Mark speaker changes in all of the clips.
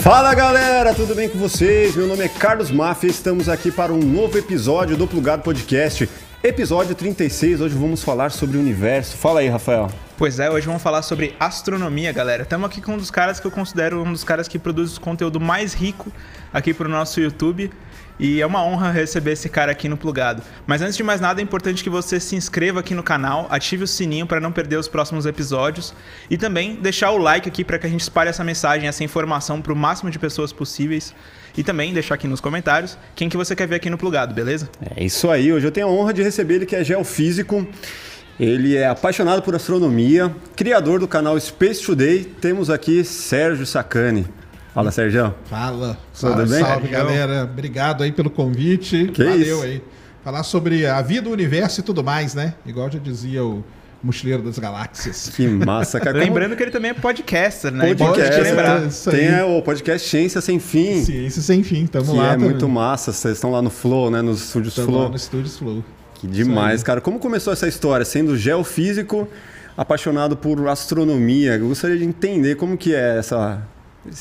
Speaker 1: Fala galera, tudo bem com vocês? Meu nome é Carlos Mafia e estamos aqui para um novo episódio do Plugado Podcast, episódio 36. Hoje vamos falar sobre o universo. Fala aí, Rafael.
Speaker 2: Pois é, hoje vamos falar sobre astronomia, galera. Estamos aqui com um dos caras que eu considero um dos caras que produz o conteúdo mais rico aqui para o nosso YouTube. E é uma honra receber esse cara aqui no Plugado. Mas antes de mais nada, é importante que você se inscreva aqui no canal, ative o sininho para não perder os próximos episódios e também deixar o like aqui para que a gente espalhe essa mensagem, essa informação para o máximo de pessoas possíveis. E também deixar aqui nos comentários quem que você quer ver aqui no Plugado, beleza?
Speaker 1: É isso aí. Hoje eu tenho a honra de receber ele que é geofísico. Ele é apaixonado por astronomia, criador do canal Space Today. Temos aqui Sérgio Sacani. Fala, Sérgio.
Speaker 3: Fala. Tudo bem? Salve, galera. Obrigado aí pelo convite.
Speaker 1: Que
Speaker 3: Valeu
Speaker 1: isso?
Speaker 3: aí. Falar sobre a vida, o universo e tudo mais, né? Igual já dizia o Mochileiro das Galáxias.
Speaker 1: Que massa, cara.
Speaker 2: Lembrando que ele também é podcaster, né?
Speaker 1: podcast,
Speaker 2: Importante lembrar.
Speaker 3: é isso
Speaker 1: tem é, o podcast Ciência Sem Fim,
Speaker 3: Ciência sem fim, tamo
Speaker 1: que
Speaker 3: lá
Speaker 1: é
Speaker 3: também.
Speaker 1: muito massa. Vocês estão lá no Flow, né? Nos estúdios
Speaker 3: Tamo
Speaker 1: Flow.
Speaker 3: lá no Studios Flow.
Speaker 1: Que demais, cara. Como começou essa história? Sendo geofísico, apaixonado por astronomia. Eu gostaria de entender como que é essa,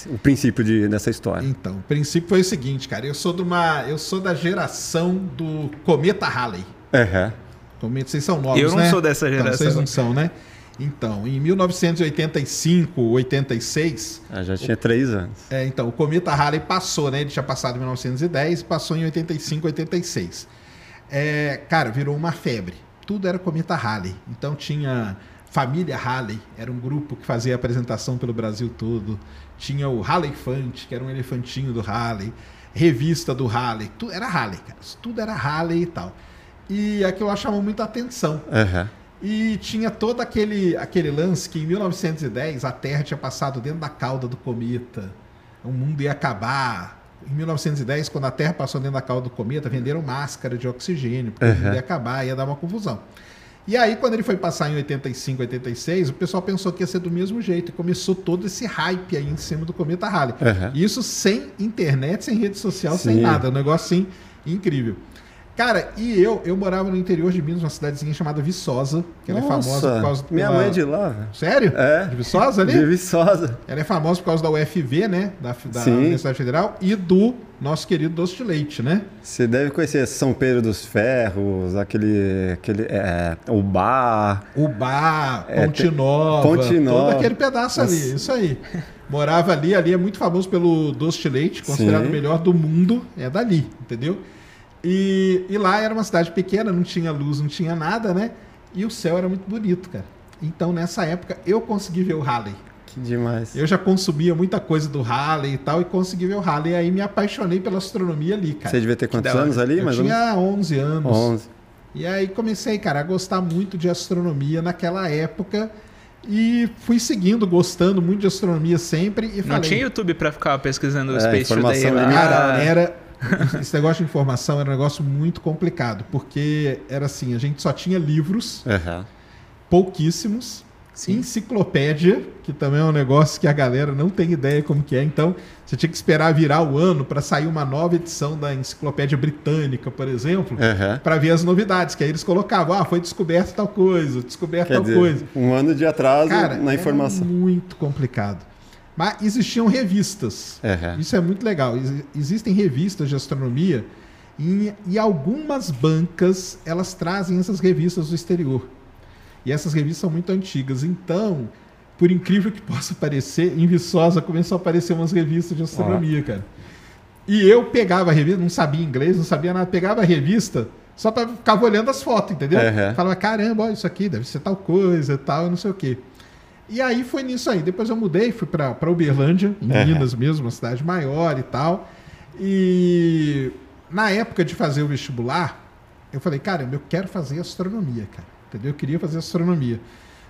Speaker 1: o princípio de, dessa história.
Speaker 3: Então, o princípio foi o seguinte, cara. Eu sou de uma, eu sou da geração do cometa Halley.
Speaker 1: É,
Speaker 3: Cometa, vocês são novos,
Speaker 2: Eu não
Speaker 3: né?
Speaker 2: sou dessa
Speaker 3: Então, vocês
Speaker 2: geração.
Speaker 3: não são, né? Então, em 1985, 86,
Speaker 1: Ah, já tinha três anos.
Speaker 3: É, então, o cometa Halley passou, né? Ele tinha passado em 1910 e passou em 85, 86. É, cara, virou uma febre. Tudo era cometa Halley. Então tinha Família Halley, era um grupo que fazia apresentação pelo Brasil todo. Tinha o Halley Fante, que era um elefantinho do Halley. Revista do Halley. Tudo era Halley, cara. Tudo era Halley e tal. E aquilo lá chamou muita atenção.
Speaker 1: Aham.
Speaker 3: E tinha todo aquele, aquele lance que em 1910 a Terra tinha passado dentro da cauda do cometa. O mundo ia acabar. Em 1910, quando a Terra passou dentro da cauda do cometa, venderam máscara de oxigênio, porque o mundo ia acabar, ia dar uma confusão. E aí, quando ele foi passar em 85, 86, o pessoal pensou que ia ser do mesmo jeito. E começou todo esse hype aí em cima do cometa Halley.
Speaker 1: Aham.
Speaker 3: Isso sem internet, sem rede social,
Speaker 1: Sim.
Speaker 3: sem nada. Um negócio assim incrível. Cara, e eu, eu morava no interior de Minas, uma cidadezinha chamada Viçosa, que ela é famosa por causa
Speaker 1: Minha
Speaker 3: pela-
Speaker 1: mãe é de lá.
Speaker 3: Sério?
Speaker 1: É.
Speaker 3: De Viçosa ali?
Speaker 1: De Viçosa.
Speaker 3: Ela é famosa por causa da UFV, né? Da, da
Speaker 1: Sim.
Speaker 3: Universidade Federal e do nosso querido doce de leite, né?
Speaker 1: Você deve conhecer São Pedro dos Ferros, aquele. aquele é, o bar.
Speaker 3: Ubá,
Speaker 1: É,
Speaker 3: Ponte
Speaker 1: tem-
Speaker 3: Nova,
Speaker 1: Ponte Nova.
Speaker 3: todo aquele pedaço ali,
Speaker 1: Nossa.
Speaker 3: isso aí. Morava ali, ali é muito famoso pelo doce de leite, considerado
Speaker 1: Sim.
Speaker 3: o melhor do mundo, é dali, entendeu? E, e lá era uma cidade pequena, não tinha luz, não tinha nada, né? E o céu era muito bonito, cara. Então, nessa época, eu consegui ver o Halley.
Speaker 1: Que demais.
Speaker 3: Eu já consumia muita coisa do Halley e tal, e consegui ver o Halley. E aí me apaixonei pela astronomia ali, cara.
Speaker 1: Você devia ter quantos anos ali?
Speaker 3: eu
Speaker 1: mais ou menos?
Speaker 3: tinha 11 anos.
Speaker 1: 11.
Speaker 3: E aí comecei, cara, a gostar muito de astronomia naquela época. E fui seguindo, gostando muito de astronomia sempre. E
Speaker 2: Não
Speaker 3: falei,
Speaker 2: tinha YouTube pra ficar pesquisando o
Speaker 1: É,
Speaker 2: Space Today
Speaker 1: limitada.
Speaker 3: Cara, era. Esse negócio de informação era um negócio muito complicado, porque era assim, a gente só tinha livros,
Speaker 1: Aham.
Speaker 3: pouquíssimos,
Speaker 2: Sim.
Speaker 3: enciclopédia, que também é um negócio que a galera não tem ideia como que é, então você tinha que esperar virar o ano para sair uma nova edição da enciclopédia britânica, por exemplo,
Speaker 1: Aham.
Speaker 3: para ver as novidades, que aí eles colocavam, ah, foi descoberto tal coisa, descoberto
Speaker 1: Quer
Speaker 3: tal
Speaker 1: dizer,
Speaker 3: coisa.
Speaker 1: um ano de atraso
Speaker 3: Cara,
Speaker 1: na informação.
Speaker 3: era muito complicado. Mas existiam revistas.
Speaker 1: Aham.
Speaker 3: Isso é muito legal. Ex- Existem revistas de astronomia e, e algumas bancas elas trazem essas revistas do exterior. E essas revistas são muito antigas. Então, por incrível que possa parecer, em Viçosa começou a aparecer umas revistas de astronomia, cara. E eu pegava a revista, não sabia inglês, não sabia nada, pegava a revista só para ficar olhando as fotos, entendeu?
Speaker 1: Aham.
Speaker 3: Falava, caramba, ó, isso aqui deve ser tal coisa, tal, não sei o quê. E aí foi nisso aí. Depois eu mudei, fui para Uberlândia, em
Speaker 1: Aham.
Speaker 3: Minas mesmo, uma cidade maior e tal. E na época de fazer o vestibular, eu falei, caramba, eu quero fazer astronomia, cara. Entendeu? Eu queria fazer astronomia.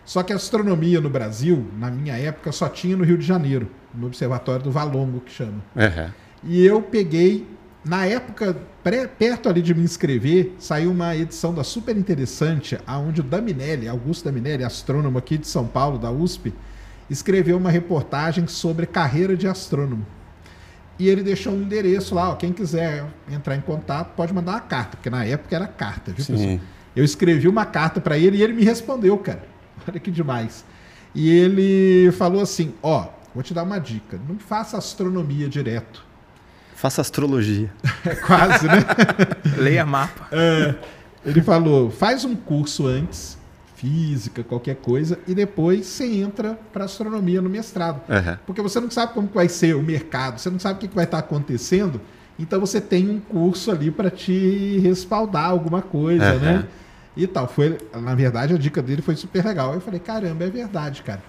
Speaker 3: Só que a astronomia no Brasil, na minha época, só tinha no Rio de Janeiro, no Observatório do Valongo, que chama.
Speaker 1: Aham.
Speaker 3: E eu peguei, na época, pré- perto ali de me inscrever, saiu uma edição da Super Interessante, aonde o Daminelli, Augusto Daminelli, astrônomo aqui de São Paulo, da USP, escreveu uma reportagem sobre carreira de astrônomo. E ele deixou um endereço lá, ó, quem quiser entrar em contato pode mandar uma carta, porque na época era carta, viu,
Speaker 1: Sim.
Speaker 3: pessoal? Eu escrevi uma carta para ele e ele me respondeu, cara. Olha que demais. E ele falou assim: Ó, vou te dar uma dica. Não faça astronomia direto.
Speaker 1: Faça astrologia.
Speaker 3: É quase, né?
Speaker 2: Leia mapa.
Speaker 3: É, ele falou: faz um curso antes, física, qualquer coisa, e depois você entra para astronomia no mestrado.
Speaker 1: Uhum.
Speaker 3: Porque você não sabe como vai ser o mercado, você não sabe o que vai estar acontecendo. Então você tem um curso ali para te respaldar alguma coisa,
Speaker 1: Uhum.
Speaker 3: né? E tal. Foi, na verdade, a dica dele foi super legal. Aí eu falei, caramba, é verdade, cara.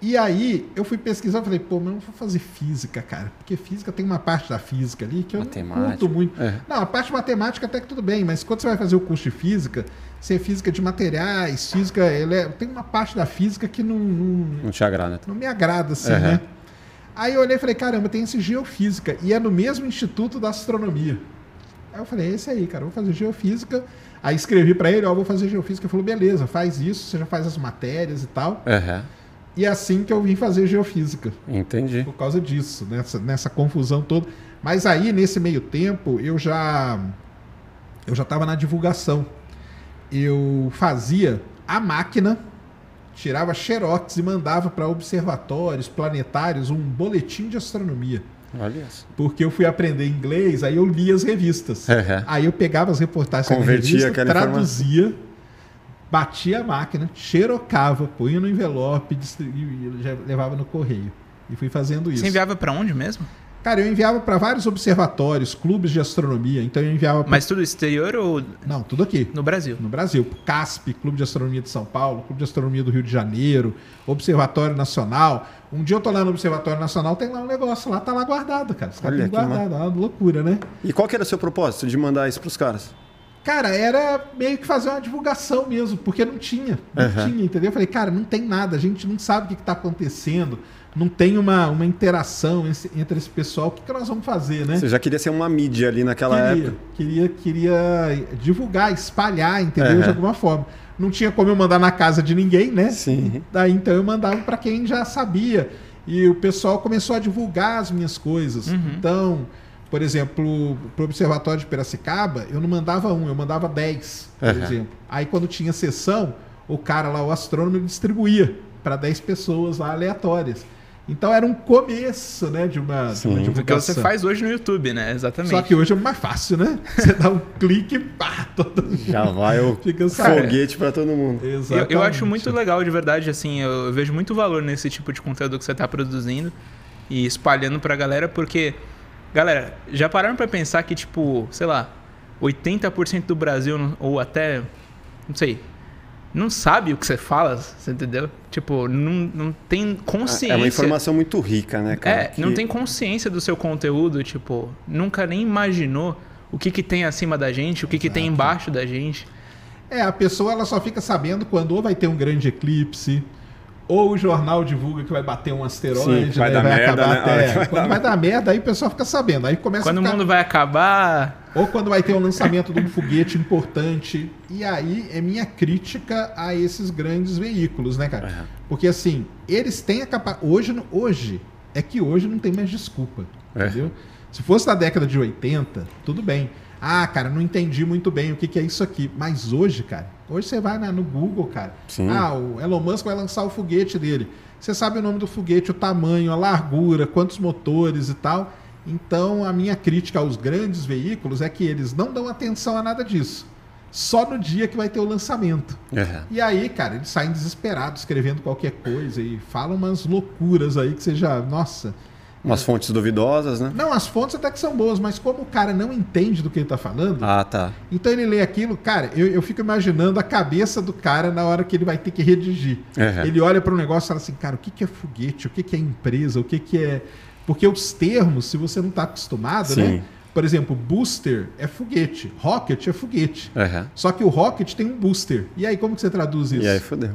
Speaker 3: E aí eu fui pesquisar, falei, pô, mas eu não vou fazer física, cara. Porque física tem uma parte da física ali que eu não
Speaker 1: Matemática.
Speaker 3: curto muito.
Speaker 1: É.
Speaker 3: Não, a parte matemática até que tudo bem, mas quando você vai fazer o curso de física, você é física de materiais, física, ele é- tem uma parte da física que não, não,
Speaker 1: Não te agrada.
Speaker 3: não me agrada, assim,
Speaker 1: Uhum.
Speaker 3: né? Aí eu olhei e falei, caramba, tem esse geofísica. E é no mesmo Instituto da Astronomia. Aí eu falei, é esse aí, cara, vou fazer geofísica. Aí escrevi pra ele, ó, vou fazer geofísica. Ele falou, beleza, faz isso, você já faz as matérias e tal.
Speaker 1: Uhum.
Speaker 3: E é assim que eu vim fazer geofísica.
Speaker 1: Entendi.
Speaker 3: Por causa disso, nessa, nessa confusão toda. Mas aí, nesse meio tempo, eu já eu já estava na divulgação. Eu fazia a máquina, tirava xerox e mandava para observatórios, planetários, um boletim de astronomia.
Speaker 1: Olha isso.
Speaker 3: Porque eu fui aprender inglês, aí eu lia as revistas.
Speaker 1: Uhum.
Speaker 3: Aí eu pegava as reportagens da
Speaker 1: Convertia
Speaker 3: revista,
Speaker 1: aquela
Speaker 3: traduzia, batia a máquina, xerocava, punha no envelope e já levava no correio. E fui fazendo isso.
Speaker 2: Você enviava pra onde mesmo?
Speaker 3: Cara, eu enviava para vários observatórios, clubes de astronomia. Então eu enviava pra...
Speaker 2: Mas tudo exterior ou
Speaker 3: Não, tudo aqui.
Speaker 2: no Brasil?
Speaker 3: No Brasil, CASP, Clube de Astronomia de São Paulo, Clube de Astronomia do Rio de Janeiro, Observatório Nacional. Um dia eu tô lá no Observatório Nacional, tem lá um negócio lá, tá lá guardado, cara. Os caras têm guardado, é uma loucura, né?
Speaker 1: E qual que era o seu propósito de mandar isso pros caras?
Speaker 3: Cara, era meio que fazer uma divulgação mesmo, porque não tinha. Não
Speaker 1: Aham.
Speaker 3: tinha, entendeu? Eu falei, cara, não tem nada, a gente não sabe o que está acontecendo, não tem uma, uma interação esse- entre esse pessoal, o que, que nós vamos fazer, né?
Speaker 1: Você já queria ser uma mídia ali naquela
Speaker 3: queria,
Speaker 1: época.
Speaker 3: queria, queria divulgar, espalhar, entendeu?
Speaker 1: Aham.
Speaker 3: De alguma forma. Não tinha como eu mandar na casa de ninguém, né?
Speaker 1: Sim.
Speaker 3: Daí então eu mandava para quem já sabia. E o pessoal começou a divulgar as minhas coisas.
Speaker 2: Uhum.
Speaker 3: Então, por exemplo, pro Observatório de Piracicaba, eu não mandava um, eu mandava dez, por
Speaker 1: Aham.
Speaker 3: exemplo. Aí quando tinha sessão, o cara lá, o astrônomo, ele distribuía para 10 pessoas lá aleatórias. Então era um começo, né, de uma, de
Speaker 1: Sim.
Speaker 3: uma
Speaker 1: Do que
Speaker 2: Do que você
Speaker 3: divulgação.
Speaker 2: faz hoje no YouTube, né? Exatamente.
Speaker 3: Só que hoje é mais fácil, né? Você dá um clique e pá, todo mundo
Speaker 1: Já vai o
Speaker 3: fica
Speaker 1: foguete pra todo mundo.
Speaker 2: Eu,
Speaker 3: Exatamente.
Speaker 2: eu acho muito legal, de verdade, assim, eu, eu vejo muito valor nesse tipo de conteúdo que você tá produzindo e espalhando pra galera, porque, galera, já pararam pra pensar que, tipo, sei lá, 80% do Brasil, ou até, não sei, não sabe o que você fala, você entendeu? Tipo, não, não tem consciência.
Speaker 1: É uma informação muito rica, né, cara?
Speaker 2: É,
Speaker 1: Que-
Speaker 2: não tem consciência do seu conteúdo, tipo, nunca nem imaginou o que que tem acima da gente, o que que tem embaixo da gente.
Speaker 3: É, a pessoa ela só fica sabendo quando ou vai ter um grande eclipse, ou o jornal divulga que vai bater um asteroide,
Speaker 1: Sim, vai
Speaker 3: né,
Speaker 1: dar merda,
Speaker 3: acabar
Speaker 1: né? Olha que vai
Speaker 3: Quando
Speaker 1: dar
Speaker 3: vai dar merda, aí o pessoal fica sabendo. Aí começa
Speaker 2: Quando
Speaker 3: a
Speaker 2: o
Speaker 3: ficar...
Speaker 2: mundo vai acabar,
Speaker 3: Ou quando vai ter um lançamento de um foguete importante. E aí é minha crítica a esses grandes veículos, né, cara?
Speaker 1: Aham.
Speaker 3: Porque assim, eles têm a capacidade. Hoje, hoje, é que hoje não tem mais desculpa.
Speaker 1: É.
Speaker 3: Entendeu? Se fosse na década de 80, tudo bem. Ah, cara, não entendi muito bem o que, que é isso aqui. Mas hoje, cara, hoje você vai na- no Google, cara.
Speaker 1: Sim.
Speaker 3: Ah, o Elon Musk vai lançar o foguete dele. Você sabe o nome do foguete, o tamanho, a largura, quantos motores e tal. Então, a minha crítica aos grandes veículos é que eles não dão atenção a nada disso. Só no dia que vai ter o lançamento.
Speaker 1: Aham.
Speaker 3: E aí, cara, eles saem desesperados, escrevendo qualquer coisa e falam umas loucuras aí que você já. Nossa.
Speaker 1: Umas fontes duvidosas, né?
Speaker 3: Não, as fontes até que são boas, mas como o cara não entende do que ele tá falando,
Speaker 1: Ah, tá.
Speaker 3: então ele lê aquilo, cara, eu, eu fico imaginando a cabeça do cara na hora que ele vai ter que redigir.
Speaker 1: Aham.
Speaker 3: Ele olha para um negócio e fala assim, cara, o que, que é foguete? O que, que é empresa? O que, que é. Porque os termos, se você não está acostumado,
Speaker 1: Sim.
Speaker 3: né? Por exemplo, booster é foguete, rocket é foguete.
Speaker 1: Aham.
Speaker 3: Só que o rocket tem um booster. E aí, como que você traduz isso?
Speaker 1: E aí fodeu.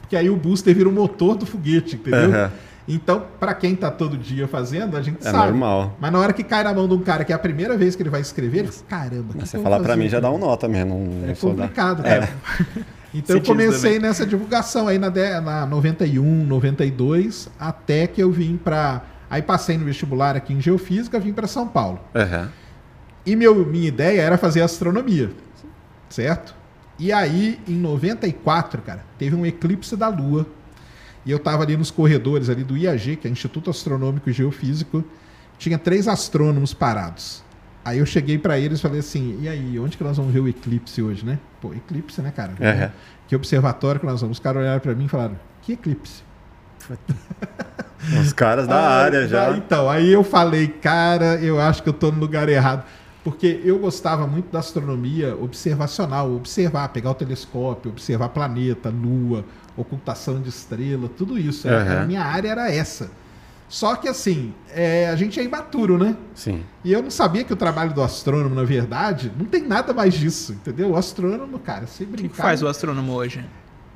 Speaker 3: Porque aí o booster vira o motor do foguete, entendeu?
Speaker 1: Aham.
Speaker 3: Então, para quem tá todo dia fazendo, a gente
Speaker 1: É
Speaker 3: sabe.
Speaker 1: normal.
Speaker 3: Mas na hora que cai na mão de um cara que é a primeira vez que ele vai escrever, ele fala, caramba, que
Speaker 1: Mas
Speaker 3: que
Speaker 1: você
Speaker 3: eu
Speaker 1: falar
Speaker 3: fazer
Speaker 1: mim já
Speaker 3: aqui?"
Speaker 1: dá um nota mesmo. Não
Speaker 3: É complicado,
Speaker 1: É.
Speaker 3: cara. Então eu
Speaker 2: Senti isso
Speaker 3: comecei
Speaker 2: também.
Speaker 3: nessa divulgação aí na, de- na 91, 92, até que eu vim pra. Aí passei no vestibular aqui em Geofísica, vim pra São Paulo.
Speaker 1: Aham.
Speaker 3: E meu, minha ideia era fazer astronomia, certo? E aí, em 94, cara, teve um eclipse da Lua. E eu tava ali nos corredores ali do IAG, que é Instituto Astronômico e Geofísico, tinha três astrônomos parados. Aí eu cheguei para eles e falei assim: e aí, onde que nós vamos ver o eclipse hoje, né? Pô, eclipse, né, cara?
Speaker 1: Uhum.
Speaker 3: Que observatório que nós vamos? Os caras olharam para mim e falaram: que eclipse?
Speaker 1: Os caras da
Speaker 3: Ah,
Speaker 1: área já.
Speaker 3: Então, aí eu falei, cara, eu acho que eu tô no lugar errado. Porque eu gostava muito da astronomia observacional, observar, pegar o telescópio, observar planeta, lua, ocultação de estrela, tudo isso. Era-
Speaker 1: Aham.
Speaker 3: A minha área era essa. Só que assim, é, a gente é imaturo, né?
Speaker 1: Sim.
Speaker 3: E eu não sabia que o trabalho do astrônomo, na verdade, não tem nada mais disso, entendeu? O astrônomo, cara, se
Speaker 2: O
Speaker 3: brincar...
Speaker 2: que, que faz o astrônomo hoje?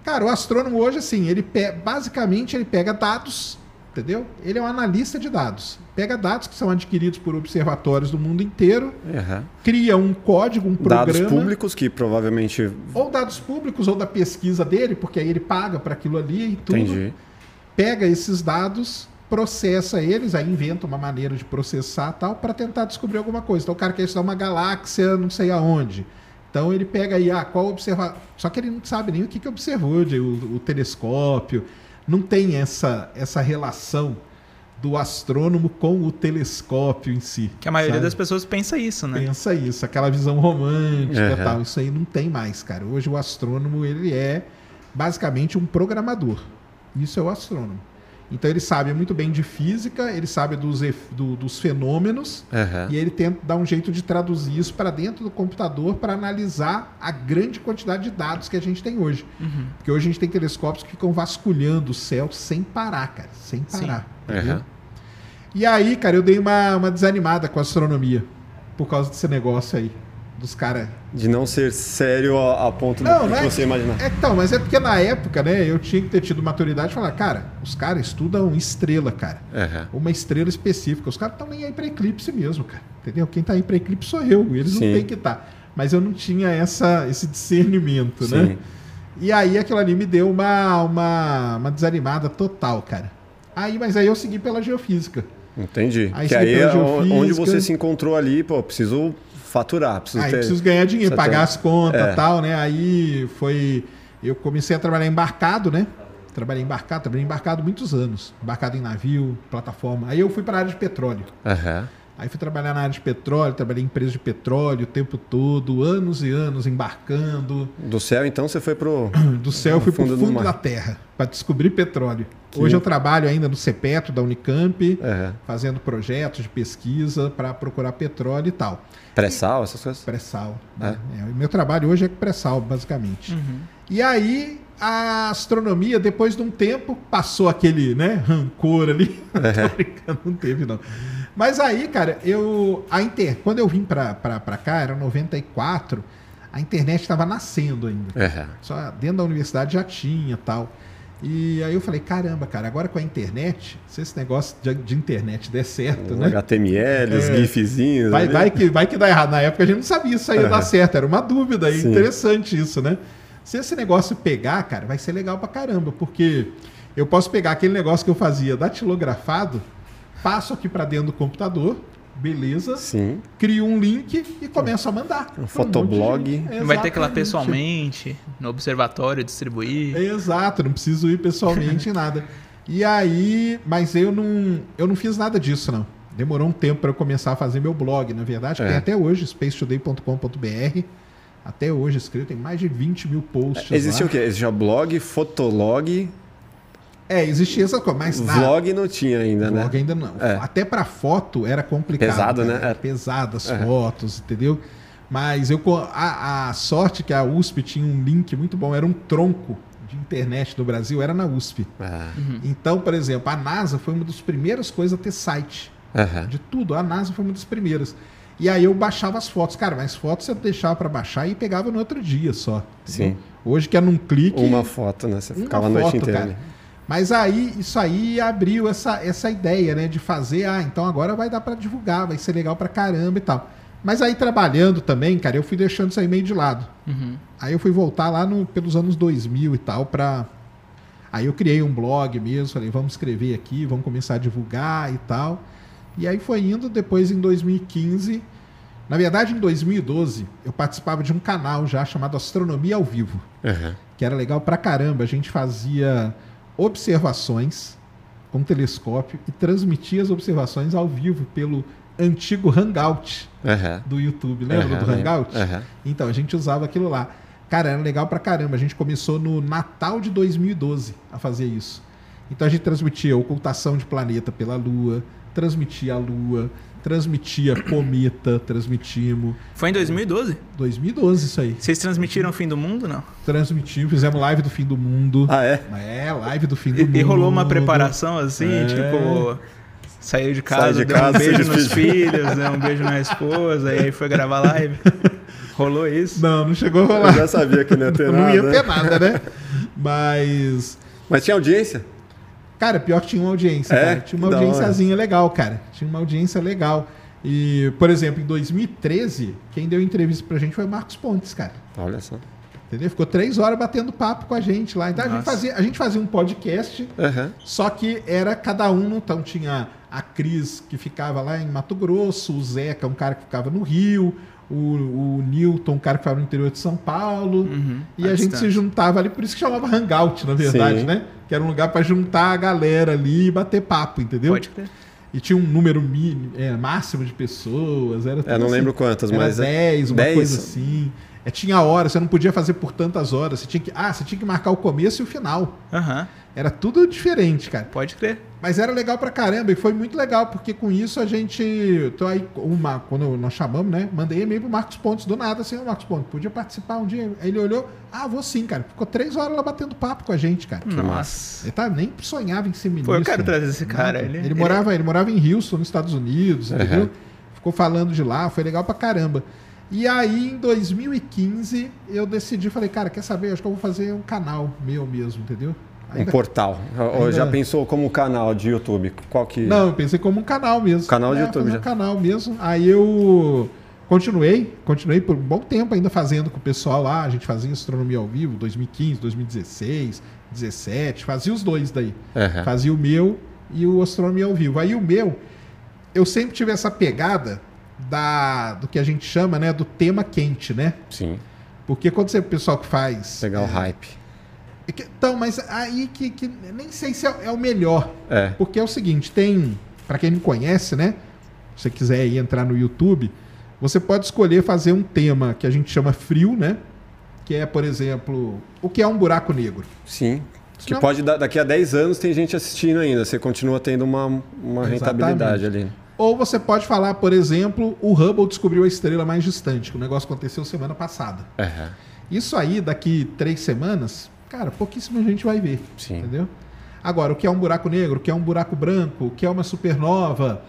Speaker 3: Cara, o astrônomo hoje, assim, ele pe- basicamente ele pega dados, entendeu? Ele é um analista de dados. Pega dados que são adquiridos por observatórios do mundo inteiro,
Speaker 1: Uhum.
Speaker 3: cria um código, um programa.
Speaker 1: Dados públicos que provavelmente.
Speaker 3: Ou dados públicos ou da pesquisa dele, porque aí ele paga para aquilo ali e tudo.
Speaker 1: Entendi.
Speaker 3: Pega esses dados, processa eles, aí inventa uma maneira de processar tal para tentar descobrir alguma coisa. Então o cara quer estudar uma galáxia, não sei aonde. Então ele pega aí, ah, qual observar. Só que ele não sabe nem o que, que observou, de, o, o telescópio. Não tem essa, essa relação do astrônomo com o telescópio em si.
Speaker 2: Que a maioria
Speaker 3: sabe?
Speaker 2: das pessoas pensa isso, né?
Speaker 3: Pensa isso, aquela visão romântica
Speaker 1: Uhum.
Speaker 3: e tal. Isso aí não tem mais, cara. Hoje o astrônomo, ele é basicamente um programador. Isso é o astrônomo. Então ele sabe muito bem de física, ele sabe dos, do- dos fenômenos
Speaker 1: Uhum.
Speaker 3: e ele tenta dar um jeito de traduzir isso para dentro do computador para analisar a grande quantidade de dados que a gente tem hoje.
Speaker 2: Uhum.
Speaker 3: Porque hoje a gente tem telescópios que ficam vasculhando o céu sem parar, cara. Sem parar. entendeu?
Speaker 1: Uhum.
Speaker 3: E aí, cara, eu dei uma, uma desanimada com a astronomia. Por causa desse negócio aí. Dos caras.
Speaker 1: De não ser sério a, a ponto
Speaker 3: Não,
Speaker 1: do
Speaker 3: não
Speaker 1: que
Speaker 3: é.
Speaker 1: você imaginar.
Speaker 3: É, então, mas é porque na época, né, eu tinha que ter tido maturidade e falar, cara, os caras estudam estrela, cara.
Speaker 1: Uhum.
Speaker 3: Uma estrela específica. Os caras estão nem aí pra eclipse mesmo, cara. Entendeu? Quem tá aí pra eclipse sou eu. Eles
Speaker 1: Sim.
Speaker 3: não têm que estar. Mas eu não tinha essa, esse discernimento, né?
Speaker 1: Sim.
Speaker 3: E aí aquilo ali me deu uma, uma, uma desanimada total, cara. Aí, mas aí eu segui pela geofísica.
Speaker 1: Entendi.
Speaker 3: Aí
Speaker 1: que aí é onde você se encontrou ali, pô, preciso faturar, preciso
Speaker 3: Aí
Speaker 1: ter.
Speaker 3: preciso ganhar dinheiro,
Speaker 1: Você
Speaker 3: pagar
Speaker 1: tem-
Speaker 3: as contas
Speaker 1: É.
Speaker 3: tal, né? Aí foi. Eu comecei a trabalhar embarcado, né? Trabalhei embarcado, trabalhei embarcado muitos anos. Embarcado em navio, plataforma. Aí eu fui para a área de petróleo.
Speaker 1: Aham.
Speaker 3: Aí fui trabalhar na área de petróleo, trabalhei em empresa de petróleo o tempo todo, anos e anos embarcando.
Speaker 1: Do céu, então, você foi pro.
Speaker 3: Do céu eu fui para o
Speaker 1: fundo do
Speaker 3: fundo da terra para descobrir petróleo.
Speaker 1: Que-
Speaker 3: Hoje eu trabalho ainda no CEPETRO da Unicamp,
Speaker 1: Aham.
Speaker 3: fazendo projetos de pesquisa para procurar petróleo e tal.
Speaker 1: Pré-sal, essas coisas?
Speaker 3: Pré-sal. né? É, o meu trabalho hoje é com pré-sal, basicamente. E aí, a astronomia, depois de um tempo, passou aquele né, rancor ali. Brincando, não teve, não. Mas aí, cara, eu. A inter... Quando eu vim pra, pra, pra cá, era 94, a internet estava nascendo ainda.
Speaker 1: Aham.
Speaker 3: Só dentro da universidade já tinha tal. E aí eu falei, caramba, cara, agora com a internet, se esse negócio de, de internet der certo,
Speaker 1: Os
Speaker 3: né?
Speaker 1: HTML, os
Speaker 3: É.
Speaker 1: GIFzinhos.
Speaker 3: Vai,
Speaker 1: ali.
Speaker 3: vai, que, vai que dá errado. Na época a gente não sabia se ia dar
Speaker 1: Aham.
Speaker 3: certo, era uma dúvida. Interessante isso, né? Se esse negócio pegar, cara, vai ser legal pra caramba, porque eu posso pegar aquele negócio que eu fazia datilografado, passo aqui pra dentro do computador, beleza,
Speaker 1: Sim.
Speaker 3: crio um link e começo a mandar. um
Speaker 1: fotoblog.
Speaker 2: Não vai ter que ir lá pessoalmente, no observatório, distribuir.
Speaker 3: Exato, não preciso ir pessoalmente em nada. E aí, mas eu não, eu não fiz nada disso, não. Demorou um tempo para eu começar a fazer meu blog, na verdade,
Speaker 1: É.
Speaker 3: tem até hoje, spacetoday.com.br. Até hoje escrito, tem mais de 20 mil posts.
Speaker 1: Existia
Speaker 3: lá.
Speaker 1: o quê? Existia blog, fotolog,
Speaker 3: É, existia essa coisa, mas nada.
Speaker 1: vlog não tinha ainda, né?
Speaker 3: Vlog ainda não.
Speaker 1: É.
Speaker 3: Até para foto era complicado.
Speaker 1: Pesado, né?
Speaker 3: Era
Speaker 1: É.
Speaker 3: pesado as
Speaker 1: É.
Speaker 3: fotos, entendeu? Mas eu co- a, a sorte que a USP tinha um link muito bom, era um tronco de internet no Brasil, era na USP.
Speaker 1: Ah,
Speaker 3: Então, por exemplo, a NASA foi uma das primeiras coisas a ter site.
Speaker 1: aham.
Speaker 3: De tudo, a NASA foi uma das primeiras. E aí eu baixava as fotos. Cara, mas fotos você deixava para baixar e pegava no outro dia só. entendeu?
Speaker 1: Sim.
Speaker 3: Hoje que é num clique.
Speaker 1: Uma foto, né? Você ficava a noite
Speaker 3: foto,
Speaker 1: inteira.
Speaker 3: cara. Mas aí, isso aí abriu essa, essa ideia, né? De fazer, ah, então agora vai dar para divulgar, vai ser legal pra caramba e tal. Mas aí trabalhando também, cara, eu fui deixando isso aí meio de lado.
Speaker 2: Uhum.
Speaker 3: Aí eu fui voltar lá no, pelos anos 2000 e tal pra... Aí eu criei um blog mesmo, falei, vamos escrever aqui, vamos começar a divulgar e tal. E aí foi indo, depois em 2015... Na verdade, em 2012, eu participava de um canal já chamado Astronomia ao Vivo
Speaker 1: Aham.
Speaker 3: que era legal pra caramba. A gente fazia observações com telescópio e transmitia as observações ao vivo pelo antigo Hangout
Speaker 1: Aham.
Speaker 3: do YouTube. Lembra
Speaker 1: Aham,
Speaker 3: do. Hangout?
Speaker 1: Aham.
Speaker 3: Então, a gente usava aquilo lá. Cara, era legal pra caramba. A gente começou no Natal de 2012 a fazer isso. Então a gente transmitia ocultação de planeta pela Lua, transmitia a Lua, transmitia cometa, transmitimos.
Speaker 2: Foi em 2012?
Speaker 3: 2012 isso aí.
Speaker 2: Vocês transmitiram o fim do mundo, não?
Speaker 3: Transmitimos, fizemos live do fim do mundo.
Speaker 1: Ah, é?
Speaker 3: É, live do fim do
Speaker 2: E,
Speaker 3: mundo.
Speaker 2: e rolou uma preparação assim,
Speaker 3: É.
Speaker 2: tipo. Saiu de casa,
Speaker 1: de
Speaker 2: deu
Speaker 1: casa,
Speaker 2: um beijo nos filhos, deu um beijo na esposa, e aí foi gravar live. Rolou isso?
Speaker 3: Não, não chegou a
Speaker 1: Eu
Speaker 3: rolar.
Speaker 1: já sabia que não ia ter
Speaker 3: Não
Speaker 1: nada.
Speaker 3: ia
Speaker 1: né?
Speaker 3: ter nada, né? Mas.
Speaker 1: Mas tinha audiência?
Speaker 3: Cara, pior que tinha uma audiência,
Speaker 1: É?
Speaker 3: cara. Tinha uma audiênciazinha legal, cara. Tinha uma audiência legal. E, por exemplo, em 2013, quem deu entrevista pra gente foi o Marcos Pontes, cara.
Speaker 1: Olha só.
Speaker 3: Entendeu? Ficou três horas batendo papo com a gente lá. Então a gente, fazia, a gente fazia um podcast,
Speaker 1: Aham.
Speaker 3: só que era cada um. Então tinha a Cris, que ficava lá em Mato Grosso, o Zeca, um cara que ficava no Rio, o, o Newton, um cara que ficava no interior de São Paulo.
Speaker 2: Uhum,
Speaker 3: E
Speaker 2: à
Speaker 3: a gente se juntava ali, por isso que chamava Hangout, na verdade,
Speaker 1: Sim.
Speaker 3: né? Que era um lugar pra juntar a galera ali e bater papo, entendeu?
Speaker 2: Pode crer.
Speaker 3: E tinha um número mínimo, é, máximo de pessoas. Era
Speaker 1: É, não
Speaker 3: assim.
Speaker 1: lembro quantas,
Speaker 3: Era
Speaker 1: mas. é
Speaker 3: 10, uma
Speaker 1: 10?
Speaker 3: coisa assim. É, tinha hora, você não podia fazer por tantas horas. Você tinha que, ah, você tinha que marcar o começo e o final.
Speaker 2: Aham,
Speaker 3: Era tudo diferente, cara.
Speaker 2: pode crer.
Speaker 3: Mas era legal pra caramba e foi muito legal, porque com isso a gente. Então aí, uma, quando nós chamamos, né? Mandei e-mail pro Marcos Pontes do nada, assim, o Marcos Pontes, podia participar um dia. Aí ele olhou, ah, vou sim, cara. Ficou três horas lá batendo papo com a gente, cara.
Speaker 2: Nossa.
Speaker 3: Ele tá, nem sonhava em ser ministro.
Speaker 2: Pô, eu quero trazer esse cara. Ele,
Speaker 3: Ele, morava, ele morava em Houston, nos Estados Unidos,
Speaker 1: Uhum.
Speaker 3: entendeu? Ficou falando de lá, foi legal pra caramba. E aí, em 2015, eu decidi, falei, cara, quer saber? Acho que eu vou fazer um canal meu mesmo, entendeu?
Speaker 1: Um
Speaker 3: Ainda-
Speaker 1: portal. Ou
Speaker 3: ainda-
Speaker 1: já pensou como canal de YouTube? Qual que.
Speaker 3: Não, eu pensei como um canal mesmo.
Speaker 1: Canal de
Speaker 3: É,
Speaker 1: YouTube já.
Speaker 3: Um canal mesmo. Aí eu continuei, continuei por um bom tempo ainda fazendo com o pessoal lá. A gente fazia astronomia ao vivo, 2015, 2016, 17, fazia os dois daí.
Speaker 1: Aham.
Speaker 3: Fazia o meu e o astronomia ao vivo. Aí o meu, eu sempre tive essa pegada da do que a gente chama, né, do tema quente, né?
Speaker 1: Sim.
Speaker 3: Porque quando você o pessoal que faz
Speaker 1: Pegar o
Speaker 3: é,
Speaker 1: hype.
Speaker 3: é que- Então, mas aí que, que nem sei se é, é o melhor.
Speaker 1: É.
Speaker 3: Porque é o seguinte, tem, Pra quem não conhece, né? Se você quiser aí entrar no YouTube, você pode escolher fazer um tema que a gente chama frio, né? Que é, por exemplo, o que é um buraco negro.
Speaker 1: Sim. Que
Speaker 3: Não.
Speaker 1: pode dar, daqui a 10 anos tem gente assistindo ainda. Você continua tendo uma, uma rentabilidade ali.
Speaker 3: Ou você pode falar, por exemplo, o Hubble descobriu a estrela mais distante, que o negócio aconteceu semana passada.
Speaker 1: Aham.
Speaker 3: Isso aí, daqui três semanas, cara, pouquíssima gente vai ver.
Speaker 1: Sim.
Speaker 3: Entendeu? Agora, o que é um buraco negro, o que é um buraco branco, o que é uma supernova,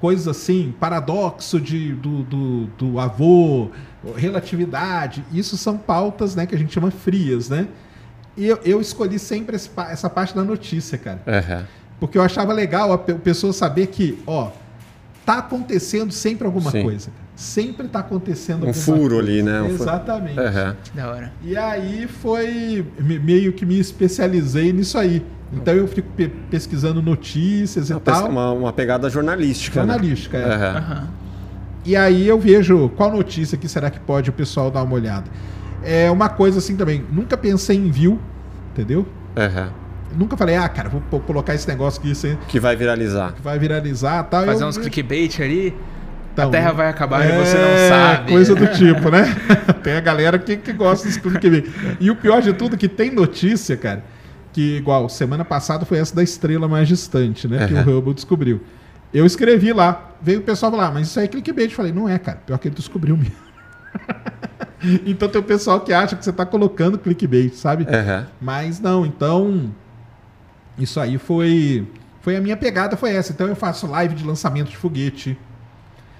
Speaker 3: coisas assim, paradoxo de, do, do, do avô, relatividade, isso são pautas né, que a gente chama frias, né? E eu, eu escolhi sempre essa parte da notícia, cara.
Speaker 1: Aham.
Speaker 3: Porque eu achava legal a pe- pessoa saber que, ó, tá acontecendo sempre alguma
Speaker 1: Sim.
Speaker 3: coisa. Sempre tá acontecendo
Speaker 1: Um
Speaker 3: alguma
Speaker 1: furo
Speaker 3: coisa.
Speaker 1: ali, né? Um furo.
Speaker 3: Exatamente.
Speaker 2: Que da hora.
Speaker 3: E aí foi me- meio que me especializei nisso aí. Então eu fico pe- pesquisando notícias e
Speaker 1: Uma,
Speaker 3: tal.
Speaker 1: uma, uma pegada jornalística. né?
Speaker 3: Jornalística, é.
Speaker 1: Aham.
Speaker 2: Aham.
Speaker 3: E aí eu vejo qual notícia que será que pode o pessoal dar uma olhada. É uma coisa assim também, nunca pensei em view, entendeu?
Speaker 1: Aham.
Speaker 3: Nunca falei, ah, cara, vou colocar esse negócio aqui isso aí
Speaker 1: Que vai viralizar.
Speaker 3: que vai viralizar tal.
Speaker 2: Fazer
Speaker 3: Eu-
Speaker 2: uns clickbait ali.
Speaker 3: Então,
Speaker 2: a Terra vai acabar e
Speaker 3: é,
Speaker 2: você não sabe.
Speaker 3: Coisa do tipo, né? tem a galera que, que gosta desse clickbait. E o pior de tudo é que tem notícia, cara, que igual, semana passada foi essa da estrela mais distante, né? Que
Speaker 1: Aham.
Speaker 3: o Hubble descobriu. Eu escrevi lá, veio o pessoal falar, mas isso aí é clickbait. Eu falei, não é, cara, pior que ele descobriu mesmo. então tem o pessoal que acha que você tá colocando clickbait, sabe?
Speaker 1: Aham.
Speaker 3: Mas não, então. Isso aí foi. Foi a minha pegada, foi essa. Então eu faço live de lançamento de foguete,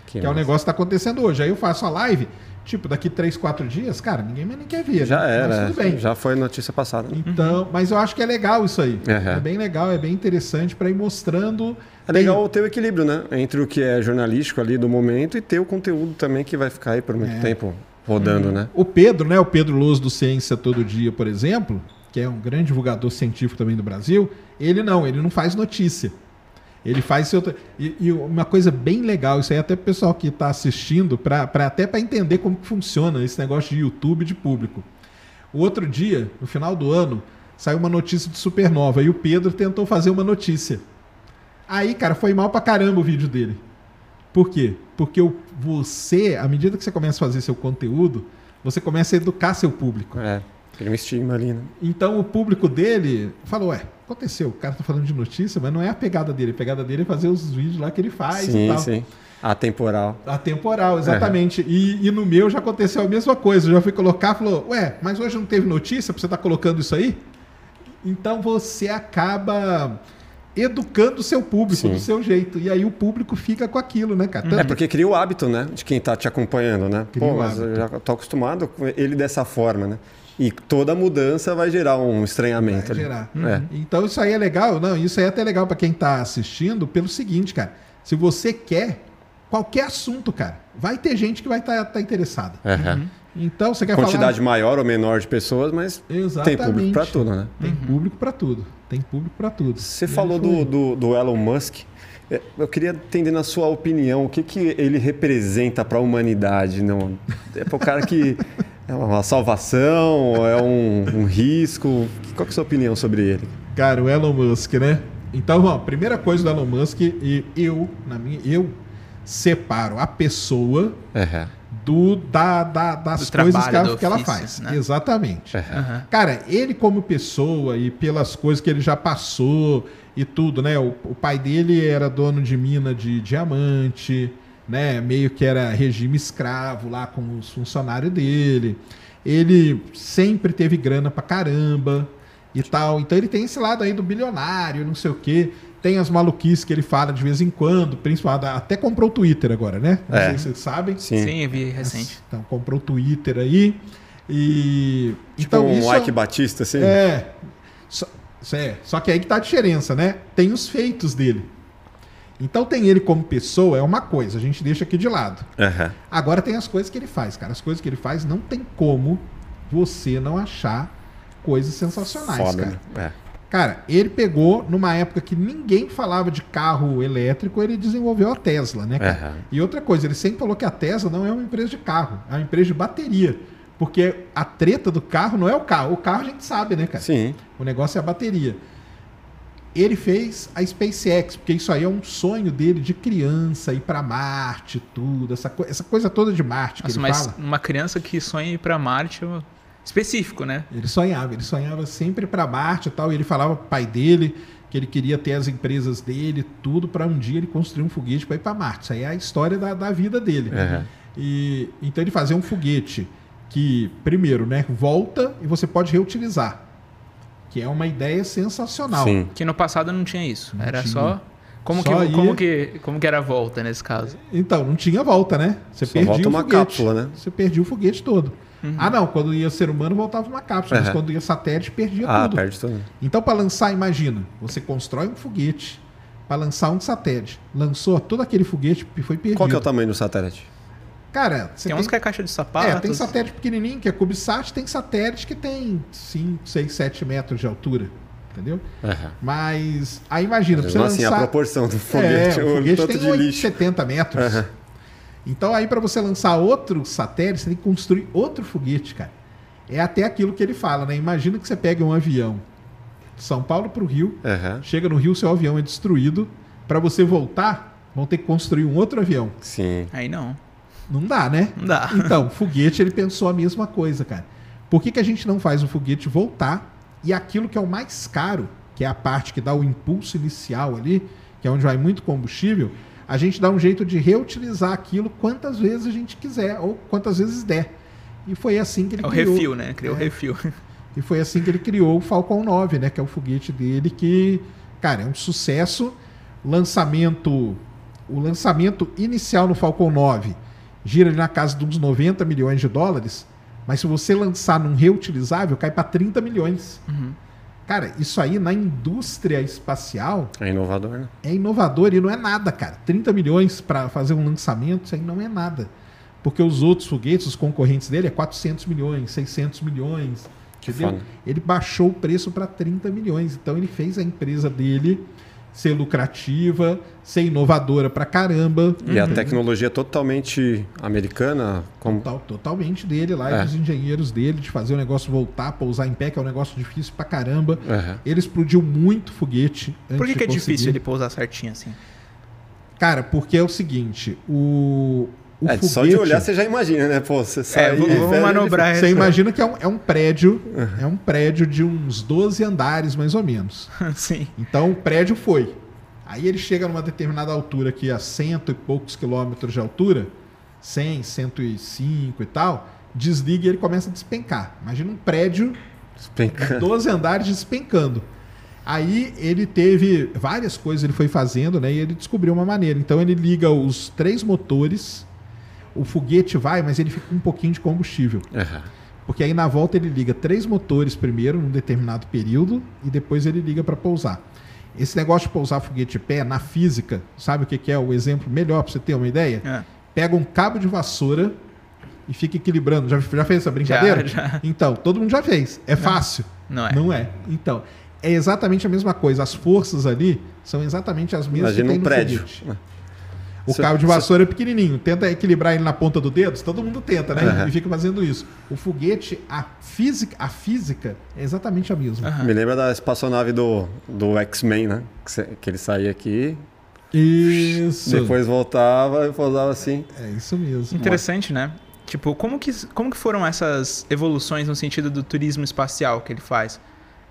Speaker 3: que, é o
Speaker 1: massa.
Speaker 3: negócio que tá acontecendo hoje. Aí eu faço a live, tipo, daqui 3, 4 dias, cara, ninguém mais nem quer ver.
Speaker 1: Já
Speaker 3: né?
Speaker 1: era.
Speaker 3: Tudo bem.
Speaker 1: Já foi notícia passada.
Speaker 3: Então, mas eu acho que é legal isso aí.
Speaker 1: Aham.
Speaker 3: É bem legal, é bem interessante para ir mostrando.
Speaker 1: É legal ter o equilíbrio, né? Entre o que é jornalístico ali do momento e ter o conteúdo também que vai ficar aí por muito
Speaker 3: É.
Speaker 1: tempo rodando, né?
Speaker 3: O Pedro, né? O Pedro Luz do Ciência Todo Dia, por exemplo, que é um grande divulgador científico também do Brasil, ele não, ele não faz notícia. Ele faz seu. E, e uma coisa bem legal, isso aí até pro pessoal que está assistindo, pra, pra, até para entender como funciona esse negócio de YouTube de público. O outro dia, no final do ano, saiu uma notícia de supernova e o Pedro tentou fazer uma notícia. Aí, cara, foi mal pra caramba o vídeo dele. Por quê? Porque o, você, à medida que você começa a fazer seu conteúdo, você começa a educar seu público.
Speaker 1: É, cria um estigma ali, né?
Speaker 3: Então o público dele falou: Ué, aconteceu, o cara tá falando de notícia, mas não é a pegada dele. A pegada dele é fazer os vídeos lá que ele faz e
Speaker 1: sim,
Speaker 3: tal.
Speaker 1: sim. Atemporal.
Speaker 3: Atemporal, exatamente. E, e no meu já aconteceu a mesma coisa. Eu já fui colocar, falou, ué, mas hoje não teve notícia pra você estar colocando isso aí? Então você acaba educando o seu público
Speaker 1: Sim.
Speaker 3: do seu jeito. E aí o público fica com aquilo, né, cara?
Speaker 1: É
Speaker 3: Tanto-
Speaker 1: porque cria o hábito, né? De quem tá te acompanhando, né?
Speaker 3: Cria
Speaker 1: Pô, mas eu já tô acostumado com ele dessa forma, né? E toda mudança vai gerar um estranhamento.
Speaker 3: Vai
Speaker 1: ali.
Speaker 3: gerar.
Speaker 1: É.
Speaker 3: Então isso aí é legal, não, isso aí é até legal pra quem tá assistindo, pelo seguinte, cara. Se você quer qualquer assunto, cara, vai ter gente que vai estar interessada.
Speaker 1: Aham.
Speaker 3: Então você quer
Speaker 1: Quantidade maior ou menor de pessoas, mas
Speaker 3: falar...
Speaker 1: tem
Speaker 3: Exatamente.
Speaker 1: público para tudo, né?
Speaker 3: Tem público pra tudo. Tem público pra tudo.
Speaker 1: Você
Speaker 3: E
Speaker 1: falou
Speaker 3: ele foi-
Speaker 1: do, do, do Elon Musk. É, Eu queria entender na sua opinião o que, que ele representa para a humanidade. Não? É para o cara que é uma salvação, é um, um risco. Qual que é a sua opinião sobre ele?
Speaker 3: Cara, o Elon Musk, né? Então, ó, primeira coisa do Elon Musk, e eu, na minha, eu separo a pessoa
Speaker 1: É,
Speaker 3: do da, da- das
Speaker 2: Do
Speaker 3: coisas que ela,
Speaker 2: do
Speaker 3: que ela faz.
Speaker 2: né?
Speaker 3: Exatamente.
Speaker 2: Aham.
Speaker 3: Cara, ele como pessoa e pelas coisas que ele já passou e tudo, né? O, o pai dele era dono de mina de diamante, né? Meio que era regime escravo lá com os funcionários dele. Ele sempre teve grana pra caramba e tal. Então ele tem esse lado aí do bilionário, não sei o quê. Tem as maluquices que ele fala de vez em quando, principalmente. Até comprou o Twitter agora, né? Não
Speaker 1: É.
Speaker 3: sei se vocês sabem.
Speaker 1: Sim.
Speaker 2: Sim, eu vi recente.
Speaker 3: Então comprou o Twitter aí. E.
Speaker 1: Tipo
Speaker 3: então,
Speaker 1: um
Speaker 3: isso é-
Speaker 1: Batista, assim?
Speaker 3: é. Só, é. Só que aí que tá a diferença, né? Tem os feitos dele. Então tem ele como pessoa, é uma coisa, a gente deixa aqui de lado.
Speaker 1: Aham.
Speaker 3: Agora tem as coisas que ele faz, cara. As coisas que ele faz não tem como você não achar coisas sensacionais,
Speaker 1: Foda,
Speaker 3: cara.
Speaker 1: né? É.
Speaker 3: Cara, ele pegou numa época que ninguém falava de carro elétrico, ele desenvolveu a Tesla, né, cara?
Speaker 1: Aham.
Speaker 3: E outra coisa, ele sempre falou que a Tesla não é uma empresa de carro, é uma empresa de bateria. Porque a treta do carro não é o carro. O carro a gente sabe, né, cara?
Speaker 1: Sim.
Speaker 3: O negócio é a bateria. Ele fez a SpaceX, porque isso aí é um sonho dele de criança, ir pra Marte, tudo, essa, co- essa coisa toda de Marte que
Speaker 2: Nossa,
Speaker 3: ele
Speaker 2: mas
Speaker 3: fala.
Speaker 2: uma criança que sonha ir pra Marte, é específico, né?
Speaker 3: Ele sonhava, ele sonhava sempre para Marte e tal, e ele falava pro pai dele que ele queria ter as empresas dele, tudo para um dia ele construir um foguete para ir para Marte. Isso aí é a história da, da vida dele.
Speaker 1: Aham.
Speaker 3: E então ele fazia um foguete que primeiro, né, volta e você pode reutilizar, que é uma ideia sensacional.
Speaker 1: Sim.
Speaker 2: Que no passado não tinha isso.
Speaker 3: Não
Speaker 2: era
Speaker 3: tinha.
Speaker 2: só. Como,
Speaker 3: Só
Speaker 2: que,
Speaker 3: ia-
Speaker 2: como, que, como que era a volta nesse caso?
Speaker 3: Então, não tinha volta, né? Você
Speaker 1: Só
Speaker 3: perdia
Speaker 1: volta
Speaker 3: o
Speaker 1: uma
Speaker 3: foguete.
Speaker 1: cápsula, né?
Speaker 3: Você perdia o foguete todo. Ah, não, quando ia ser humano voltava uma cápsula, mas
Speaker 1: Aham.
Speaker 3: quando ia satélite perdia
Speaker 1: Ah,
Speaker 3: tudo.
Speaker 1: perde tudo.
Speaker 3: Então, para lançar, imagina, você constrói um foguete para lançar um satélite. Lançou todo aquele foguete e foi perdido.
Speaker 1: Qual que é o tamanho do satélite?
Speaker 3: Cara, você
Speaker 2: Tem uns que é caixa de sapato.
Speaker 3: É, tem satélite pequenininho, que é CubeSat, tem satélite que tem 5, 6, 7 metros de altura. Entendeu?
Speaker 1: Aham.
Speaker 3: Mas, aí imagina, pra você
Speaker 1: assim, a
Speaker 3: lançar...
Speaker 1: proporção do foguete,
Speaker 3: é,
Speaker 1: o
Speaker 3: o foguete
Speaker 1: tanto
Speaker 3: tem
Speaker 1: de
Speaker 3: 8,
Speaker 1: lixo.
Speaker 3: 70 metros.
Speaker 1: Aham.
Speaker 3: Então aí para você lançar outro satélite, você tem que construir outro foguete, cara. É até aquilo que ele fala, né? Imagina que você pega um avião de São Paulo para o Rio,
Speaker 1: Aham.
Speaker 3: chega no Rio, seu avião é destruído. Para você voltar, vão ter que construir um outro avião.
Speaker 1: Sim.
Speaker 2: Aí não.
Speaker 3: Não dá, né?
Speaker 2: Não dá.
Speaker 3: Então, foguete, ele pensou a mesma coisa, cara. Por que, que a gente não faz o foguete voltar e aquilo que é o mais caro, que é a parte que dá o impulso inicial ali, que é onde vai muito combustível, a gente dá um jeito de reutilizar aquilo quantas vezes a gente quiser ou quantas vezes der. E foi assim que ele
Speaker 2: É o
Speaker 3: criou.
Speaker 2: refil, né? Criou o
Speaker 3: É.
Speaker 2: refil.
Speaker 3: E foi assim que ele criou o Falcon 9, né? Que é o foguete dele que, cara, é um sucesso. Lançamento, o lançamento inicial no Falcon 9 gira ali na casa de uns 90 milhões de dólares, mas se você lançar num reutilizável, cai para 30 milhões.
Speaker 2: Uhum.
Speaker 3: Cara, isso aí na indústria espacial
Speaker 1: É inovador, né?
Speaker 3: é inovador e não é nada, cara. 30 milhões para fazer um lançamento, isso aí não é nada. Porque os outros foguetes, os concorrentes dele, é 400 milhões, 600 milhões.
Speaker 1: Que
Speaker 3: entendeu?
Speaker 1: foda.
Speaker 3: Ele baixou o preço para 30 milhões. Então ele fez a empresa dele ser lucrativa, ser inovadora pra caramba.
Speaker 1: E a tecnologia totalmente americana, como
Speaker 3: Total- totalmente dele lá,
Speaker 1: É.
Speaker 3: e dos engenheiros dele, de fazer o negócio voltar, pousar em pé, que é um negócio difícil pra caramba.
Speaker 1: Aham.
Speaker 3: Ele explodiu muito foguete.
Speaker 2: Por que,
Speaker 3: de
Speaker 2: que é
Speaker 3: conseguir.
Speaker 2: difícil ele pousar certinho assim?
Speaker 3: Cara, porque é o seguinte, o
Speaker 1: É,
Speaker 3: foguete...
Speaker 1: só de olhar você já imagina, né? Pô, você sai.
Speaker 2: vamos- vamos
Speaker 1: pega,
Speaker 2: manobrar
Speaker 3: Você
Speaker 2: essa.
Speaker 3: imagina que é um, é um prédio, é um prédio de uns 12 andares, mais ou menos.
Speaker 2: Sim.
Speaker 3: Então o prédio foi. Aí ele chega numa determinada altura aqui, a cento e poucos quilômetros de altura, 100, 105 e tal, desliga e ele começa a despencar. Imagina um prédio
Speaker 1: Despencando.
Speaker 3: 12 andares despencando. Aí ele teve várias coisas ele foi fazendo, né? E ele descobriu uma maneira. Então ele liga os três motores, o foguete vai, mas ele fica com um pouquinho de combustível.
Speaker 1: Aham.
Speaker 3: Porque aí na volta ele liga três motores primeiro, num determinado período, e depois ele liga para pousar. Esse negócio de pousar foguete de pé, na física, sabe o que que é o exemplo melhor para você ter uma ideia?
Speaker 2: É.
Speaker 3: Pega um cabo de vassoura e fica equilibrando. Já, já fez essa brincadeira?
Speaker 2: já.
Speaker 3: Então, todo mundo já fez. É fácil.
Speaker 2: Não é.
Speaker 3: Não é. Então, é exatamente a mesma coisa. As forças ali são exatamente as mesmas
Speaker 1: Imagina
Speaker 3: que tem
Speaker 1: um
Speaker 3: no
Speaker 1: prédio.
Speaker 3: foguete. O
Speaker 1: Se-
Speaker 3: cabo de vassoura é pequenininho. Tenta equilibrar ele na ponta do dedo. Todo mundo tenta, né?
Speaker 1: Aham.
Speaker 3: E fica fazendo isso. O foguete, a física, a física é exatamente a mesma.
Speaker 2: Aham.
Speaker 1: Me lembra da espaçonave do, do X-Men, né? Que, cê- que ele saía aqui,
Speaker 3: Isso.
Speaker 1: depois voltava e pousava assim.
Speaker 3: É isso mesmo.
Speaker 2: Interessante, né? Tipo, como que, como que foram essas evoluções no sentido do turismo espacial que ele faz?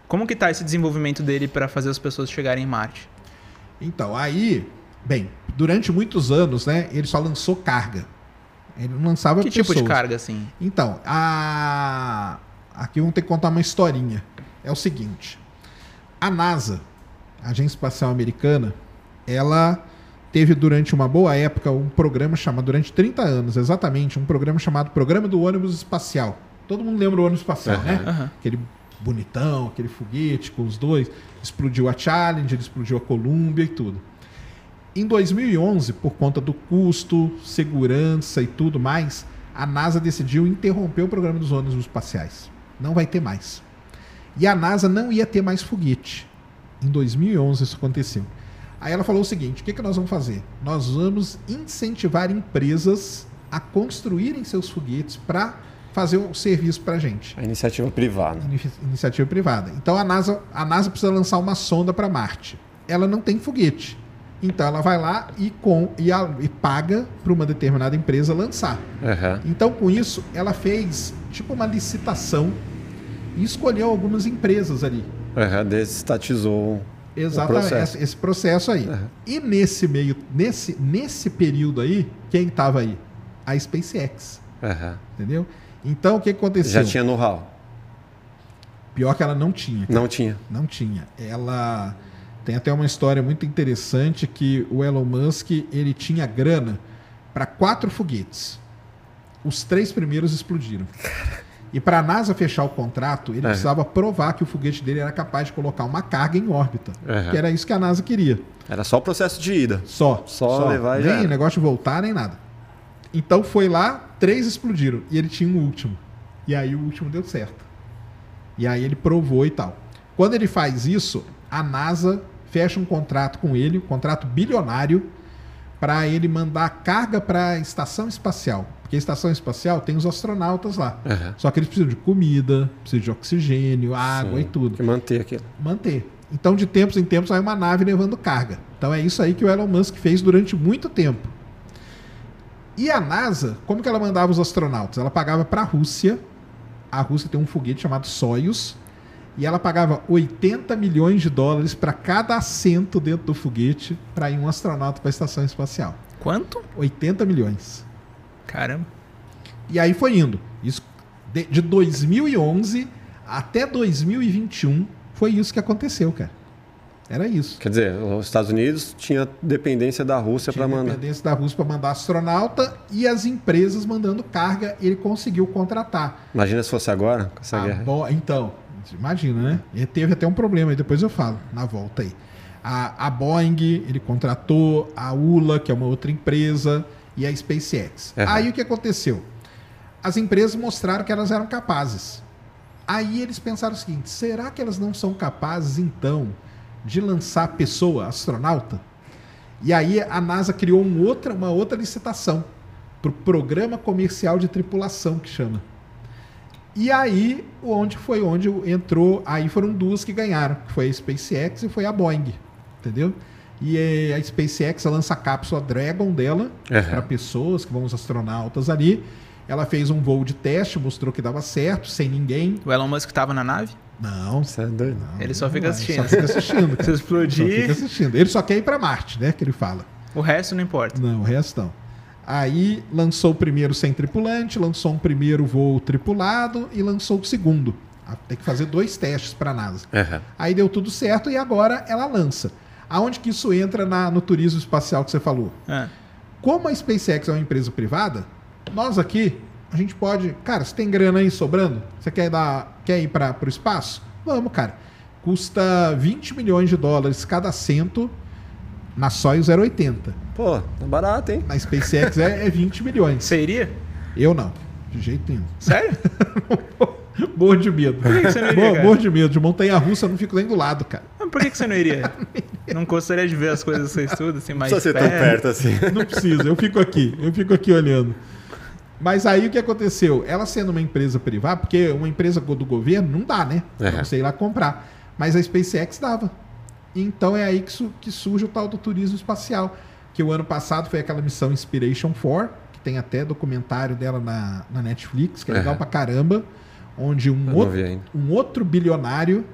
Speaker 2: Como que tá esse desenvolvimento dele para fazer as pessoas chegarem em Marte?
Speaker 3: Então, aí, bem, durante muitos anos, né, ele só lançou carga. Ele não lançava
Speaker 2: Que tipo de
Speaker 3: pessoas.
Speaker 2: carga, assim?
Speaker 3: Então, a... aqui vamos ter que contar uma historinha. É o seguinte: a NASA, a Agência Espacial Americana, ela teve durante uma boa época um programa chamado, durante 30 anos exatamente, um programa chamado Programa do Ônibus Espacial. Todo mundo lembra do ônibus espacial,
Speaker 1: Aham.
Speaker 3: né?
Speaker 2: Aham.
Speaker 3: Aquele bonitão, aquele foguete com os dois. Explodiu a Challenger, explodiu a Columbia e tudo. Em 2011, por conta do custo, segurança e tudo mais, a NASA decidiu interromper o programa dos ônibus espaciais. Não vai ter mais. E a NASA não ia ter mais foguete. Em 2011 isso aconteceu. Aí ela falou o seguinte: o que, que nós vamos fazer? Nós vamos incentivar empresas a construírem seus foguetes para fazer o serviço para a gente.
Speaker 1: A iniciativa privada.
Speaker 3: Inici- Iniciativa privada. Então a NASA, a NASA precisa lançar uma sonda para Marte. Ela não tem foguete. Então ela vai lá e, com, e, a- e paga para uma determinada empresa lançar.
Speaker 1: Aham.
Speaker 3: Então, com isso, ela fez tipo uma licitação e escolheu algumas empresas ali.
Speaker 1: Aham, Desestatizou.
Speaker 3: Exatamente,
Speaker 1: processo.
Speaker 3: esse, esse processo aí.
Speaker 1: Aham.
Speaker 3: E nesse meio, nesse, nesse período aí, quem estava aí? A SpaceX,
Speaker 1: Aham.
Speaker 3: entendeu? Então, o que aconteceu?
Speaker 1: Já tinha know-how.
Speaker 3: Pior que ela não tinha.
Speaker 1: Não tinha.
Speaker 3: Não tinha. Ela tem até uma história muito interessante que o Elon Musk ele tinha grana para quatro foguetes. Os três primeiros explodiram. E para a NASA fechar o contrato, ele
Speaker 1: É.
Speaker 3: precisava provar que o foguete dele era capaz de colocar uma carga em órbita.
Speaker 1: Aham.
Speaker 3: Que era isso que a NASA queria.
Speaker 1: Era só o processo de ida.
Speaker 3: Só.
Speaker 1: Só levar e
Speaker 3: Nem negócio de voltar, nem nada. Então foi lá, três explodiram. E ele tinha um último. E aí o último deu certo. E aí ele provou e tal. Quando ele faz isso, a NASA fecha um contrato com ele, um contrato bilionário, para ele mandar carga para a estação espacial. Porque a estação espacial tem os astronautas lá.
Speaker 1: Aham.
Speaker 3: Só que eles precisam de comida, precisam de oxigênio, água
Speaker 1: Sim.
Speaker 3: e tudo
Speaker 1: Que manter aquilo.
Speaker 3: manter. Então, de tempos em tempos, vai uma nave levando carga. Então, é isso aí que o Elon Musk fez durante muito tempo. E a NASA, como que ela mandava os astronautas? Ela pagava para a Rússia. A Rússia tem um foguete chamado Soyuz. E ela pagava 80 milhões de dólares para cada assento dentro do foguete para ir um astronauta para a estação espacial.
Speaker 2: Quanto?
Speaker 3: 80 milhões.
Speaker 2: Caramba.
Speaker 3: E aí foi indo. Isso de, de 2011 até 2021 foi isso que aconteceu, cara. Era isso.
Speaker 1: Quer dizer, os Estados Unidos tinha dependência da Rússia para mandar.
Speaker 3: dependência da Rússia para mandar astronauta e as empresas mandando carga, ele conseguiu contratar.
Speaker 1: Imagina se fosse agora, com essa
Speaker 3: A
Speaker 1: guerra.
Speaker 3: Bo- Então, imagina, né? E teve até um problema, aí depois eu falo, na volta aí. A, a Boeing, ele contratou, a ULA, que é uma outra empresa, e a SpaceX.
Speaker 1: Uhum.
Speaker 3: Aí o que aconteceu? As empresas mostraram que elas eram capazes. Aí eles pensaram o seguinte: será que elas não são capazes, então, de lançar pessoa, astronauta. E aí a NASA criou um outra, uma outra licitação para o Programa Comercial de Tripulação, que chama. E aí, onde foi onde entrou, aí foram duas que ganharam, que foi a SpaceX e foi a Boeing, entendeu? E eh, a SpaceX lança a cápsula Dragon dela
Speaker 1: Uhum.
Speaker 3: para pessoas que vão os astronautas ali. Ela fez um voo de teste, mostrou que dava certo, sem ninguém.
Speaker 2: O Elon Musk tava na nave?
Speaker 3: Não,
Speaker 1: Você é doido.
Speaker 3: não,
Speaker 2: Ele só fica assistindo.
Speaker 3: Só fica assistindo.
Speaker 2: Se
Speaker 3: Só
Speaker 2: explodir,
Speaker 3: fica assistindo. Ele só quer ir para Marte, né? Que ele fala.
Speaker 2: o resto não importa.
Speaker 3: Não, o resto não. Aí lançou o primeiro sem tripulante, lançou um primeiro voo tripulado e lançou o segundo. Ah, Tem que fazer dois testes para a NASA.
Speaker 1: Uhum.
Speaker 3: Aí deu tudo certo e agora ela lança. Aonde que isso entra na- no turismo espacial que você falou?
Speaker 2: Ah,
Speaker 3: Como a SpaceX é uma empresa privada, nós aqui, a gente pode. Cara, você tem grana aí sobrando? Você quer, dar, quer ir para o espaço? Vamos, cara. Custa 20 milhões de dólares cada assento na Soyuz 080.
Speaker 1: Pô, tá barato, hein?
Speaker 3: Na SpaceX é, é 20 milhões.
Speaker 2: Você iria?
Speaker 3: Eu não. De jeito nenhum.
Speaker 2: Sério?
Speaker 3: Morro de medo.
Speaker 2: Por que que você não iria,
Speaker 3: Morro- de medo. De montanha russa eu não fico nem do lado, cara.
Speaker 2: Mas por que, que você não iria? Não gostaria de ver as coisas que você estuda, assim,
Speaker 1: Não
Speaker 2: mais
Speaker 1: precisa ser tão perto assim.
Speaker 3: Não precisa, eu fico aqui, eu fico aqui olhando. Mas aí o que aconteceu? Ela sendo uma empresa privada, porque uma empresa do governo não dá, né? Pra
Speaker 1: É.
Speaker 3: você ir lá comprar. Mas a SpaceX dava. Então é aí que, su- que surge o tal do turismo espacial. Que o ano passado foi aquela missão Inspiration 4, que tem até documentário dela na, na Netflix, que é legal
Speaker 1: Aham.
Speaker 3: pra caramba. Onde um outro, um outro bilionário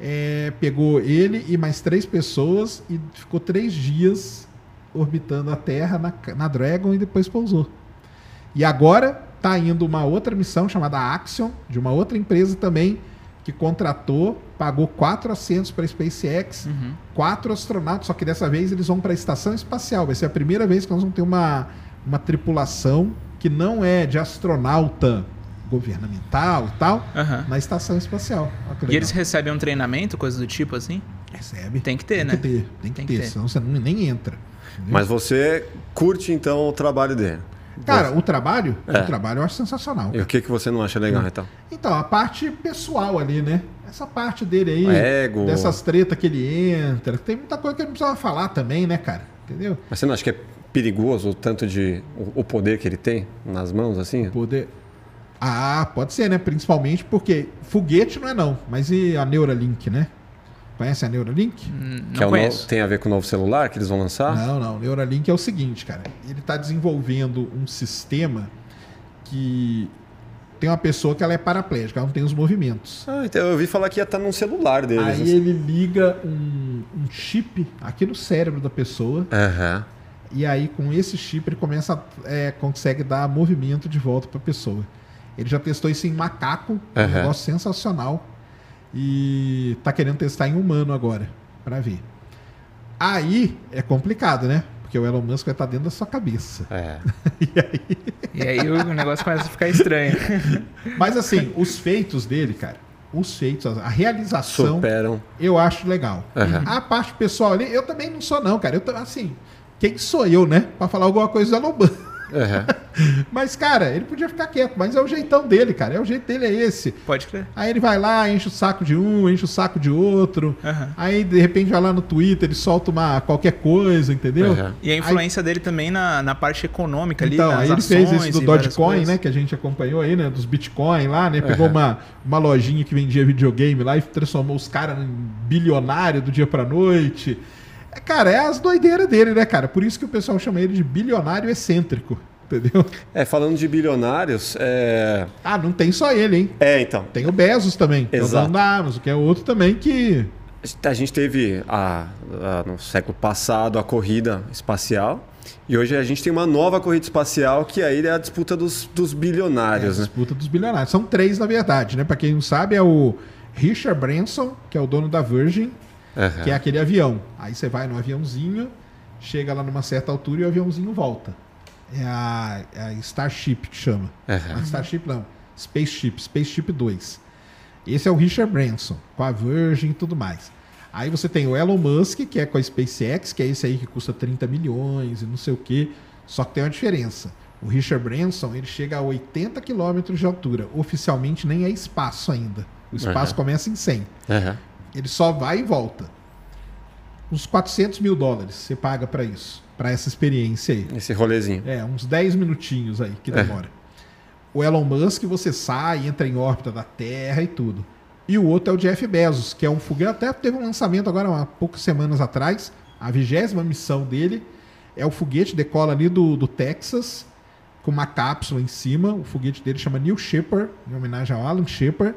Speaker 3: é, pegou ele e mais três pessoas e ficou três dias orbitando a Terra na, na Dragon e depois pousou. E agora tá indo uma outra missão chamada Axion, de uma outra empresa também, que contratou, pagou quatro assentos para a SpaceX,
Speaker 2: Uhum.
Speaker 3: quatro astronautas, só que dessa vez eles vão para a estação espacial. Vai ser a primeira vez que nós vamos ter uma, uma tripulação que não é de astronauta governamental e tal,
Speaker 2: Aham.
Speaker 3: na estação espacial.
Speaker 2: E eles recebem um treinamento, coisa do tipo assim?
Speaker 3: Recebe.
Speaker 2: Tem que ter,
Speaker 3: tem
Speaker 2: né?
Speaker 3: Que ter, tem que
Speaker 2: Tem
Speaker 3: ter,
Speaker 2: que ter.
Speaker 3: senão você não- nem entra. entendeu?
Speaker 1: Mas você curte então o trabalho dele.
Speaker 3: Cara, o trabalho,
Speaker 1: É.
Speaker 3: o trabalho eu acho sensacional.
Speaker 1: E o que, que você não acha legal, então?
Speaker 3: Então, a parte pessoal ali, né? Essa parte dele aí,
Speaker 1: Ego.
Speaker 3: dessas tretas que ele entra, tem muita coisa que ele não precisava falar também, né, cara? Entendeu?
Speaker 1: Mas você não acha que é perigoso o tanto de. o, o poder que ele tem nas mãos, assim?
Speaker 3: Poder. Ah, pode ser, né? Principalmente porque foguete não é não, mas e a Neuralink, né? Conhece a Neuralink?
Speaker 2: Hum, Não
Speaker 1: que é o no-
Speaker 2: conheço.
Speaker 1: tem a ver com o novo celular que eles vão lançar?
Speaker 3: Não, não. Neuralink é o seguinte, cara. Ele está desenvolvendo um sistema que tem uma pessoa que ela é paraplégica, ela não tem os movimentos.
Speaker 1: Ah, então eu ouvi falar que ia estar num celular deles.
Speaker 3: Aí ele liga um, um chip aqui no cérebro da pessoa
Speaker 1: Aham.
Speaker 3: e aí com esse chip ele começa a, é, consegue dar movimento de volta para a pessoa. Ele já testou isso em macaco, é um negócio sensacional e tá querendo testar em humano agora para ver. Aí é complicado, né? Porque o Elon Musk vai estar dentro da sua cabeça.
Speaker 1: É.
Speaker 2: E aí o negócio começa a ficar estranho.
Speaker 3: Mas assim, os feitos dele, cara, os feitos, a realização,
Speaker 1: Superam.
Speaker 3: eu acho legal.
Speaker 1: Aham.
Speaker 3: A parte pessoal ali, eu também não sou não, cara. Eu tô, assim, quem sou eu, né, Pra falar alguma coisa do Elon Musk? Mas cara, ele podia ficar quieto, mas é o jeitão dele, cara. É o jeito dele é esse.
Speaker 2: Pode crer.
Speaker 3: Aí ele vai lá, enche o saco de um, enche o saco de outro.
Speaker 2: Aham.
Speaker 3: Aí de repente vai lá no Twitter, ele solta uma qualquer coisa, entendeu?
Speaker 1: Aham.
Speaker 2: E a influência dele também na, na parte econômica ali,
Speaker 3: Então,
Speaker 2: nas
Speaker 3: aí ele
Speaker 2: ações
Speaker 3: fez isso do Dogecoin, né? Que a gente acompanhou aí, né? Dos Bitcoin lá, né? Pegou uma, uma lojinha que vendia videogame lá e transformou os caras em bilionário do dia pra noite. É, cara, é as doideiras dele, né, cara? Por isso que o pessoal chama ele de bilionário excêntrico, entendeu?
Speaker 1: É, falando de bilionários, é.
Speaker 3: Ah, não tem só ele, hein?
Speaker 1: É, então.
Speaker 3: Tem o Bezos também, que é o
Speaker 1: Exato.
Speaker 3: dono da Amazon, que é outro também que...
Speaker 1: A gente teve a- a- no século passado a corrida espacial e hoje a gente tem uma nova corrida espacial que aí é a disputa dos, dos
Speaker 3: É a
Speaker 1: bilionários, né?
Speaker 3: disputa dos bilionários. São três, na verdade, né? Pra quem não sabe, é o Richard Branson, que é o dono da Virgin,
Speaker 1: Aham.
Speaker 3: que é aquele avião. Aí você vai no aviãozinho, chega lá numa certa altura e o aviãozinho volta. É a, é a Starship que chama.
Speaker 1: Aham.
Speaker 3: Não, Starship não. Spaceship, Spaceship 2. Esse é o Richard Branson, com a Virgin e tudo mais. Aí você tem o Elon Musk, que é com a SpaceX, que é esse aí que custa 30 milhões e não sei o quê. Só que tem uma diferença. O Richard Branson, ele chega a 80 quilômetros de altura. Oficialmente nem é espaço ainda. O espaço
Speaker 1: Aham.
Speaker 3: começa em 100
Speaker 1: Aham.
Speaker 3: Ele só vai e volta. uns 400 mil dólares você paga para isso, para essa experiência aí.
Speaker 1: Esse rolezinho.
Speaker 3: É, uns 10 minutinhos aí que demora. O Elon Musk, você sai, entra em órbita da Terra e tudo. E o outro é o Jeff Bezos, que é um foguete. Até teve um lançamento agora há poucas semanas atrás. A vigésima missão dele é o foguete, decola ali do, do Texas, com uma cápsula em cima. O foguete dele chama New Shepard, em homenagem ao Alan Shepard.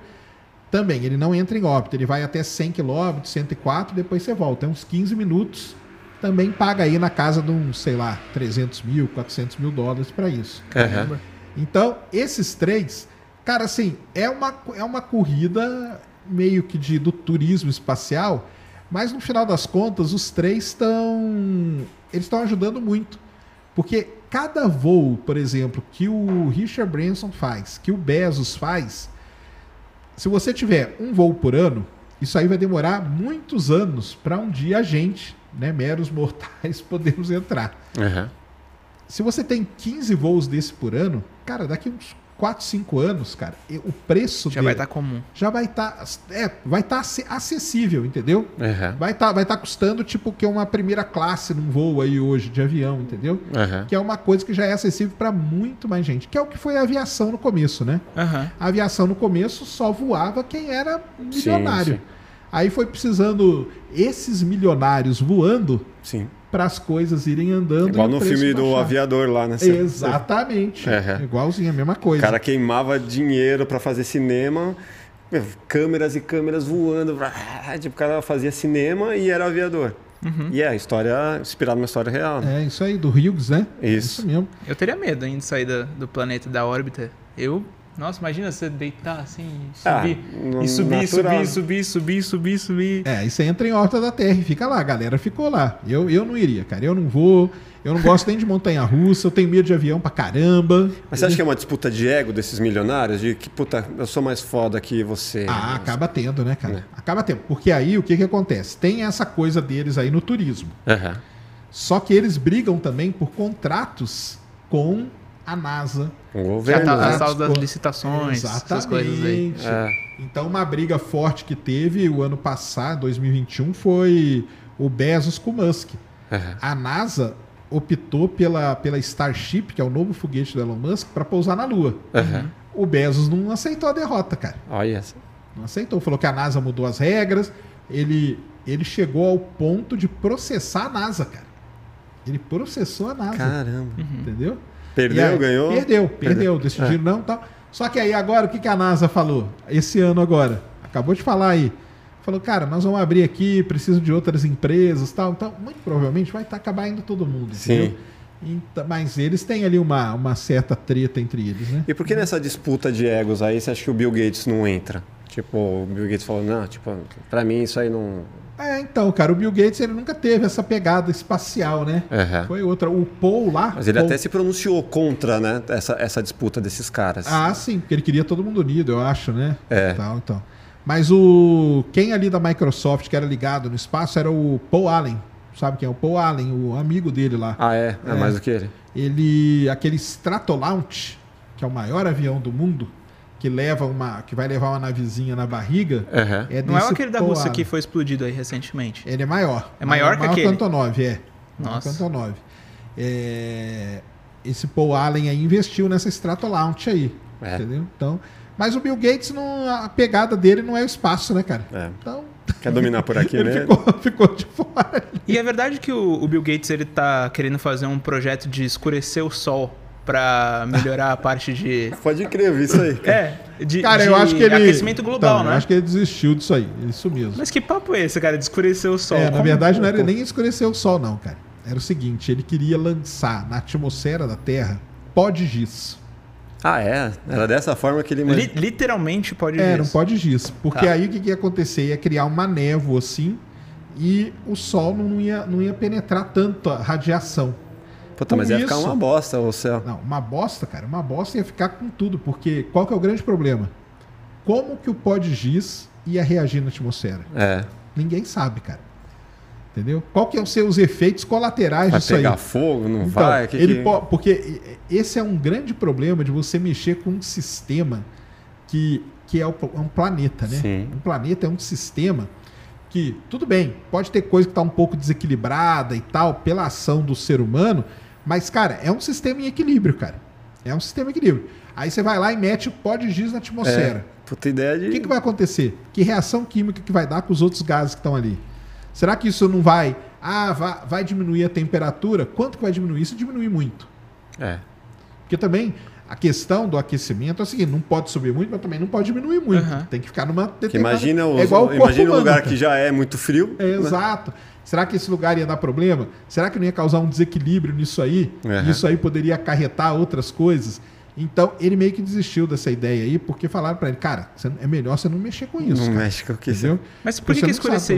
Speaker 3: Também, ele não entra em órbita, ele vai até 100 km, 104, depois você volta. É uns 15 minutos. Também paga aí na casa de uns, sei lá, 300 mil, 400 mil dólares para isso.
Speaker 1: Aham.
Speaker 3: Então, esses três, cara, assim, é uma, é uma corrida meio que de, do turismo espacial, mas no final das contas, os três estão. Eles estão ajudando muito. Porque cada voo, por exemplo, que o Richard Branson faz, que o Bezos faz, se você tiver um voo por ano, isso aí vai demorar muitos anos para um dia a gente, né, meros mortais, podermos entrar.
Speaker 1: Aham.
Speaker 3: Se você tem 15 voos desse por ano, cara, daqui uns 4, 5 anos, cara, e- o preço
Speaker 2: Já
Speaker 3: dele
Speaker 2: vai estar comum.
Speaker 3: já vai estar é, vai estar acessível, entendeu?
Speaker 1: Aham.
Speaker 3: Vai estar vai tá custando tipo que é uma primeira classe num voo aí hoje de avião, entendeu?
Speaker 1: Aham.
Speaker 3: Que é uma coisa que já é acessível para muito mais gente, que é o que foi a aviação no começo, né?
Speaker 2: Aham.
Speaker 3: A aviação no começo só voava quem era milionário.
Speaker 1: sim.
Speaker 3: Aí foi precisando esses milionários voando
Speaker 1: Sim.
Speaker 3: Para as coisas irem andando.
Speaker 1: Igual
Speaker 3: o
Speaker 1: no filme do
Speaker 3: baixar.
Speaker 1: aviador lá, né?
Speaker 3: Exatamente.
Speaker 1: Aham.
Speaker 3: Igualzinho, a mesma
Speaker 1: O
Speaker 3: coisa.
Speaker 1: cara queimava dinheiro pra fazer cinema, câmeras e câmeras voando. Tipo, o cara fazia cinema e era aviador. E é a história inspirada numa história real. né?
Speaker 3: É isso aí, do Hughes, né?
Speaker 1: Isso.
Speaker 3: Isso mesmo.
Speaker 2: Eu teria medo ainda de sair da- do planeta da órbita. Eu. Nossa, imagina você deitar assim,
Speaker 1: Ah,
Speaker 2: subir.
Speaker 1: no-
Speaker 2: e subir,
Speaker 1: natural.
Speaker 2: subir, subir, subir, subir, subir.
Speaker 3: É, aí você entra em órbita da Terra e fica lá. A galera ficou lá. Eu, eu não iria, cara. Eu não vou. Eu não gosto nem de montanha russa. Eu tenho medo de avião pra caramba.
Speaker 1: Mas você acha que é uma disputa de ego desses milionários? De que, puta, eu sou mais foda que você.
Speaker 3: Ah, acaba tendo, né, cara?
Speaker 1: É.
Speaker 3: Acaba tendo. Porque aí o que, que acontece? Tem essa coisa deles aí no turismo.
Speaker 1: Aham.
Speaker 3: Só que eles brigam também por contratos com a NASA.
Speaker 1: O
Speaker 2: Já
Speaker 1: governo.
Speaker 2: tá
Speaker 1: né?
Speaker 2: das licitações, essas coisas aí.
Speaker 3: Exatamente.
Speaker 1: É.
Speaker 3: Então, uma briga forte que teve o ano passado, 2021, foi o Bezos com o Musk.
Speaker 1: Aham.
Speaker 3: A NASA optou pela, pela Starship, que é o novo foguete do Elon Musk, para pousar na Lua.
Speaker 1: Aham.
Speaker 3: O Bezos não aceitou a derrota, cara.
Speaker 1: Olha essa.
Speaker 3: Não aceitou. Falou que a NASA mudou as regras. Ele, ele chegou ao ponto de processar a NASA, cara. Ele processou a NASA.
Speaker 1: Caramba.
Speaker 3: Entendeu?
Speaker 1: Uhum. Perdeu,
Speaker 3: aí-
Speaker 1: ganhou?
Speaker 3: Perdeu, perdeu. Decidiram não tal. Só que aí agora, o que, que a NASA falou? Esse ano agora. Acabou de falar aí. Falou, cara, nós vamos abrir aqui, preciso de outras empresas tal. Então, muito provavelmente vai estar acabar indo todo mundo.
Speaker 1: Sim.
Speaker 3: Então, mas eles têm ali uma, uma certa treta entre eles, né?
Speaker 1: E por que nessa disputa de egos aí você acha que o Bill Gates não entra? Tipo, o Bill Gates falou, não, tipo, pra mim isso aí não.
Speaker 3: É, então, cara, o Bill Gates ele nunca teve essa pegada espacial, né?
Speaker 1: Aham.
Speaker 3: Foi outra. O Paul lá.
Speaker 1: Mas ele
Speaker 3: Paul-
Speaker 1: até se pronunciou contra, né, essa, essa disputa desses caras.
Speaker 3: Ah, sim, porque ele queria todo mundo unido, eu acho, né?
Speaker 1: É.
Speaker 3: Tal, então. Mas o quem ali da Microsoft que era ligado no espaço era o Paul Allen. Sabe quem é o Paul Allen, o amigo dele lá.
Speaker 1: Ah, é? É,
Speaker 3: É.
Speaker 1: mais do que ele?
Speaker 3: Ele, aquele Stratolaunch, que é o maior avião do mundo, que leva uma, que vai levar uma navezinha na barriga,
Speaker 1: Aham.
Speaker 3: é
Speaker 2: Não é aquele da Rússia que foi explodido aí recentemente.
Speaker 3: Ele é maior.
Speaker 2: É maior que aquele?
Speaker 3: Maior que o Antonov, é. Maior
Speaker 2: Nossa.
Speaker 3: que o Antonov. É, Esse Paul Allen aí investiu nessa Stratolaunch aí.
Speaker 1: É.
Speaker 3: Entendeu? Então, mas o Bill Gates, não, a pegada dele não é o espaço, né, cara?
Speaker 1: É.
Speaker 3: Então,
Speaker 1: Quer dominar por aqui,
Speaker 3: ele
Speaker 1: né?
Speaker 3: ficou, ficou de fora.
Speaker 2: E é verdade que o, o Bill Gates ele tá querendo fazer um projeto de escurecer o sol pra melhorar a parte de.
Speaker 1: Pode crer, eu vi isso aí.
Speaker 2: É, de,
Speaker 3: Cara,
Speaker 2: de
Speaker 3: eu acho que ele.
Speaker 2: aquecimento global,
Speaker 3: Então,
Speaker 2: né?
Speaker 3: Eu acho que ele desistiu disso aí. Isso mesmo.
Speaker 2: Mas que papo é esse, cara, de escurecer o sol?
Speaker 3: é, na verdade, não era nem escurecer o sol, não, cara. Era o seguinte: ele queria lançar na atmosfera da Terra pó de giz.
Speaker 1: Ah, é? Era dessa forma que ele...
Speaker 2: Li- literalmente pode
Speaker 3: É,
Speaker 2: ver
Speaker 3: não
Speaker 2: isso.
Speaker 3: pode giz. Porque
Speaker 2: Tá.
Speaker 3: aí o que, que ia acontecer? Ia criar uma névoa assim e o sol não ia, não ia penetrar tanto a radiação.
Speaker 1: Puta, mas
Speaker 3: com
Speaker 1: ia ficar uma bosta o céu.
Speaker 3: Não, uma bosta, cara. Uma bosta ia ficar com tudo. Porque qual que é o grande problema? Como que o pó de giz ia reagir na atmosfera?
Speaker 1: É.
Speaker 3: Ninguém sabe, cara. Entendeu? Qual que iam ser os efeitos colaterais
Speaker 1: Vai
Speaker 3: disso aí?
Speaker 1: pegar fogo, não
Speaker 3: Então,
Speaker 1: vai? Que
Speaker 3: ele
Speaker 1: que-
Speaker 3: po- porque esse é um grande problema de você mexer com um sistema que, que é é um planeta, né?
Speaker 1: Sim.
Speaker 3: Um planeta é um sistema que, tudo bem, pode ter coisa que está um pouco desequilibrada e tal, pela ação do ser humano, mas, cara, é um sistema em equilíbrio, cara. É um sistema em equilíbrio. Aí você vai lá e mete o pó de giz na atmosfera.
Speaker 1: É, puta ideia de...
Speaker 3: O que, que vai acontecer? Que reação química que vai dar com os outros gases que estão ali? Será que isso não vai... Ah, vai, vai diminuir a temperatura? Quanto que vai diminuir? Isso diminui muito.
Speaker 1: É.
Speaker 3: Porque também a questão do aquecimento é o seguinte, não pode subir muito, mas também não pode diminuir muito.
Speaker 2: Uhum.
Speaker 3: Tem que ficar numa
Speaker 1: Que imagina, os,
Speaker 3: é igual o corpo
Speaker 1: imagina um
Speaker 3: humano,
Speaker 1: lugar
Speaker 3: cara.
Speaker 1: que já é muito frio.
Speaker 3: É, Exato. Será que esse lugar ia dar problema? Será que não ia causar um desequilíbrio nisso aí?
Speaker 1: Uhum.
Speaker 3: E Isso aí poderia acarretar outras coisas? Então, ele meio que desistiu dessa ideia aí, porque falaram pra ele, cara, você- é melhor você não mexer com isso,
Speaker 1: Não
Speaker 3: cara.
Speaker 1: mexe com o que
Speaker 3: Entendeu?
Speaker 2: Mas por que,
Speaker 3: Você
Speaker 2: que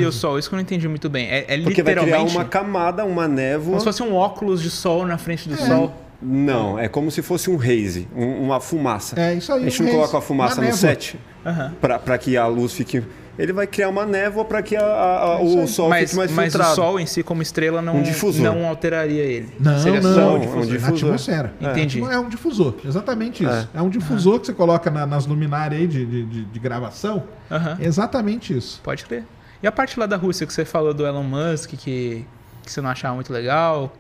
Speaker 2: o sol? Isso que eu não entendi muito bem. É, é
Speaker 1: Porque vai criar
Speaker 2: literalmente
Speaker 1: uma camada, uma névoa.
Speaker 2: como se fosse um óculos de sol na frente do
Speaker 3: É.
Speaker 2: sol.
Speaker 1: Não, é como se fosse um haze, um- uma fumaça.
Speaker 3: É isso aí.
Speaker 1: a gente
Speaker 3: um
Speaker 1: não
Speaker 3: haze,
Speaker 1: coloca a fumaça
Speaker 3: uma
Speaker 1: no set
Speaker 2: Aham.
Speaker 1: para que a luz fique. Ele vai criar uma névoa para que a- a- a-
Speaker 3: É
Speaker 1: o sol
Speaker 2: Mas,
Speaker 1: fique mais
Speaker 2: mas o
Speaker 1: filtrado.
Speaker 2: sol em si, como estrela, não,
Speaker 1: Um
Speaker 2: não alteraria ele.
Speaker 3: Não,
Speaker 2: Seria
Speaker 3: não,
Speaker 2: só
Speaker 3: não,
Speaker 2: um
Speaker 1: um
Speaker 2: difusor.
Speaker 3: na
Speaker 1: difusor.
Speaker 3: atmosfera.
Speaker 2: Entendi.
Speaker 3: É um difusor, exatamente isso. É, um difusor que você coloca na- nas luminárias aí de, de, de- de gravação. É exatamente isso.
Speaker 2: Pode crer. E a parte lá da Rússia que você falou do Elon Musk, que, que você não achava muito legal.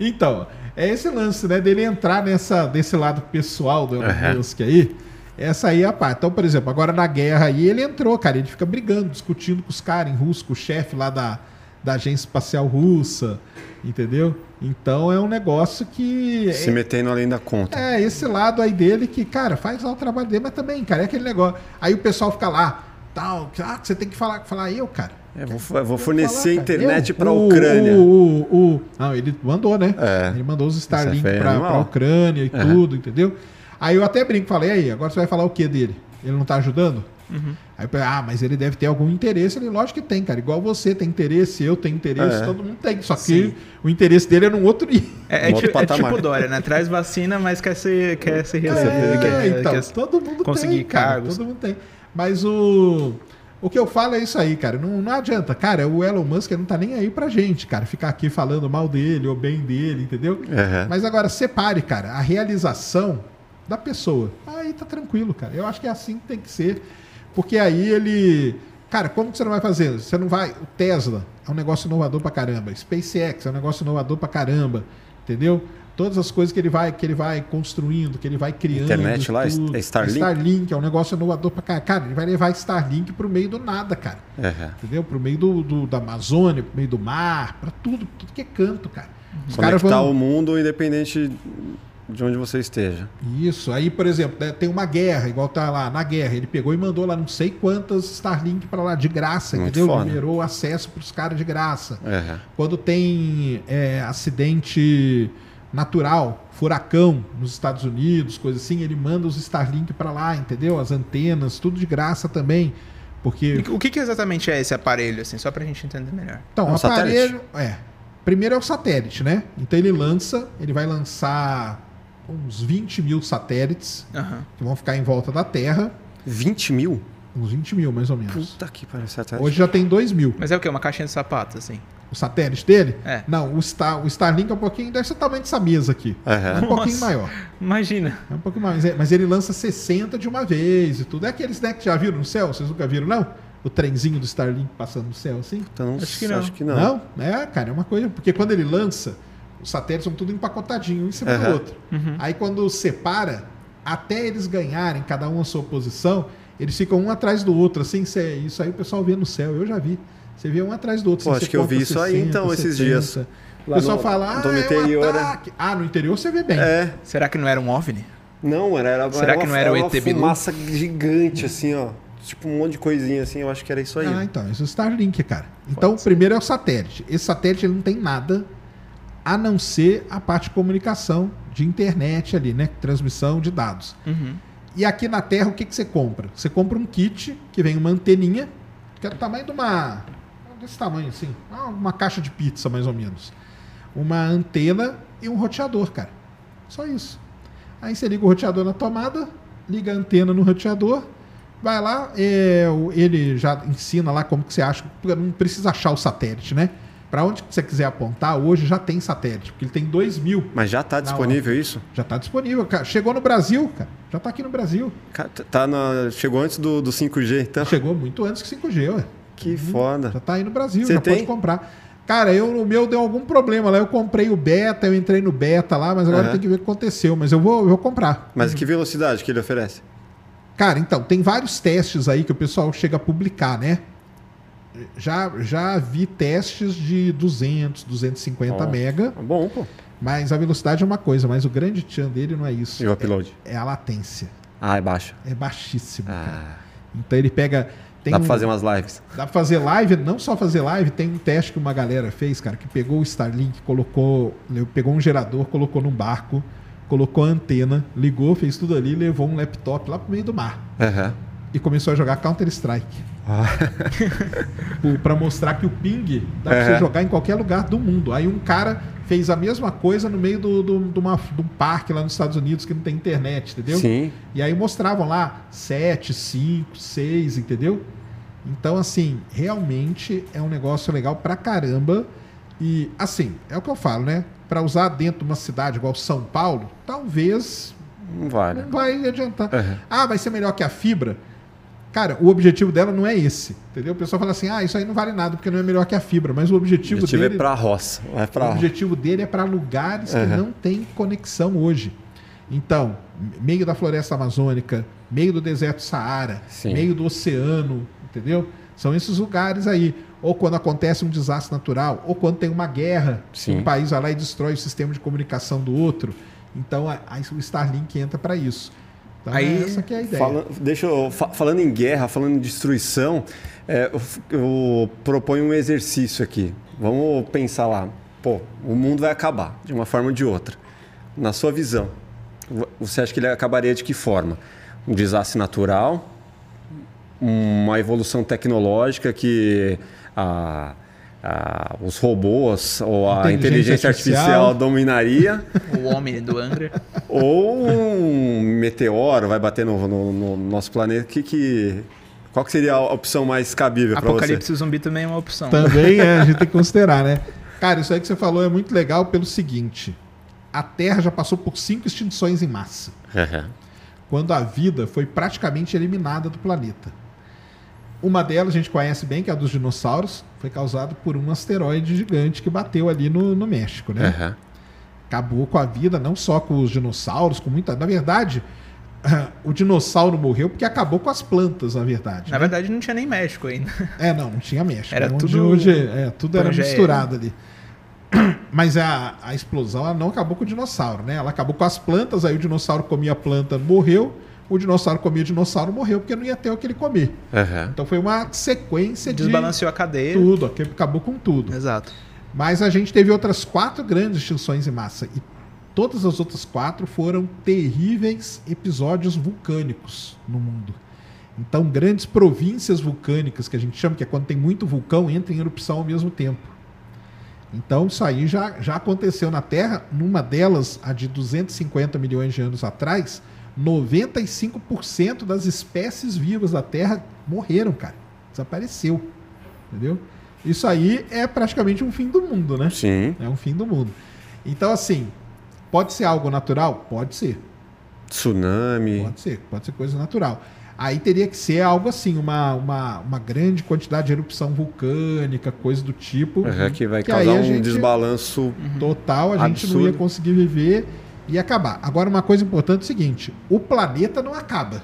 Speaker 3: Então, é esse lance, né, dele entrar nessa, desse lado pessoal do Elon
Speaker 1: Aham.
Speaker 3: Musk aí. Essa aí é a parte. Então, por exemplo, agora na guerra aí, ele entrou, cara. Ele fica brigando, discutindo com os caras em russo, com o chefe lá da, da agência espacial russa, entendeu? Então é um negócio que.
Speaker 1: Se metendo além da conta.
Speaker 3: É, esse lado aí dele que, cara, faz lá o trabalho dele, mas também, cara, é aquele negócio. Aí o pessoal fica lá, tal, que, ah, que você tem que falar, falar eu, cara.
Speaker 1: É, vou, vou fornecer
Speaker 3: falar, cara,
Speaker 1: internet para a Ucrânia.
Speaker 3: O, o, o- Não, ele mandou, né?
Speaker 1: É.
Speaker 3: Ele mandou os
Speaker 1: Isso
Speaker 3: Starlink
Speaker 1: é animal.
Speaker 3: pra Ucrânia e
Speaker 1: É.
Speaker 3: tudo, entendeu? Aí eu até brinco, falei, aí, agora você vai falar o que dele? Ele não tá ajudando?
Speaker 2: Uhum.
Speaker 3: Aí eu falei, ah, mas ele deve ter algum interesse. Ele, lógico que tem, cara. Igual você tem interesse, eu tenho interesse,
Speaker 1: É.
Speaker 3: todo mundo tem. Só que
Speaker 2: Sim.
Speaker 3: o interesse dele é num outro nível.
Speaker 2: É, é
Speaker 1: Um outro
Speaker 2: ti- é tipo Dória, né? Traz vacina, mas quer ser, quer ser recebido.
Speaker 3: É,
Speaker 2: quer,
Speaker 3: então,
Speaker 2: quer-
Speaker 3: todo mundo
Speaker 2: conseguir
Speaker 3: tem, cara,
Speaker 2: cargos.
Speaker 3: Todo mundo tem. Mas o... O que eu falo é isso aí, cara. Não, não adianta. Cara, o Elon Musk não tá nem aí pra gente, cara. Ficar aqui falando mal dele ou bem dele, entendeu?
Speaker 1: Aham.
Speaker 3: Mas agora, separe, cara, a realização da pessoa. Aí tá tranquilo, cara. Eu acho que é assim que tem que ser. Porque aí ele. Cara, como que você não vai fazer? Você não vai. O Tesla é um negócio inovador pra caramba. SpaceX é um negócio inovador pra caramba. Entendeu? Todas as coisas que ele vai, que ele vai construindo, que ele vai criando.
Speaker 1: Internet lá,
Speaker 3: tudo.
Speaker 1: é Starlink?
Speaker 3: Starlink é um negócio inovador pra caramba. Cara, ele vai levar Starlink pro meio do nada, cara.
Speaker 1: Aham.
Speaker 3: Entendeu? Pro meio do, do- da Amazônia, pro meio do mar, pra tudo, tudo que é canto, cara. Os
Speaker 1: Conectar
Speaker 3: vão.
Speaker 1: o mundo independente de onde você esteja.
Speaker 3: Isso. Aí, por exemplo, né, tem uma guerra, igual tá lá na guerra. Ele pegou e mandou lá não sei quantas Starlink pra lá de graça,
Speaker 1: Muito
Speaker 3: entendeu?
Speaker 1: foda.
Speaker 3: Liberou acesso pros caras de graça.
Speaker 1: Aham.
Speaker 3: Quando tem é, acidente natural, furacão nos Estados Unidos, coisa assim, ele manda os Starlink pra lá, entendeu? As antenas, tudo de graça também. Porque
Speaker 2: O que, que exatamente é esse aparelho, assim, só pra gente entender melhor?
Speaker 3: Então,
Speaker 1: É um
Speaker 3: o aparelho.
Speaker 1: satélite.
Speaker 3: É. Primeiro é o satélite, né? Então ele lança, ele vai lançar uns 20 mil satélites
Speaker 2: Aham.
Speaker 3: que vão ficar em volta da Terra.
Speaker 1: 20 mil?
Speaker 3: Uns 20 mil, mais ou menos.
Speaker 1: Puta que pariu. satélite.
Speaker 3: Hoje já tem 2 mil.
Speaker 2: Mas é o quê? Uma caixinha de sapatos, assim?
Speaker 3: O satélite dele?
Speaker 2: É.
Speaker 3: Não, o, Star, o Starlink é um pouquinho. Deve ser o tamanho dessa mesa aqui. É
Speaker 1: Aham.
Speaker 3: um pouquinho
Speaker 2: Nossa.
Speaker 3: maior.
Speaker 2: Imagina.
Speaker 3: É um pouquinho mais. Mas ele lança 60 de uma vez e tudo. É aqueles né, que já viram no céu? Vocês nunca viram, não? O trenzinho do Starlink passando no céu assim?
Speaker 1: Então,
Speaker 2: Acho que não.
Speaker 1: Acho que não.
Speaker 3: Não? É, cara, é uma coisa. Porque quando ele lança, os satélites são tudo empacotadinho, um em cima do
Speaker 1: Aham.
Speaker 3: outro.
Speaker 2: Uhum.
Speaker 3: Aí quando separa, até eles ganharem cada um a sua posição, eles ficam um atrás do outro, assim, isso aí o pessoal vê no céu, eu já vi. Você vê um atrás do outro.
Speaker 1: Pô,
Speaker 3: assim,
Speaker 1: acho que eu vi
Speaker 3: conta
Speaker 1: isso aí, então, esses dias.
Speaker 3: O pessoal
Speaker 1: no-
Speaker 3: fala, ah,
Speaker 1: do
Speaker 3: é
Speaker 1: interior,
Speaker 3: um
Speaker 1: né?
Speaker 3: Ah, no interior você vê bem.
Speaker 1: É.
Speaker 2: Será que não era um OVNI?
Speaker 1: Não, era, era,
Speaker 2: Será
Speaker 1: era
Speaker 2: que
Speaker 1: uma,
Speaker 2: não era o
Speaker 1: uma
Speaker 2: ET Bilu?
Speaker 1: fumaça gigante, assim, ó. Tipo um monte de coisinha assim, eu acho que era isso aí.
Speaker 3: Ah, então, isso é o Starlink, cara. Então, o primeiro é o satélite. Esse satélite ele não tem nada a não ser a parte de comunicação de internet ali, né? Transmissão de dados.
Speaker 2: Uhum.
Speaker 3: E aqui na Terra, o que, que você compra? Você compra um kit que vem uma anteninha, que é do tamanho de uma. Desse tamanho assim. ah, Uma caixa de pizza, mais ou menos. Uma antena e um roteador, cara. Só isso. Aí você liga o roteador na tomada, liga a antena no roteador, vai lá, é, ele já ensina lá como que você acha. Não precisa achar o satélite, né? Para onde você quiser apontar, hoje já tem satélite, porque ele tem 2 mil.
Speaker 1: Mas já tá disponível isso?
Speaker 3: Já está disponível, cara. Chegou no Brasil, cara. Já está aqui no Brasil.
Speaker 1: Tá na... Chegou antes do, do 5G, então.
Speaker 3: Chegou muito antes que 5G, ué.
Speaker 1: Que foda.
Speaker 3: Já tá aí no Brasil,
Speaker 1: Você
Speaker 3: já
Speaker 1: tem?
Speaker 3: pode comprar. Cara, eu, o meu deu algum problema lá. Eu comprei o beta, eu entrei no beta lá, mas agora
Speaker 1: Aham.
Speaker 3: tem que ver o que aconteceu. Mas eu vou, eu vou comprar.
Speaker 1: Mas que velocidade que ele oferece?
Speaker 3: Cara, então, tem vários testes aí que o pessoal chega a publicar, né? Já, já vi testes de 200, 250
Speaker 1: Ó.
Speaker 3: mega,
Speaker 1: Bom, pô.
Speaker 3: mas a velocidade é uma coisa, mas o grande tchan dele não é isso.
Speaker 1: E o upload?
Speaker 3: É, é a latência.
Speaker 1: Ah, é baixo.
Speaker 3: É baixíssimo. cara.
Speaker 1: Ah,
Speaker 3: Então ele pega. Tem
Speaker 1: dá pra fazer umas lives.
Speaker 3: Dá pra fazer live, não só fazer live, tem um teste que uma galera fez, cara, que pegou o Starlink, colocou, pegou um gerador, colocou num barco, colocou a antena, ligou, fez tudo ali, levou um laptop lá pro meio do mar
Speaker 1: Aham.
Speaker 3: e começou a jogar Counter-Strike. Pro- Pra mostrar que o ping dá pra você jogar em qualquer lugar do mundo. Aí um cara fez a mesma coisa no meio do, do, de, uma- de um parque lá nos Estados Unidos que não tem internet, entendeu?
Speaker 1: Sim.
Speaker 3: E aí mostravam lá 7, 5, 6, entendeu? Então, assim, realmente é um negócio legal pra caramba. E, assim, é o que eu falo, né? Pra usar dentro de uma cidade igual São Paulo, talvez
Speaker 1: Não vale.
Speaker 3: não vai adiantar.
Speaker 1: Aham.
Speaker 3: Ah, vai ser melhor que a fibra? Cara, o objetivo dela não é esse, entendeu? O pessoal fala assim, ah, isso aí não vale nada porque não é melhor que a fibra. Mas o
Speaker 1: O
Speaker 3: objetivo,
Speaker 1: objetivo é
Speaker 3: dele...
Speaker 1: pra roça.
Speaker 3: O
Speaker 1: pra
Speaker 3: objetivo dele é para lugares que
Speaker 1: Aham.
Speaker 3: não tem conexão hoje. Então, meio da floresta amazônica, meio do deserto Saara,
Speaker 1: Sim.
Speaker 3: meio do oceano, entendeu? São esses lugares aí. Ou quando acontece um desastre natural, ou quando tem uma guerra, que
Speaker 1: Sim.
Speaker 3: um país vai lá e destrói o sistema de comunicação do outro. Então, a- aí o Starlink entra para isso. Então,
Speaker 2: Aí,
Speaker 3: é essa que é a ideia.
Speaker 1: Fala- deixa eu, fa- falando em guerra, falando em destruição, é, eu, eu proponho um exercício aqui. Vamos pensar lá. Pô, o mundo vai acabar, de uma forma ou de outra. Na sua visão, vo- você acha que ele acabaria de que forma? Um desastre natural? Uma evolução tecnológica que a- a- os robôs ou a
Speaker 3: Inteligência
Speaker 1: inteligência
Speaker 3: artificial.
Speaker 1: artificial dominaria?
Speaker 2: O homem do Angra.
Speaker 1: Ou um meteoro vai bater no, no- no nosso planeta. Que, que, qual que seria a opção mais cabível para você?
Speaker 2: Apocalipse zumbi também é uma opção.
Speaker 3: Também é, a gente tem que considerar, né? Cara, isso aí que você falou é muito legal pelo seguinte: a Terra já passou por cinco extinções em massa. quando a vida foi praticamente eliminada do planeta. Uma delas a gente conhece bem, que é a dos dinossauros, foi causada por um asteroide gigante que bateu ali no, no México, né?
Speaker 1: Aham.
Speaker 3: Acabou com a vida, não só com os dinossauros, com muita. Na verdade, o dinossauro morreu porque acabou com as plantas, na verdade.
Speaker 2: Na
Speaker 3: né?
Speaker 2: verdade, não tinha nem México ainda.
Speaker 3: É, não, não tinha México.
Speaker 2: Era
Speaker 3: né?
Speaker 2: Tudo
Speaker 3: Hoje, é, tudo era
Speaker 2: Pangeia.
Speaker 3: misturado ali. Mas a, a explosão ela não acabou com o dinossauro, né? Ela acabou com as plantas, aí o dinossauro comia a planta, morreu. O dinossauro comia o dinossauro, morreu, porque não ia ter o que ele comer.
Speaker 1: Aham.
Speaker 3: Então foi uma sequência de
Speaker 2: Desbalanceou a cadeia.
Speaker 3: tudo, acabou com tudo.
Speaker 2: Exato.
Speaker 3: Mas a gente teve outras quatro grandes extinções em massa. E todas as outras quatro foram terríveis episódios vulcânicos no mundo. Então, grandes províncias vulcânicas, que a gente chama, que é quando tem muito vulcão, entra em erupção ao mesmo tempo. Então, isso aí já, já aconteceu na Terra. Numa delas, a de 250 milhões de anos atrás, 95% das espécies vivas da Terra morreram, cara. Desapareceu. Entendeu? Isso aí é praticamente um fim do mundo, né?
Speaker 1: Sim.
Speaker 3: É um fim do mundo. Então, assim, pode ser algo natural? Pode ser.
Speaker 1: Tsunami.
Speaker 3: Pode ser. Pode ser coisa natural. Aí teria que ser algo assim, uma, uma, uma grande quantidade de erupção vulcânica, coisa do tipo.
Speaker 1: Aham, que vai
Speaker 3: Que
Speaker 1: causar um
Speaker 3: gente-
Speaker 1: desbalanço.
Speaker 3: Total, a gente não
Speaker 1: Absurdo.
Speaker 3: ia conseguir viver e acabar. Agora, uma coisa importante é o seguinte: o planeta não acaba.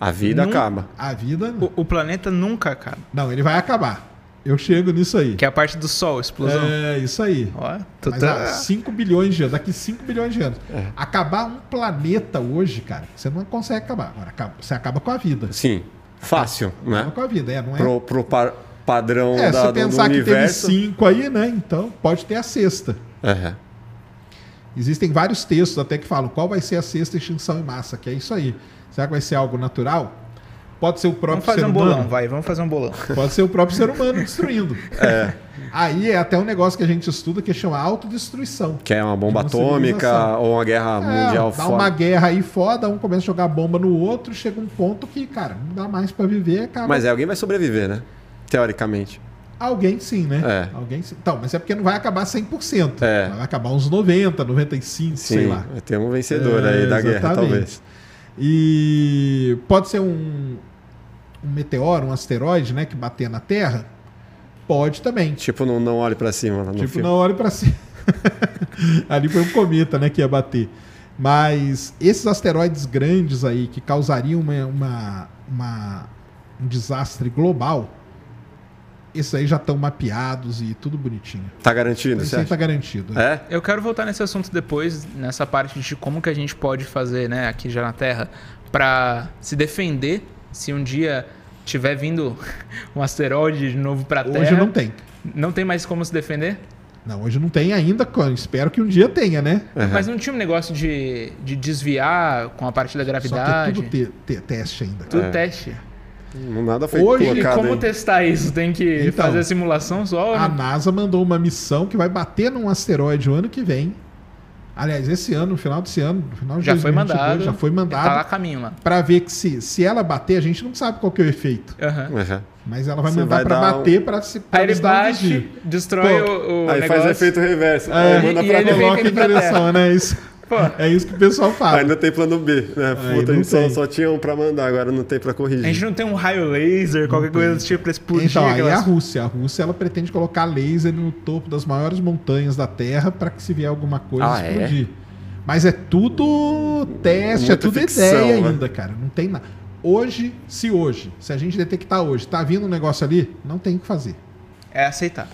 Speaker 1: A vida
Speaker 2: Não-
Speaker 1: acaba.
Speaker 3: A vida.
Speaker 2: O, o planeta nunca acaba.
Speaker 3: Não, ele vai acabar. Eu chego nisso aí.
Speaker 2: Que é a parte do Sol, explosão.
Speaker 3: É, isso aí.
Speaker 2: Ó, tu
Speaker 3: Mas
Speaker 2: tá...
Speaker 3: há 5 bilhões de anos, daqui 5 bilhões de anos.
Speaker 1: É.
Speaker 3: Acabar um planeta hoje, cara, você não consegue acabar. Agora, acaba- você acaba com a vida.
Speaker 1: Sim. Fácil,
Speaker 3: Acaba
Speaker 1: né?
Speaker 3: com a vida, é, não é?
Speaker 1: Pro, pro par- padrão
Speaker 3: é,
Speaker 1: da,
Speaker 3: se
Speaker 1: do, do
Speaker 3: pensar que teve cinco aí, né? Então, pode ter a sexta.
Speaker 1: Aham.
Speaker 3: Existem vários textos até que falam qual vai ser a sexta extinção em massa, que é isso aí. Será que vai ser algo natural? Pode ser o próprio
Speaker 2: Vamos fazer
Speaker 3: ser
Speaker 2: um
Speaker 3: humano.
Speaker 2: bolão, vai, vamos fazer um bolão.
Speaker 3: Pode ser o próprio ser humano destruindo. Aí é até um negócio que a gente estuda que chama autodestruição.
Speaker 1: Que é uma bomba
Speaker 3: uma
Speaker 1: atômica ou uma guerra
Speaker 3: É,
Speaker 1: mundial
Speaker 3: dá
Speaker 1: fora.
Speaker 3: uma guerra aí foda, um começa a jogar bomba no outro, chega um ponto que, cara, não dá mais pra viver, acaba.
Speaker 1: Mas é, alguém vai sobreviver, né? Teoricamente.
Speaker 3: Alguém sim, né?
Speaker 1: É.
Speaker 3: Alguém sim. Então, mas é porque não vai acabar 100%.
Speaker 1: É.
Speaker 3: Vai acabar uns 90, 95, sei
Speaker 1: Sim,
Speaker 3: lá.
Speaker 1: vai ter um vencedor
Speaker 3: É,
Speaker 1: aí da guerra,
Speaker 3: exatamente.
Speaker 1: talvez.
Speaker 3: E pode ser um um meteoro, um asteroide, né, que bater na Terra, pode também.
Speaker 1: Tipo, não, não olhe para cima lá no
Speaker 3: tipo,
Speaker 1: filme.
Speaker 3: não olhe para cima. Ali foi um cometa, né, que ia bater. Mas esses asteroides grandes aí que causariam uma, uma, uma um desastre global, esses aí já estão mapeados e tudo bonitinho.
Speaker 1: Tá garantido,
Speaker 3: Isso aí tá garantido.
Speaker 1: É?
Speaker 2: Eu quero voltar nesse assunto depois, nessa parte de como que a gente pode fazer, né, aqui já na Terra, pra se defender se um dia tiver vindo um asteroide de novo pra Terra.
Speaker 3: Hoje não tem.
Speaker 2: Não tem mais como se defender?
Speaker 3: Não, hoje não tem ainda. Espero que um dia tenha, né?
Speaker 1: Uhum.
Speaker 2: Mas não tinha um negócio de, de desviar com a parte da
Speaker 3: Só que é
Speaker 2: gravidade?
Speaker 3: tudo te- te- teste ainda.
Speaker 2: Tudo
Speaker 1: É.
Speaker 2: teste.
Speaker 1: Nada foi
Speaker 3: Hoje,
Speaker 1: colocado
Speaker 2: como
Speaker 1: aí.
Speaker 2: testar isso? Tem que
Speaker 3: Então,
Speaker 2: fazer a simulação só?
Speaker 3: A
Speaker 2: né?
Speaker 3: NASA mandou uma missão que vai bater num asteroide o ano que vem. Aliás, esse ano, no final desse ano, no final de
Speaker 2: Já foi
Speaker 3: 2022,
Speaker 2: mandado.
Speaker 3: já foi
Speaker 2: Tá lá
Speaker 3: mandado
Speaker 2: a caminho lá.
Speaker 3: para ver que se, se ela bater, a gente não sabe qual que é o efeito.
Speaker 2: Aham.
Speaker 1: Uhum.
Speaker 3: Mas ela vai
Speaker 1: Você
Speaker 3: mandar para
Speaker 1: dar um-
Speaker 3: bater para se pra
Speaker 2: Aí ele
Speaker 3: um
Speaker 2: bate,
Speaker 3: desvio.
Speaker 2: destrói
Speaker 3: Pô,
Speaker 2: o, o
Speaker 1: Aí
Speaker 2: negócio.
Speaker 1: faz efeito reverso.
Speaker 3: É,
Speaker 1: Aí manda
Speaker 2: e
Speaker 1: pra
Speaker 2: ele
Speaker 3: Coloca em direção, né? Isso, é isso que o pessoal fala.
Speaker 1: Ainda tem plano B, né? Puta, a
Speaker 3: não
Speaker 1: gente só,
Speaker 3: tem.
Speaker 1: só tinha um pra mandar, agora não tem pra corrigir.
Speaker 2: a gente não tem um raio laser, qualquer coisa do tipo pra explodir
Speaker 3: Então, aí é a. Rússia. A Rússia ela pretende colocar laser no topo das maiores montanhas da Terra para que se vier alguma coisa
Speaker 1: Ah, é?
Speaker 3: explodir. Mas é tudo teste,
Speaker 1: Muita
Speaker 3: é tudo
Speaker 1: ficção,
Speaker 3: ideia
Speaker 1: né?
Speaker 3: ainda, cara. Não tem nada. Hoje, se hoje, se a gente detectar hoje, tá vindo um negócio ali, não tem o que fazer.
Speaker 2: É aceitar.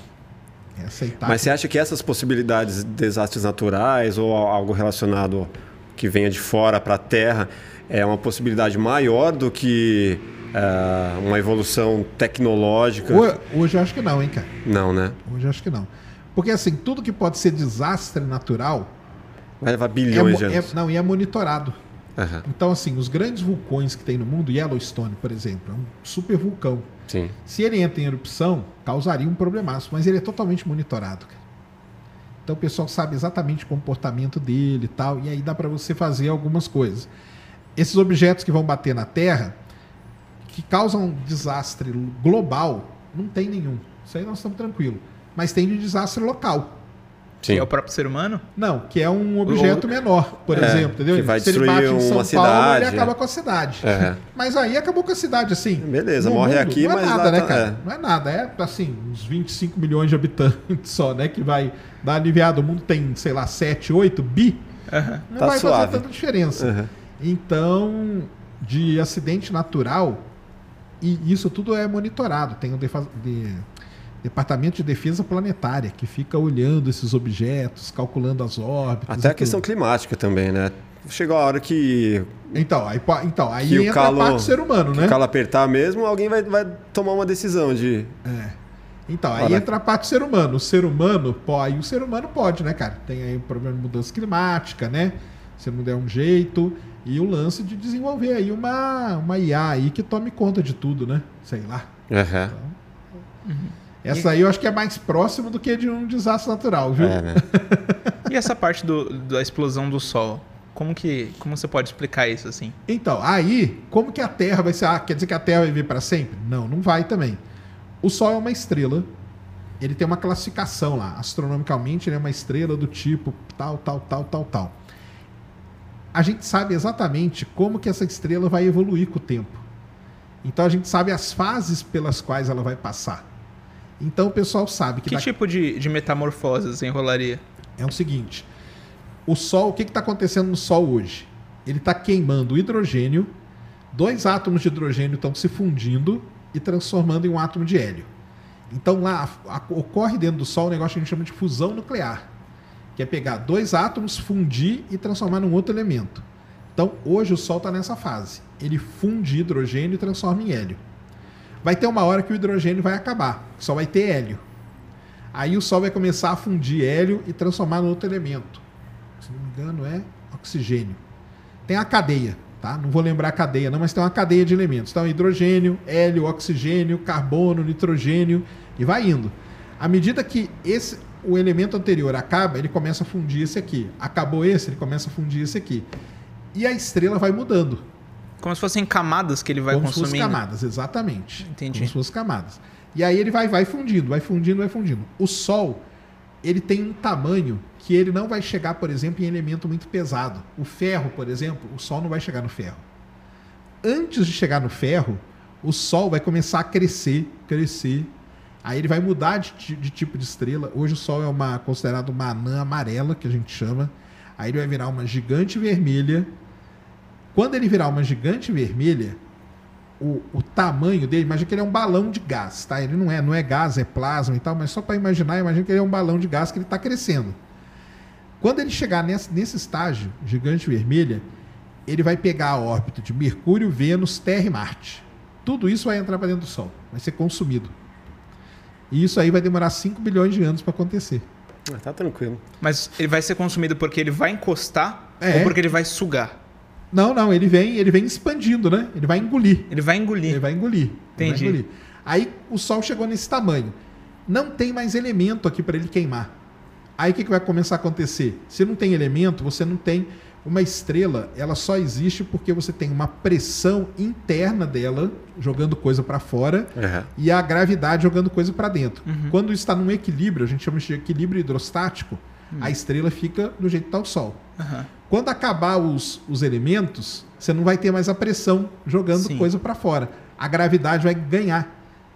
Speaker 3: É aceitar.
Speaker 1: Mas você acha que essas possibilidades de desastres naturais ou algo relacionado que venha de fora para a Terra é uma possibilidade maior do que ah, uma evolução tecnológica?
Speaker 3: Ho- Hoje eu acho que não, hein, cara.
Speaker 1: Não, né?
Speaker 3: Hoje eu acho que não. Porque assim, tudo que pode ser desastre natural
Speaker 1: Vai levar
Speaker 3: é,
Speaker 1: bilhões
Speaker 3: mo-
Speaker 1: de
Speaker 3: é-
Speaker 1: anos.
Speaker 3: não, e é monitorado.
Speaker 1: Aham,
Speaker 3: Então, assim, os grandes vulcões que tem no mundo, Yellowstone, por exemplo, é um super vulcão.
Speaker 1: Sim.
Speaker 3: Se ele entra em erupção, causaria um problemaço, mas ele é totalmente monitorado. Cara. Então o pessoal sabe exatamente o comportamento dele e tal, e aí dá para você fazer algumas coisas. Esses objetos que vão bater na Terra, que causam um desastre global, não tem nenhum. Isso aí nós estamos tranquilos. Mas tem de desastre local.
Speaker 1: Sim.
Speaker 2: Que é o próprio ser humano?
Speaker 3: Não, que é um objeto menor, por
Speaker 1: É,
Speaker 3: exemplo, entendeu?
Speaker 1: que vai
Speaker 3: Se ele
Speaker 1: destruir
Speaker 3: bate em São
Speaker 1: uma
Speaker 3: Paulo,
Speaker 1: cidade,
Speaker 3: ele acaba
Speaker 1: é.
Speaker 3: com a cidade.
Speaker 1: É.
Speaker 3: Mas aí acabou com a cidade, assim.
Speaker 1: Beleza, morre aqui,
Speaker 3: não é
Speaker 1: mas
Speaker 3: nada,
Speaker 1: lá
Speaker 3: né,
Speaker 1: tá-
Speaker 3: cara?
Speaker 1: é.
Speaker 3: Não é nada. É, assim, uns 25 milhões de habitantes só, né? Que vai dar aliviado. O mundo tem, sei lá, 7, 8 bi. Não
Speaker 1: Tá
Speaker 3: vai
Speaker 1: suave.
Speaker 3: fazer tanta diferença. Então, de acidente natural, e isso tudo é monitorado. Tem o defa- de- Departamento de Defesa Planetária, que fica olhando esses objetos, calculando as órbitas.
Speaker 1: Até a questão
Speaker 3: tudo.
Speaker 1: climática também, né? Chegou a hora que,
Speaker 3: Então, aí, então, aí
Speaker 1: que o
Speaker 3: entra
Speaker 1: calo,
Speaker 3: a parte do ser humano,
Speaker 1: que
Speaker 3: né?
Speaker 1: o calo apertar mesmo, alguém vai, vai tomar uma decisão de...
Speaker 3: Então, aí
Speaker 1: Ora.
Speaker 3: entra a parte do ser humano. O ser humano, pô, aí o ser humano pode, né, cara? Tem aí o problema de mudança climática, né? Se não der um jeito. E o lance de desenvolver aí uma, uma IA aí que tome conta de tudo, né? Sei lá.
Speaker 1: Aham.
Speaker 3: Essa aí eu acho que é mais próximo do que de um desastre natural, viu?
Speaker 1: É, né?
Speaker 2: E essa parte do- da explosão do Sol? Como que como você pode explicar isso assim?
Speaker 3: Então, aí, como que a Terra vai ser? Ah, quer dizer que a Terra vai vir para sempre? Não, não vai também. O Sol é uma estrela. Ele tem uma classificação lá. Astronomicamente, ele é uma estrela do tipo tal, tal, tal, tal, tal. A gente sabe exatamente como que essa estrela vai evoluir com o tempo. Então a gente sabe as fases pelas quais ela vai passar. Então o pessoal sabe que
Speaker 2: Que
Speaker 3: daqui-
Speaker 2: tipo de, de metamorfoses enrolaria?
Speaker 3: é o seguinte: o Sol, o que está acontecendo no Sol hoje? Ele está queimando hidrogênio, dois átomos de hidrogênio estão se fundindo e transformando em um átomo de hélio. Então lá a- a- ocorre dentro do Sol um negócio que a gente chama de fusão nuclear, que é pegar dois átomos, fundir e transformar num outro elemento. Então hoje o Sol está nessa fase. Ele funde hidrogênio e transforma em hélio. Vai ter uma hora que o hidrogênio vai acabar, só vai ter hélio. Aí o Sol vai começar a fundir hélio e transformar no outro elemento. Se não me engano, é oxigênio. Tem a cadeia, tá? Não vou lembrar a cadeia, não, mas tem uma cadeia de elementos. Então, hidrogênio, hélio, oxigênio, carbono, nitrogênio e vai indo. À medida que esse o elemento anterior acaba, ele começa a fundir esse aqui. Acabou esse, ele começa a fundir esse aqui. E a estrela vai mudando.
Speaker 2: Como se fossem camadas que ele vai
Speaker 3: Como se fossem
Speaker 2: consumindo.
Speaker 3: camadas, exatamente.
Speaker 2: Entendi.
Speaker 3: Como se fossem camadas. E aí ele vai, vai fundindo, vai fundindo, vai fundindo. O Sol, ele tem um tamanho que ele não vai chegar, por exemplo, em elemento muito pesado. O ferro, por exemplo, o Sol não vai chegar no ferro. Antes de chegar no ferro, o Sol vai começar a crescer, crescer. Aí ele vai mudar de, de tipo de estrela. Hoje o Sol é uma considerado uma anã amarela, que a gente chama. Aí ele vai virar uma gigante vermelha. Quando ele virar uma gigante vermelha, o, o tamanho dele, imagina que ele é um balão de gás, tá? Ele não é, não é gás, é plasma e tal, mas só para imaginar, imagina que ele é um balão de gás que ele está crescendo. Quando ele chegar nesse, nesse estágio, gigante vermelha, ele vai pegar a órbita de Mercúrio, Vênus, Terra e Marte. Tudo isso vai entrar para dentro do Sol, vai ser consumido. E isso aí vai demorar 5 bilhões de anos para acontecer.
Speaker 1: Ah, tá tranquilo.
Speaker 2: Mas ele vai ser consumido porque ele vai encostar
Speaker 3: É.
Speaker 2: ou porque ele vai sugar?
Speaker 3: Não, não, ele vem, ele vem expandindo, né? Ele vai engolir.
Speaker 2: Ele vai engolir.
Speaker 3: Ele vai engolir. Ele vai
Speaker 2: Entendi.
Speaker 3: engolir. Aí o Sol chegou nesse tamanho. Não tem mais elemento aqui para ele queimar. Aí o que, que vai começar a acontecer? Se não tem elemento, você não tem. Uma estrela, ela só existe porque você tem uma pressão interna dela, jogando coisa para fora,
Speaker 1: Aham.
Speaker 3: e a gravidade jogando coisa para dentro.
Speaker 2: Uhum.
Speaker 3: Quando está num equilíbrio, a gente chama de equilíbrio hidrostático,
Speaker 2: Hum.
Speaker 3: a estrela fica do jeito que está o Sol.
Speaker 2: Aham.
Speaker 3: Quando acabar os, os elementos, você não vai ter mais a pressão jogando
Speaker 2: Sim.
Speaker 3: coisa para fora. A gravidade vai ganhar.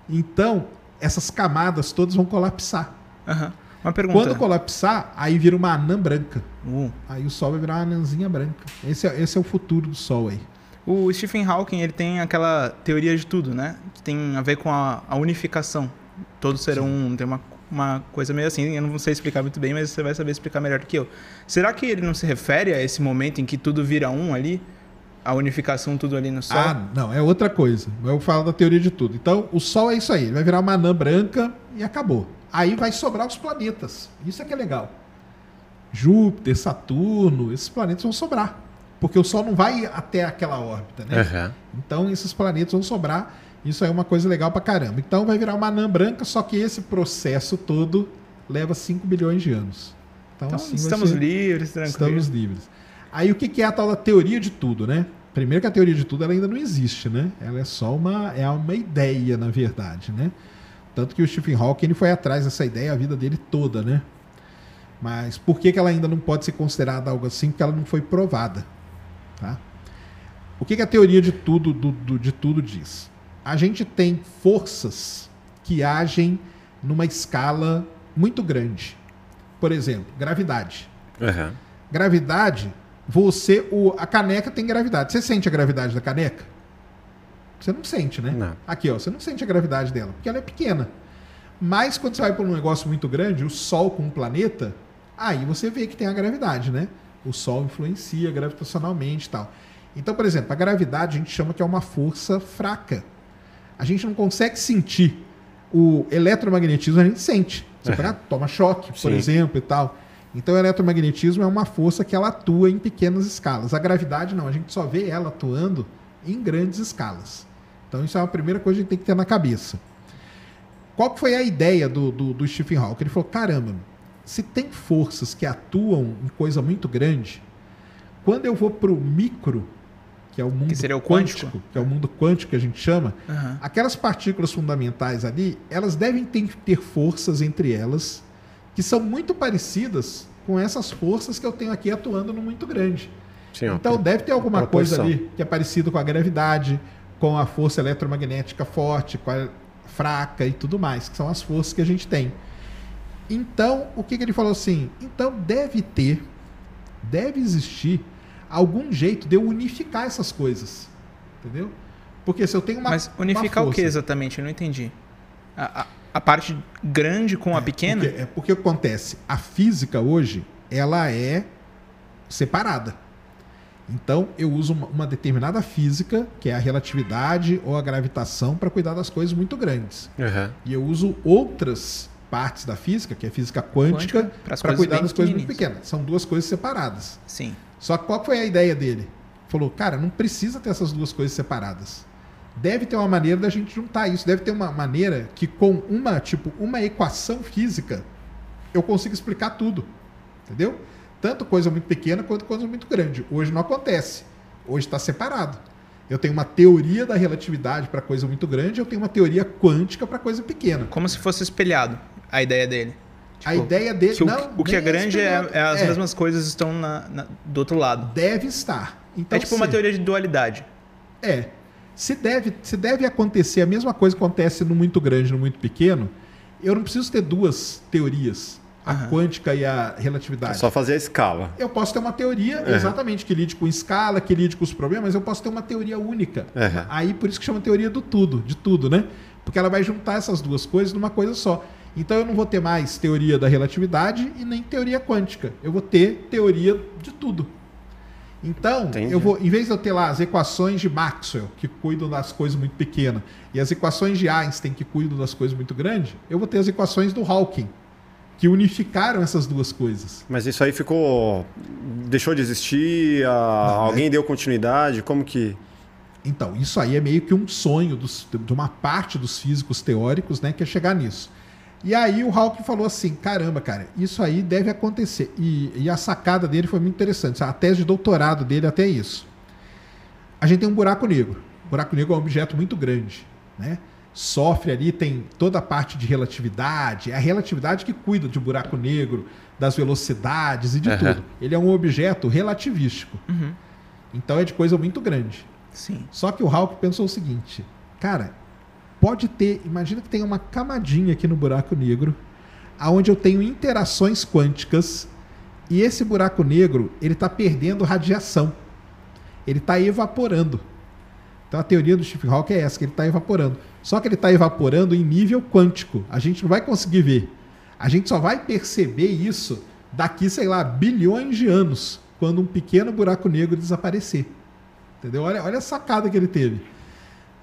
Speaker 3: Então, essas camadas todas vão colapsar.
Speaker 2: Aham. Uma pergunta.
Speaker 3: Quando colapsar, aí vira uma anã branca.
Speaker 2: Uh.
Speaker 3: Aí o Sol vai virar uma anãzinha branca. Esse é, esse é o futuro do Sol aí.
Speaker 2: O Stephen Hawking ele tem aquela teoria de tudo, né? Que tem a ver com a, a unificação. Todos serão um. Tem uma, uma coisa meio assim. Eu não sei explicar muito bem, mas você vai saber explicar melhor do que eu. Será que ele não se refere a esse momento em que tudo vira um ali? A unificação, tudo ali no Sol?
Speaker 3: Ah, não, é outra coisa. Eu falo da teoria de tudo. Então, o Sol é isso aí. Ele vai virar uma anã branca e acabou. Aí vai sobrar os planetas. Isso é que é legal. Júpiter, Saturno, esses planetas vão sobrar. Porque o Sol não vai até aquela órbita, né?
Speaker 1: Aham.
Speaker 3: Então, esses planetas vão sobrar. Isso aí é uma coisa legal pra caramba. Então, vai virar uma anã branca, só que esse processo todo leva 5 bilhões de anos. Então,
Speaker 2: Então,
Speaker 3: assim
Speaker 2: estamos
Speaker 3: ser-
Speaker 2: livres, tranquilos.
Speaker 3: Estamos livres. Aí o que que é a tal da teoria de tudo, né? Primeiro que a teoria de tudo ela ainda não existe, né? Ela é só uma, é uma ideia, na verdade, né? Tanto que o Stephen Hawking ele foi atrás dessa ideia a vida dele toda, né? Mas por que, que ela ainda não pode ser considerada algo assim? Porque ela não foi provada. Tá? O que, que a teoria de tudo, do- do- de tudo diz? A gente tem forças que agem numa escala muito grande. Por exemplo, gravidade.
Speaker 1: Aham.
Speaker 3: Gravidade, você. O, a caneca tem gravidade. Você sente a gravidade da caneca? Você não sente, né?
Speaker 1: Não.
Speaker 3: Aqui, ó, você não sente a gravidade dela, porque ela é pequena. Mas quando você vai para um negócio muito grande, o Sol com o planeta, aí você vê que tem a gravidade, né? O Sol influencia gravitacionalmente e tal. Então, por exemplo, a gravidade a gente chama que é uma força fraca. A gente não consegue sentir. O eletromagnetismo a gente sente. Você pega, toma choque, por
Speaker 1: Sim.
Speaker 3: exemplo, e tal. Então, o eletromagnetismo é uma força que ela atua em pequenas escalas. A gravidade não, a gente só vê ela atuando em grandes escalas. Então, isso é a primeira coisa que a gente tem que ter na cabeça. Qual que foi a ideia do, do, do Stephen Hawking? Ele falou: caramba, se tem forças que atuam em coisa muito grande, quando eu vou para o micro, que é o mundo
Speaker 2: seria o quântico?
Speaker 3: que é o mundo quântico que a gente chama,
Speaker 2: Aham.
Speaker 3: aquelas partículas fundamentais ali, elas devem ter, ter forças entre elas que são muito parecidas com essas forças que eu tenho aqui atuando no muito grande.
Speaker 1: Sim.
Speaker 3: Então deve ter alguma coisa ali que é parecido com a gravidade, com a força eletromagnética forte, com a fraca e tudo mais, que são as forças que a gente tem. Então, o que, que ele falou assim? Então deve ter, deve existir algum jeito de eu unificar essas coisas. Entendeu? Porque se eu tenho uma.
Speaker 2: Mas
Speaker 3: uma
Speaker 2: unificar o que
Speaker 3: força-
Speaker 2: exatamente? Eu não entendi. A, a- a parte grande com a pequena?
Speaker 3: Porque, é porque o que acontece? A física hoje, ela é separada. Então, eu uso uma, uma determinada física, que é a relatividade ou a gravitação, para cuidar das coisas muito grandes.
Speaker 1: Aham.
Speaker 3: E eu uso outras partes da física, que é a física quântica, para cuidar das coisas muito pequenas. São duas coisas separadas.
Speaker 2: Sim.
Speaker 3: Só que qual foi a ideia dele? Falou, cara, não precisa ter essas duas coisas separadas. Deve ter uma maneira da gente juntar isso. Deve ter uma maneira que com uma, tipo, uma equação física, eu consigo explicar tudo. Entendeu? Tanto coisa muito pequena quanto coisa muito grande. Hoje não acontece. Hoje está separado. Eu tenho uma teoria da relatividade para coisa muito grande, eu tenho uma teoria quântica para coisa pequena.
Speaker 2: Como se fosse espelhado a ideia dele.
Speaker 3: A
Speaker 2: Tipo,
Speaker 3: ideia dele.
Speaker 2: Que o,
Speaker 3: não,
Speaker 2: o que é grande é, é as
Speaker 3: É,
Speaker 2: mesmas coisas estão na- na- do outro lado.
Speaker 3: Deve estar. Então,
Speaker 2: é tipo uma
Speaker 3: sim.
Speaker 2: teoria de dualidade.
Speaker 3: É. Se deve, se deve acontecer a mesma coisa que acontece no muito grande no muito pequeno, eu não preciso ter duas teorias, a
Speaker 2: Aham.
Speaker 3: quântica e a
Speaker 1: É
Speaker 3: relatividade.
Speaker 1: só fazer a escala.
Speaker 3: Eu posso ter uma teoria,
Speaker 1: Uhum.
Speaker 3: exatamente, que lide com escala, que lide com os problemas, mas eu posso ter uma teoria única.
Speaker 1: Uhum.
Speaker 3: Aí por isso que chama teoria do tudo, de tudo, né? Porque ela vai juntar essas duas coisas numa coisa só. Então eu não vou ter mais teoria da relatividade e nem teoria quântica. Eu vou ter teoria de tudo. Então,
Speaker 1: Entendi.
Speaker 3: eu vou, em vez de eu ter lá as equações de Maxwell, que cuidam das coisas muito pequenas, e as equações de Einstein, que cuidam das coisas muito grandes, eu vou ter as equações do Hawking, que unificaram essas duas coisas.
Speaker 1: Mas isso aí ficou. deixou de existir? a-
Speaker 3: Não,
Speaker 1: alguém deu continuidade? Como que.
Speaker 3: Então, isso aí é meio que um sonho dos- de uma parte dos físicos teóricos, né, que é chegar nisso. E aí o Hawking falou assim, caramba, cara, isso aí deve acontecer. E, e a sacada dele foi muito interessante. A tese de doutorado dele até é isso. A gente tem um buraco negro. O buraco negro é um objeto muito grande, né? Sofre ali, tem toda a parte de relatividade, é a relatividade que cuida de buraco negro, das velocidades e de
Speaker 1: Aham.
Speaker 3: tudo. Ele é um objeto relativístico.
Speaker 2: Uhum.
Speaker 3: Então é de coisa muito grande.
Speaker 2: Sim.
Speaker 3: Só que o Hawk pensou o seguinte, cara, pode ter, imagina que tem uma camadinha aqui no buraco negro, aonde eu tenho interações quânticas e esse buraco negro ele está perdendo radiação, ele está evaporando. Então a teoria do Stephen Hawking é essa, que ele está evaporando. Só que ele está evaporando em nível quântico. A gente não vai conseguir ver. A gente só vai perceber isso daqui, sei lá, bilhões de anos, quando um pequeno buraco negro desaparecer. Entendeu? Olha, olha a sacada que ele teve.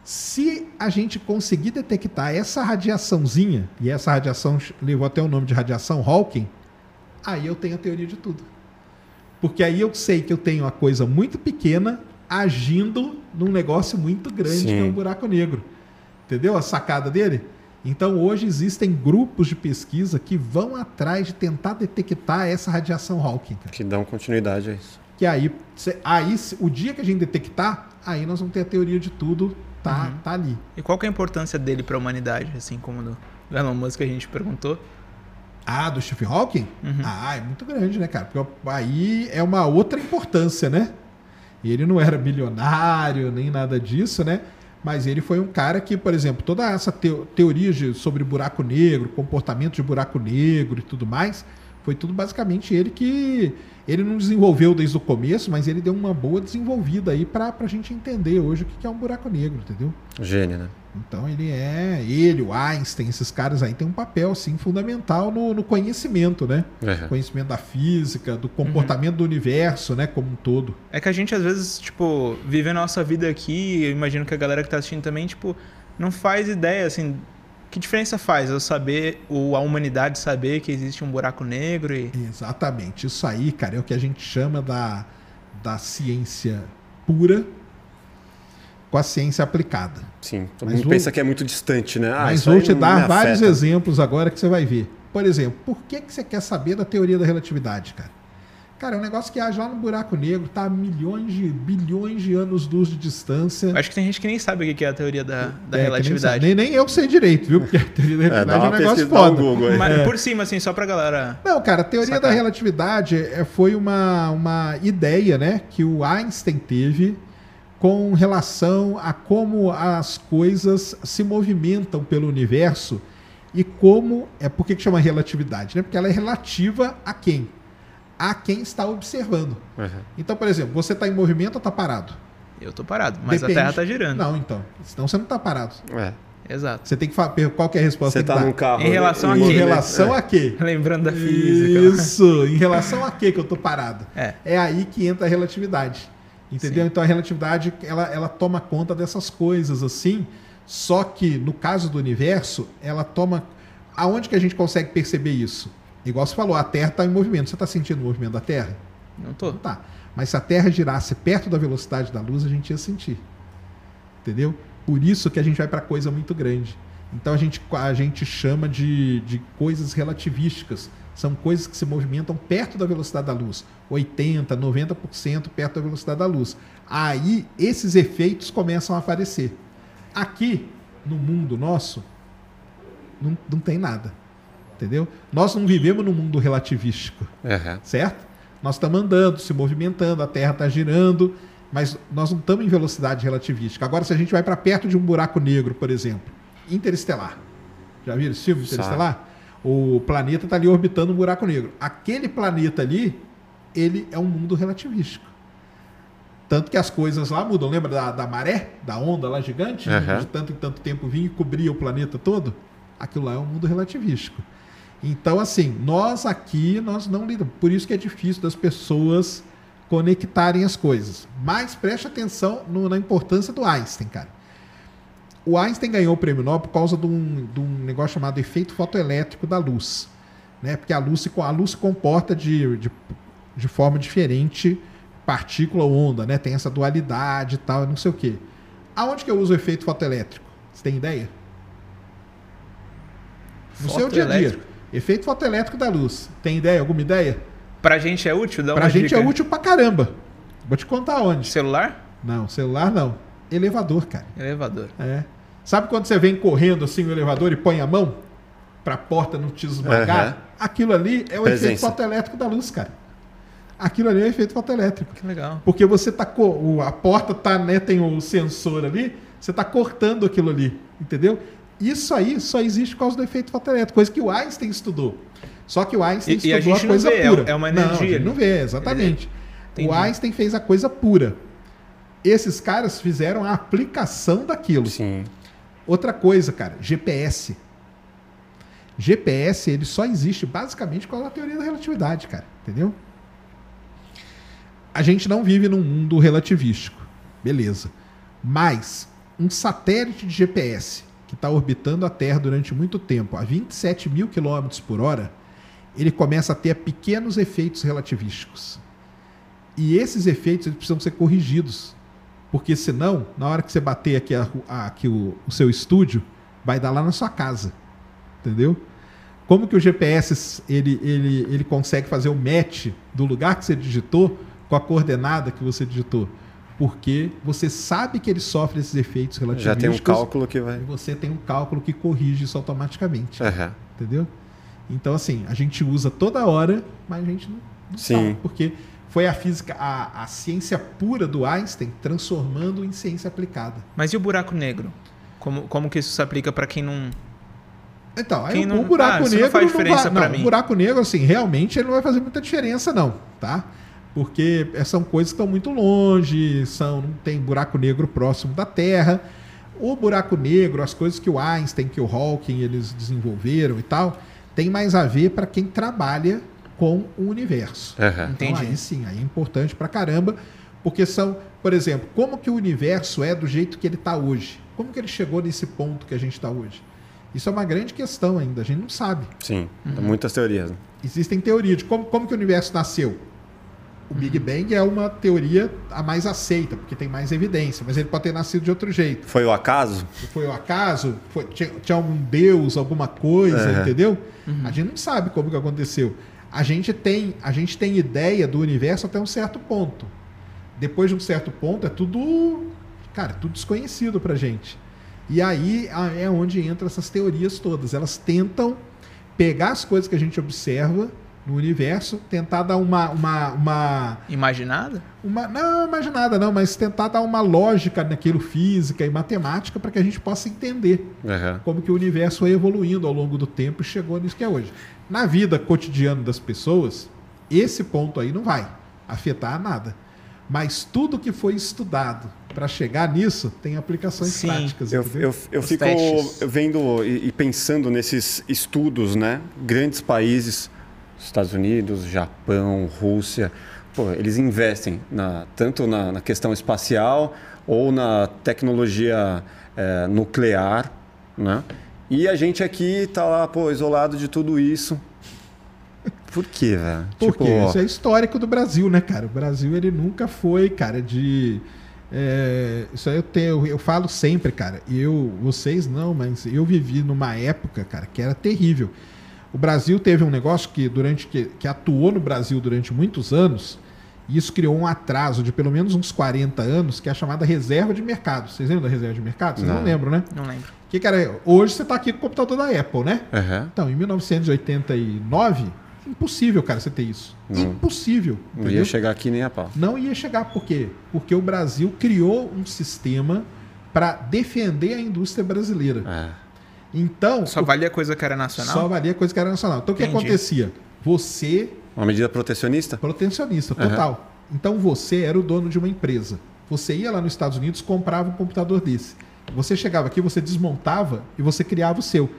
Speaker 3: Se a gente conseguir detectar essa radiaçãozinha, e essa radiação levou até o nome de radiação Hawking, aí eu tenho a teoria de tudo. Porque aí eu sei que eu tenho uma coisa muito pequena agindo num negócio muito grande,
Speaker 1: Sim.
Speaker 3: que é um buraco negro. Entendeu a sacada dele? Então hoje existem grupos de pesquisa que vão atrás de tentar detectar essa radiação Hawking. cara.
Speaker 1: que dão continuidade a isso?
Speaker 3: Que aí, aí o dia que a gente detectar, aí nós vamos ter a teoria de tudo, tá, tá ali.
Speaker 2: E qual que é a importância dele para a humanidade, assim como do do Elon Musk que a gente perguntou?
Speaker 3: Ah, do Stephen Hawking?
Speaker 2: Uhum.
Speaker 3: Ah, é muito grande, né, cara? Porque aí é uma outra importância, né? Ele não era bilionário, nem nada disso, né? Mas ele foi um cara que, por exemplo, toda essa teo- teoria de- sobre buraco negro, comportamento de buraco negro e tudo mais, foi tudo basicamente ele que. Ele não desenvolveu desde o começo, mas ele deu uma boa desenvolvida aí pra, pra gente entender hoje o que é um buraco negro, entendeu?
Speaker 1: Gênio, né?
Speaker 3: Então ele é. Ele, o Einstein, esses caras aí têm um papel, assim, fundamental no, no conhecimento, né?
Speaker 1: É.
Speaker 3: Conhecimento da física, do comportamento do universo, né? Como um todo.
Speaker 2: É que a gente, às vezes, tipo, vive a nossa vida aqui, eu imagino que a galera que tá assistindo também, tipo, não faz ideia, assim, que diferença faz eu saber, ou a humanidade saber que existe um buraco negro e...
Speaker 3: Exatamente. Isso aí, cara, é o que a gente chama da, da ciência pura com a ciência aplicada.
Speaker 1: Sim. Todo
Speaker 3: Mas
Speaker 1: mundo
Speaker 3: vou-
Speaker 1: pensa que é muito distante, né? Ah,
Speaker 3: Mas
Speaker 1: isso
Speaker 3: vou te dar vários exemplos agora que você vai ver. Por exemplo, por que, que você quer saber da teoria da relatividade, cara? Cara, é um negócio que age lá no buraco negro, tá a milhões de bilhões de anos-luz de distância.
Speaker 2: Acho que tem gente que nem sabe o que é a teoria da, da
Speaker 3: É,
Speaker 2: relatividade.
Speaker 3: nem, nem eu sei direito, viu? Porque a teoria da
Speaker 1: É, dá
Speaker 3: relatividade é,
Speaker 1: uma
Speaker 3: um negócio
Speaker 1: um
Speaker 3: foda.
Speaker 1: Google aí.
Speaker 2: Mas
Speaker 3: É.
Speaker 2: por cima, assim, só pra galera...
Speaker 3: Não, cara, a teoria
Speaker 2: Sacar.
Speaker 3: da relatividade é, foi uma, uma ideia né, que o Einstein teve com relação a como as coisas se movimentam pelo universo e como. É por que que chama relatividade? Né? Porque ela é relativa a quem? A quem está observando.
Speaker 1: Uhum.
Speaker 3: Então, por exemplo, você está em movimento ou está parado?
Speaker 2: Eu tô parado, mas
Speaker 3: Depende.
Speaker 2: a Terra tá girando.
Speaker 3: Não, então. Senão você não está parado.
Speaker 1: É.
Speaker 2: Exato.
Speaker 3: Você tem que falar. Qual que é a resposta
Speaker 1: Você tá
Speaker 3: dá?
Speaker 1: num carro.
Speaker 2: Em relação a
Speaker 3: Em
Speaker 2: quê, né?
Speaker 3: relação a quê?
Speaker 2: Lembrando da física.
Speaker 3: Isso, em relação a que que eu tô parado?
Speaker 2: É.
Speaker 3: É aí que entra a relatividade. Entendeu?
Speaker 2: Sim.
Speaker 3: Então a relatividade ela, ela toma conta dessas coisas assim. Só que no caso do universo, ela toma. Aonde que a gente consegue perceber isso? Igual você falou, a Terra está em movimento. Você está sentindo o movimento da Terra?
Speaker 2: Não.
Speaker 3: Não tá. Mas se a Terra girasse perto da velocidade da luz, a gente ia sentir. Entendeu? Por isso que a gente vai para coisa muito grande. Então a gente, a gente chama de, de coisas relativísticas. São coisas que se movimentam perto da velocidade da luz. 80%, 90% perto da velocidade da luz. Aí esses efeitos começam a aparecer. Aqui, no mundo nosso, não, não tem nada. Entendeu? Nós não vivemos num mundo relativístico
Speaker 1: Uhum.
Speaker 3: certo? Nós estamos andando, se movimentando, a Terra está girando mas nós não estamos em velocidade relativística. Agora, se a gente vai para perto de um buraco negro, por exemplo, interestelar. Já viram filme interestelar? O planeta está ali orbitando um buraco negro. Aquele planeta ali, ele é um mundo relativístico. Tanto que as coisas lá mudam. Lembra da, da maré? Da onda lá gigante?
Speaker 1: Uhum.
Speaker 3: De tanto em tanto tempo vinha e cobria o planeta todo? Aquilo lá é um mundo relativístico. Então, assim, nós aqui, nós não lidamos. Por isso que é difícil das pessoas conectarem as coisas. Mas preste atenção no, na importância do Einstein, cara. O Einstein ganhou o prêmio Nobel por causa de um, de um negócio chamado efeito fotoelétrico da luz. Né? Porque a luz se, a luz se comporta de, de, de forma diferente, partícula ou onda, né? Tem essa dualidade e tal, não sei o quê. Aonde que eu uso o efeito fotoelétrico? Você tem ideia? No seu dia a dia. Efeito fotoelétrico da luz. Tem ideia? Alguma ideia?
Speaker 2: Pra gente é útil? Dá
Speaker 3: Pra
Speaker 2: uma
Speaker 3: gente
Speaker 2: dica.
Speaker 3: é útil pra caramba. Vou te contar onde.
Speaker 2: Celular?
Speaker 3: Não, celular não. Elevador, cara.
Speaker 2: Elevador.
Speaker 3: É. Sabe quando você vem correndo assim no elevador e põe a mão pra porta não te esmagar?
Speaker 1: Aham.
Speaker 3: Aquilo ali é o efeito
Speaker 1: Presença.
Speaker 3: fotoelétrico da luz, cara. Aquilo ali é o efeito fotoelétrico.
Speaker 2: Que legal.
Speaker 3: Porque você tá a porta tá, né, tem o sensor ali, você tá cortando aquilo ali, entendeu? Isso aí só existe por causa do efeito fotoelétrico, coisa que o Einstein estudou. Só que o Einstein
Speaker 2: E- e a
Speaker 3: estudou a,
Speaker 2: gente não
Speaker 3: coisa
Speaker 2: vê, é-
Speaker 3: pura.
Speaker 2: é uma
Speaker 3: Não, a
Speaker 2: energia
Speaker 3: gente não vê, exatamente.
Speaker 2: Entendi.
Speaker 3: O Einstein fez a coisa pura. Esses caras fizeram a aplicação daquilo.
Speaker 1: Sim.
Speaker 3: Outra coisa, cara, GPS. GPS, ele só existe basicamente com a teoria da relatividade, cara. Entendeu? A gente não vive num mundo relativístico. Beleza. Mas um satélite de GPS que está orbitando a Terra durante muito tempo, a 27 mil quilômetros por hora, ele começa a ter pequenos efeitos relativísticos. E esses efeitos precisam ser corrigidos. Porque senão, na hora que você bater aqui, a- a- aqui o, o seu estúdio, vai dar lá na sua casa. Entendeu? Como que o GPS ele, ele, ele consegue fazer o match do lugar que você digitou com a coordenada que você digitou? Porque você sabe que ele sofre esses efeitos relativísticos.
Speaker 1: Já tem um cálculo que vai.
Speaker 3: E você tem um cálculo que corrige isso automaticamente.
Speaker 1: Aham.
Speaker 3: Entendeu? Então, assim, a gente usa toda hora, mas a gente não, não
Speaker 1: Sim.
Speaker 3: sabe. Porque foi a física, a, a ciência pura do Einstein transformando em ciência aplicada.
Speaker 2: Mas e o buraco negro? Como, como que isso se aplica pra quem não.
Speaker 3: Então, aí
Speaker 2: não-
Speaker 3: o buraco
Speaker 2: Ah, isso não
Speaker 3: negro
Speaker 2: faz
Speaker 3: não
Speaker 2: diferença
Speaker 3: vai,
Speaker 2: pra
Speaker 3: não,
Speaker 2: mim.
Speaker 3: o buraco negro, assim, realmente ele não vai fazer muita diferença, não, tá? Porque são coisas que estão muito longe, são, não tem buraco negro próximo da Terra. O buraco negro, as coisas que o Einstein, que o Hawking, eles desenvolveram e tal, tem mais a ver para quem trabalha com o universo.
Speaker 1: Aham.
Speaker 3: Então,
Speaker 2: Entendi.
Speaker 3: aí sim, aí é importante pra caramba, porque são, por exemplo, como que o universo é do jeito que ele está hoje? Como que ele chegou nesse ponto que a gente está hoje? Isso é uma grande questão ainda, a gente não sabe.
Speaker 1: Sim. Muitas teorias. né?
Speaker 3: Existem teorias de como, como que o universo nasceu. O Big Bang é uma teoria a mais aceita, porque tem mais evidência, mas ele pode ter nascido de outro jeito.
Speaker 1: Foi o acaso?
Speaker 3: Foi o acaso? Foi- tinha, tinha algum deus, alguma coisa,
Speaker 1: Uhum.
Speaker 3: entendeu? A gente não sabe como que aconteceu. A gente, tem, a gente tem ideia do universo até um certo ponto. Depois de um certo ponto, é tudo. Cara, tudo desconhecido pra gente. E aí é onde entram essas teorias todas. Elas tentam pegar as coisas que a gente observa no universo, tentar dar uma, uma, uma,
Speaker 2: Imaginada?
Speaker 3: uma não imaginada não, mas tentar dar uma lógica naquilo física e matemática para que a gente possa entender
Speaker 1: Aham.
Speaker 3: como que o universo foi evoluindo ao longo do tempo e chegou nisso que é hoje. Na vida cotidiana das pessoas, esse ponto aí não vai afetar nada. Mas tudo que foi estudado para chegar nisso tem aplicações
Speaker 2: Sim.
Speaker 3: práticas.
Speaker 1: Eu, eu, eu fico
Speaker 2: testes.
Speaker 1: vendo e, e pensando nesses estudos, né? Grandes países, Estados Unidos, Japão, Rússia, pô, eles investem na, tanto na, na questão espacial ou na tecnologia eh, nuclear, né? E a gente aqui tá lá, pô, isolado de tudo isso. Por quê, velho?
Speaker 3: Porque
Speaker 1: Tipo,
Speaker 3: isso é histórico do Brasil, né, cara? O Brasil ele nunca foi, cara, de. é, isso aí eu tenho, eu falo sempre, cara. Eu, vocês não, mas eu vivi numa época, cara, que era terrível. O Brasil teve um negócio que durante que, que atuou no Brasil durante muitos anos, e isso criou um atraso de pelo menos uns 40 anos, que é a chamada reserva de mercado. Vocês lembram da reserva de mercado? Vocês não,
Speaker 1: Não.
Speaker 3: lembram, né?
Speaker 2: Não lembro.
Speaker 3: Que, cara, hoje você está aqui com o computador da Apple, né?
Speaker 1: aham.
Speaker 3: Então, em 1989, impossível, cara, você ter isso.
Speaker 1: Não.
Speaker 3: Impossível.
Speaker 1: Não
Speaker 3: entendeu?
Speaker 1: ia chegar aqui nem a pau.
Speaker 3: Não ia chegar. Por quê? Porque o Brasil criou um sistema para defender a indústria brasileira.
Speaker 1: É.
Speaker 3: Então,
Speaker 2: Só
Speaker 3: o-
Speaker 2: valia coisa que era nacional?
Speaker 3: só valia coisa que era nacional. Então, o que acontecia? Você,
Speaker 1: Uma medida protecionista?
Speaker 3: protecionista, total. Então, você era o dono de uma empresa. Você ia lá nos Estados Unidos, comprava um computador desse. Você chegava aqui, você desmontava e você criava o seu.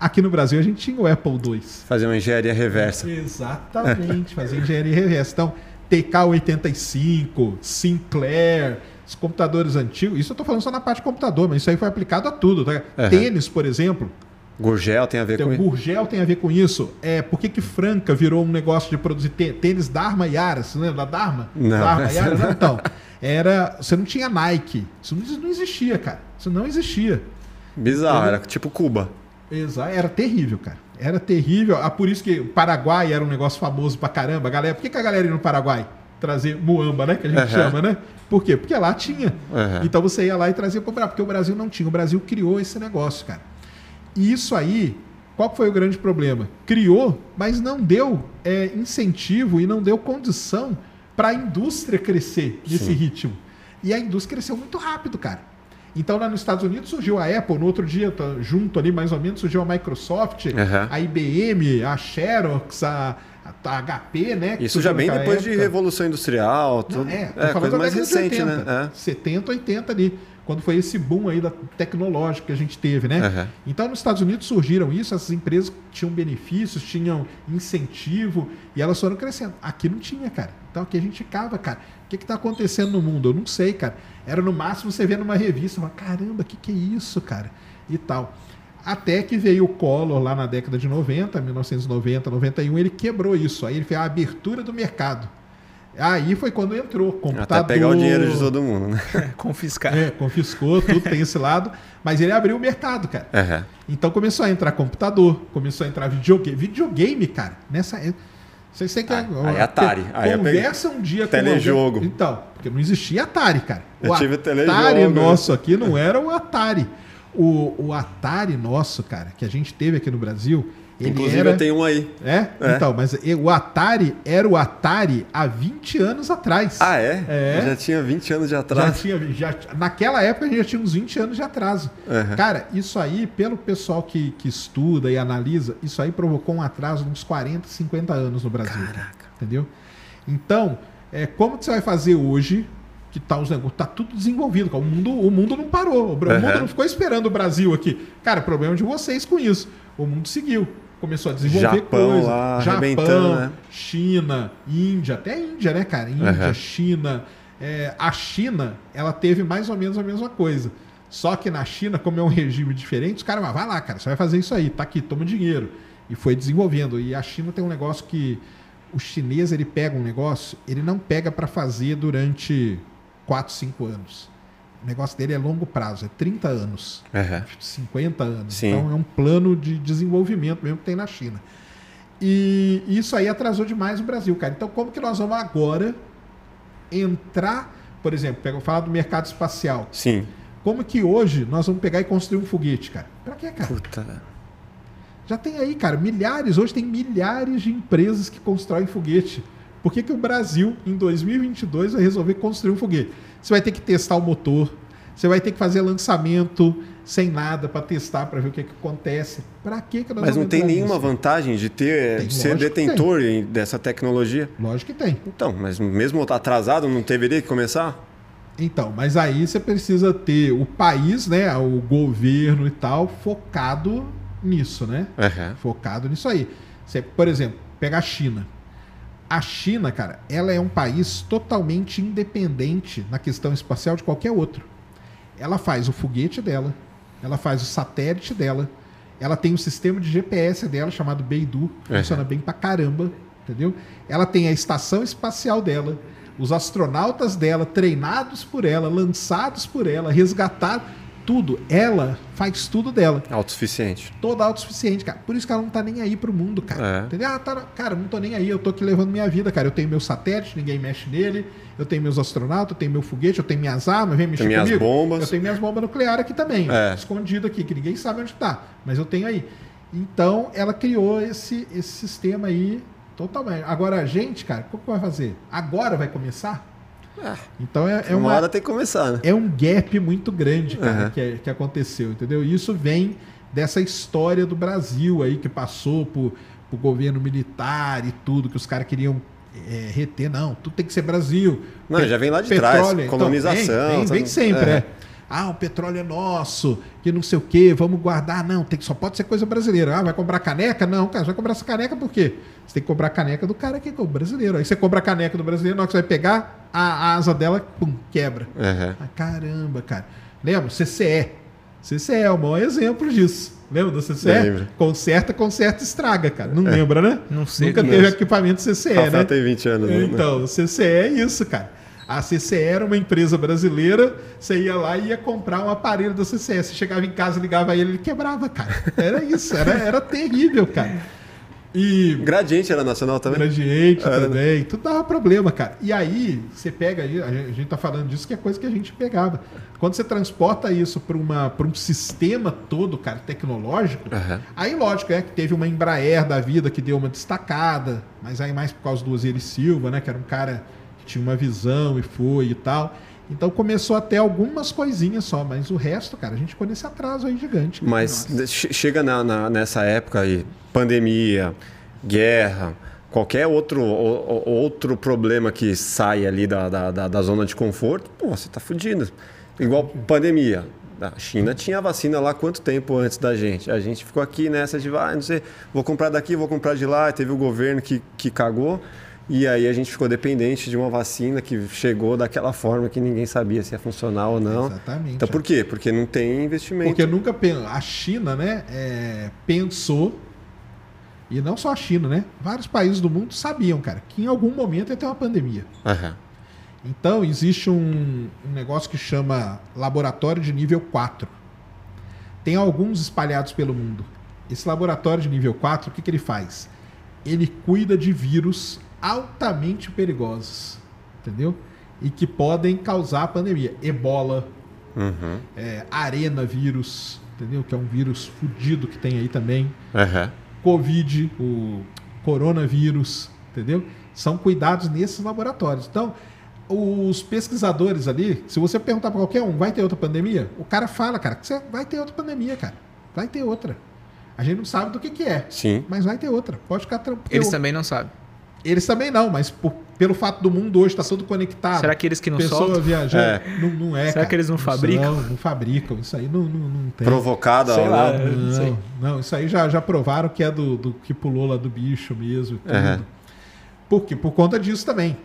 Speaker 3: Aqui no Brasil, a gente tinha o Apple II.
Speaker 1: Fazer uma engenharia reversa.
Speaker 3: Exatamente, fazer engenharia reversa. Então, TK85, Sinclair, os computadores antigos, isso eu estou falando só na parte de computador, mas isso aí foi aplicado a tudo. Tá?
Speaker 1: Aham.
Speaker 3: Tênis, por exemplo,
Speaker 1: Gurgel tem a ver
Speaker 3: tem
Speaker 1: com isso.
Speaker 3: Gurgel tem a ver com isso. É, por que, que Franca virou um negócio de produzir tê- tênis Dharma Yara? Você lembra da Dharma?
Speaker 1: Não,
Speaker 3: Dharma Yara?
Speaker 1: não.
Speaker 3: Então, era, você não tinha Nike. Isso não, existia, cara. Isso não existia.
Speaker 1: Bizarro, era tipo Cuba.
Speaker 3: Exato, era terrível, cara. Era terrível. Ah, por isso que o Paraguai era um negócio famoso pra caramba. Galera, por que, que a galera ia no Paraguai? Trazer muamba, né? Que a gente
Speaker 1: Aham.
Speaker 3: chama, né? Por quê? Porque lá tinha.
Speaker 1: Aham.
Speaker 3: Então você ia lá e trazia pro Brasil. Porque o Brasil não tinha. O Brasil criou esse negócio, cara. E isso aí, qual foi o grande problema? Criou, mas não deu é, incentivo e não deu condição para a indústria crescer nesse
Speaker 1: Sim.
Speaker 3: ritmo. E a indústria cresceu muito rápido, cara. Então lá nos Estados Unidos surgiu a Apple, no outro dia, junto ali mais ou menos, surgiu a Microsoft,
Speaker 1: Aham.
Speaker 3: a IBM, a Xerox, a, a HP, né?
Speaker 1: Isso já bem depois de
Speaker 3: época.
Speaker 1: Revolução Industrial, tudo.
Speaker 3: é,
Speaker 1: é
Speaker 3: falando
Speaker 1: coisa
Speaker 3: da
Speaker 1: mais
Speaker 3: de
Speaker 1: recente,
Speaker 3: 80,
Speaker 1: né? É.
Speaker 3: 70, 80 ali, quando foi esse boom aí da tecnológico que a gente teve, né?
Speaker 1: Aham.
Speaker 3: Então nos Estados Unidos surgiram isso, essas empresas tinham benefícios, tinham incentivo e elas foram crescendo. Aqui não tinha, cara. Então aqui a gente ficava, cara. O que está acontecendo no mundo? Eu não sei, cara. Era no máximo você vê numa revista, fala, caramba, o que, que é isso, cara? E tal. Até que veio o Collor lá na década de 90, 1990, 91, ele quebrou isso. Aí ele fez a abertura do mercado. Aí foi quando entrou computador.
Speaker 1: Até pegar o dinheiro de todo mundo, né?
Speaker 2: Confiscar.
Speaker 3: É, confiscou, tudo tem esse lado. Mas ele abriu o mercado, cara.
Speaker 1: Aham.
Speaker 3: Então começou a entrar computador, começou a entrar videogame. Videogame, cara, nessa. é- Vocês têm que.
Speaker 1: Ah, aí é Atari. Aí
Speaker 3: conversa um dia com
Speaker 1: Telejogo.
Speaker 3: alguém- Então, porque não existia Atari, cara.
Speaker 1: Eu tive telejogo.
Speaker 3: Atari nosso aqui não era o Atari. O, o Atari nosso, cara, que a gente teve aqui no Brasil, ele
Speaker 1: Inclusive
Speaker 3: era.
Speaker 1: eu tenho um aí.
Speaker 3: É?
Speaker 1: É.
Speaker 3: Então, mas o Atari era o Atari há 20 anos atrás.
Speaker 1: Ah, é?
Speaker 3: É.
Speaker 1: Já tinha 20 anos de
Speaker 3: Já
Speaker 1: atraso.
Speaker 3: tinha, já, naquela época a gente já tinha uns 20 anos de atraso.
Speaker 1: Uhum.
Speaker 3: Cara, isso aí, pelo pessoal que, que estuda e analisa, isso aí provocou um atraso de uns 40, 50 anos no Brasil.
Speaker 1: Caraca.
Speaker 3: Entendeu? Então, é, como que você vai fazer hoje que tá, os negócios, tá tudo desenvolvido? cara? O mundo, o mundo não parou. O mundo
Speaker 1: Uhum.
Speaker 3: não ficou esperando o Brasil aqui. Cara, problema de vocês com isso. O mundo seguiu. Começou a desenvolver
Speaker 1: Japão
Speaker 3: coisa.
Speaker 1: lá, arrebentando, né?
Speaker 3: China, Índia, até Índia, né, cara? Índia,
Speaker 1: Uhum.
Speaker 3: China. É, a China, ela teve mais ou menos a mesma coisa. Só que na China, como é um regime diferente, os caras, "Ah, vai lá, cara, você vai fazer isso aí, tá aqui, toma dinheiro. E foi desenvolvendo. E a China tem um negócio que o chinês, ele pega um negócio, ele não pega para fazer durante 4, 5 anos. O negócio dele é longo prazo, é 30 anos.
Speaker 1: Aham.
Speaker 3: 50 anos.
Speaker 1: Sim.
Speaker 3: Então é um plano de desenvolvimento mesmo que tem na China. E isso aí atrasou demais o Brasil, cara. Então como que nós vamos agora entrar, por exemplo, pega, falar do mercado espacial.
Speaker 1: Sim.
Speaker 3: Como que hoje nós vamos pegar e construir um foguete, cara? Pra quê, cara?
Speaker 1: Puta.
Speaker 3: Já tem aí, cara, milhares, hoje tem milhares de empresas que constroem foguete. Por que, que o Brasil, em 2022, vai resolver construir um foguete? Você vai ter que testar o motor, você vai ter que fazer lançamento sem nada para testar, para ver o que, que acontece. Para que, que nós
Speaker 1: Mas não tem nenhuma
Speaker 3: nisso?
Speaker 1: vantagem de ter,
Speaker 3: Tem,
Speaker 1: de ser detentor dessa tecnologia?
Speaker 3: Lógico que tem.
Speaker 1: Então, mas mesmo atrasado, não deveria começar?
Speaker 3: Então, mas aí você precisa ter o país, né, o governo e tal, focado nisso, né?
Speaker 1: Aham.
Speaker 3: focado nisso aí. Você, por exemplo, pega a China. A China, cara, ela é um país totalmente independente na questão espacial de qualquer outro. Ela faz o foguete dela, ela faz o satélite dela, ela tem um sistema de GPS dela chamado Beidou,
Speaker 1: É.
Speaker 3: funciona bem pra caramba, entendeu? Ela tem a estação espacial dela, os astronautas dela treinados por ela, lançados por ela, resgatados, tudo. Ela faz tudo dela
Speaker 1: Autossuficiente.
Speaker 3: toda autossuficiente, cara. Por isso que ela não tá nem aí pro mundo, cara.
Speaker 1: É.
Speaker 3: Entendeu? Ah, tá, cara, não tô nem aí, eu tô aqui levando minha vida, cara. Eu tenho meu satélite, ninguém mexe nele. Eu tenho meus astronautas, eu tenho meu foguete, eu tenho minhas armas, vem mexer
Speaker 1: minhas
Speaker 3: comigo.
Speaker 1: bombas.
Speaker 3: Eu tenho minhas bombas nucleares aqui também,
Speaker 1: É.
Speaker 3: escondido aqui, que ninguém sabe onde tá. Mas eu tenho aí. Então, ela criou esse, esse sistema aí Totalmente. Agora a gente, cara, como que vai fazer? Agora vai começar?
Speaker 1: Ah,
Speaker 3: Então é, é
Speaker 1: uma
Speaker 3: uma,
Speaker 1: hora tem que começar, né?
Speaker 3: é um gap muito grande, cara,
Speaker 1: Uhum.
Speaker 3: que, que aconteceu, entendeu? E isso vem dessa história do Brasil aí, que passou por, por governo militar e tudo, que os caras queriam é, reter. Não, tudo tem que ser Brasil.
Speaker 1: Não, já vem lá de trás,
Speaker 3: então,
Speaker 1: colonização,
Speaker 3: vem, vem, vem sempre,
Speaker 1: É.
Speaker 3: é. Ah, o petróleo é nosso, que não sei o quê, vamos guardar. Não, tem que, só pode ser coisa brasileira. Ah, vai comprar caneca? Não, cara, você vai comprar essa caneca por quê? Você tem que comprar a caneca do cara que é o brasileiro. Aí você compra a caneca do brasileiro, na hora que você vai pegar, a, a asa dela, pum, quebra.
Speaker 1: Uhum.
Speaker 3: Ah, caramba, cara. Lembra? CCE. CCE é o maior exemplo disso. Lembra do CCE?
Speaker 1: Lembro.
Speaker 3: Conserta, conserta, estraga, cara. Não lembra, né?
Speaker 2: Não sei.
Speaker 3: Nunca teve equipamento CCE,
Speaker 1: Rafael
Speaker 3: né?
Speaker 1: tem 20 anos, né?
Speaker 3: Então, o CCE é isso, cara. A CCE era uma empresa brasileira, você ia lá e ia comprar um aparelho da CCE. Você chegava em casa, ligava ele, ele quebrava, cara. Era isso, era, era terrível, cara. E
Speaker 1: Gradiente era nacional também?
Speaker 3: gradiente
Speaker 1: Era,
Speaker 3: também, tudo dava problema, cara. E aí, você pega aí, a gente, tá falando disso que é coisa que a gente pegava. Quando você transporta isso para um sistema todo, cara, tecnológico,
Speaker 1: Aham.
Speaker 3: aí lógico, é que teve uma Embraer da vida que deu uma destacada, mas aí mais por causa do Osiris Silva, né, que era um cara tinha uma visão e foi e tal. Então começou até algumas coisinhas só, mas o resto, cara, a gente ficou nesse atraso aí gigante. cara.
Speaker 1: Mas
Speaker 3: Nossa.
Speaker 1: chega na- na- nessa época aí, pandemia, guerra, qualquer outro, o- outro problema que sai ali da, da, da- da zona de conforto, pô, você tá fudido. Igual pandemia. A China tinha a vacina lá quanto tempo antes da gente? A gente ficou aqui nessa de, ah, não sei, vou comprar daqui, vou comprar de lá. Teve o governo que, que cagou. E aí a gente ficou dependente de uma vacina que chegou daquela forma que ninguém sabia se ia funcionar ou não.
Speaker 3: Exatamente.
Speaker 1: Então por quê? Porque não tem investimento.
Speaker 3: Porque nunca a China, né, é, pensou e não só a China, né? Vários países do mundo sabiam, cara, que em algum momento ia ter uma pandemia.
Speaker 1: Aham.
Speaker 3: Então existe um, um negócio que chama laboratório de nível 4. Tem alguns espalhados pelo mundo. Esse laboratório de nível 4, o que, que ele faz? Ele cuida de vírus altamente perigosos, entendeu? E que podem causar pandemia. Ebola,
Speaker 1: Uhum.
Speaker 3: é, arena vírus, entendeu? Que é um vírus fudido que tem aí também.
Speaker 1: Aham.
Speaker 3: Covid, o coronavírus, entendeu? São cuidados nesses laboratórios. Então, os pesquisadores ali, se você perguntar para qualquer um, vai ter outra pandemia? O cara fala, cara, que você vai ter outra pandemia, cara. Vai ter outra. A gente não sabe do que, que é,
Speaker 1: Sim.
Speaker 3: mas vai ter outra. Pode ficar tranquilo.
Speaker 2: Eles também não sabem.
Speaker 3: Eles também não, mas por- pelo fato do mundo hoje estar todo conectado.
Speaker 2: Será que eles que não
Speaker 3: pessoa
Speaker 2: soltam?
Speaker 3: viajando? Não, não é.
Speaker 2: Será
Speaker 3: cara.
Speaker 2: que eles não fabricam?
Speaker 3: Não, não fabricam. Isso aí não, não, não tem.
Speaker 1: Provocada,
Speaker 2: Sei
Speaker 1: né?
Speaker 2: lá. É, não sei.
Speaker 3: Não, não, isso aí já, já provaram que é do, do que pulou lá do bicho mesmo. e Tudo. Por quê? Por conta disso também.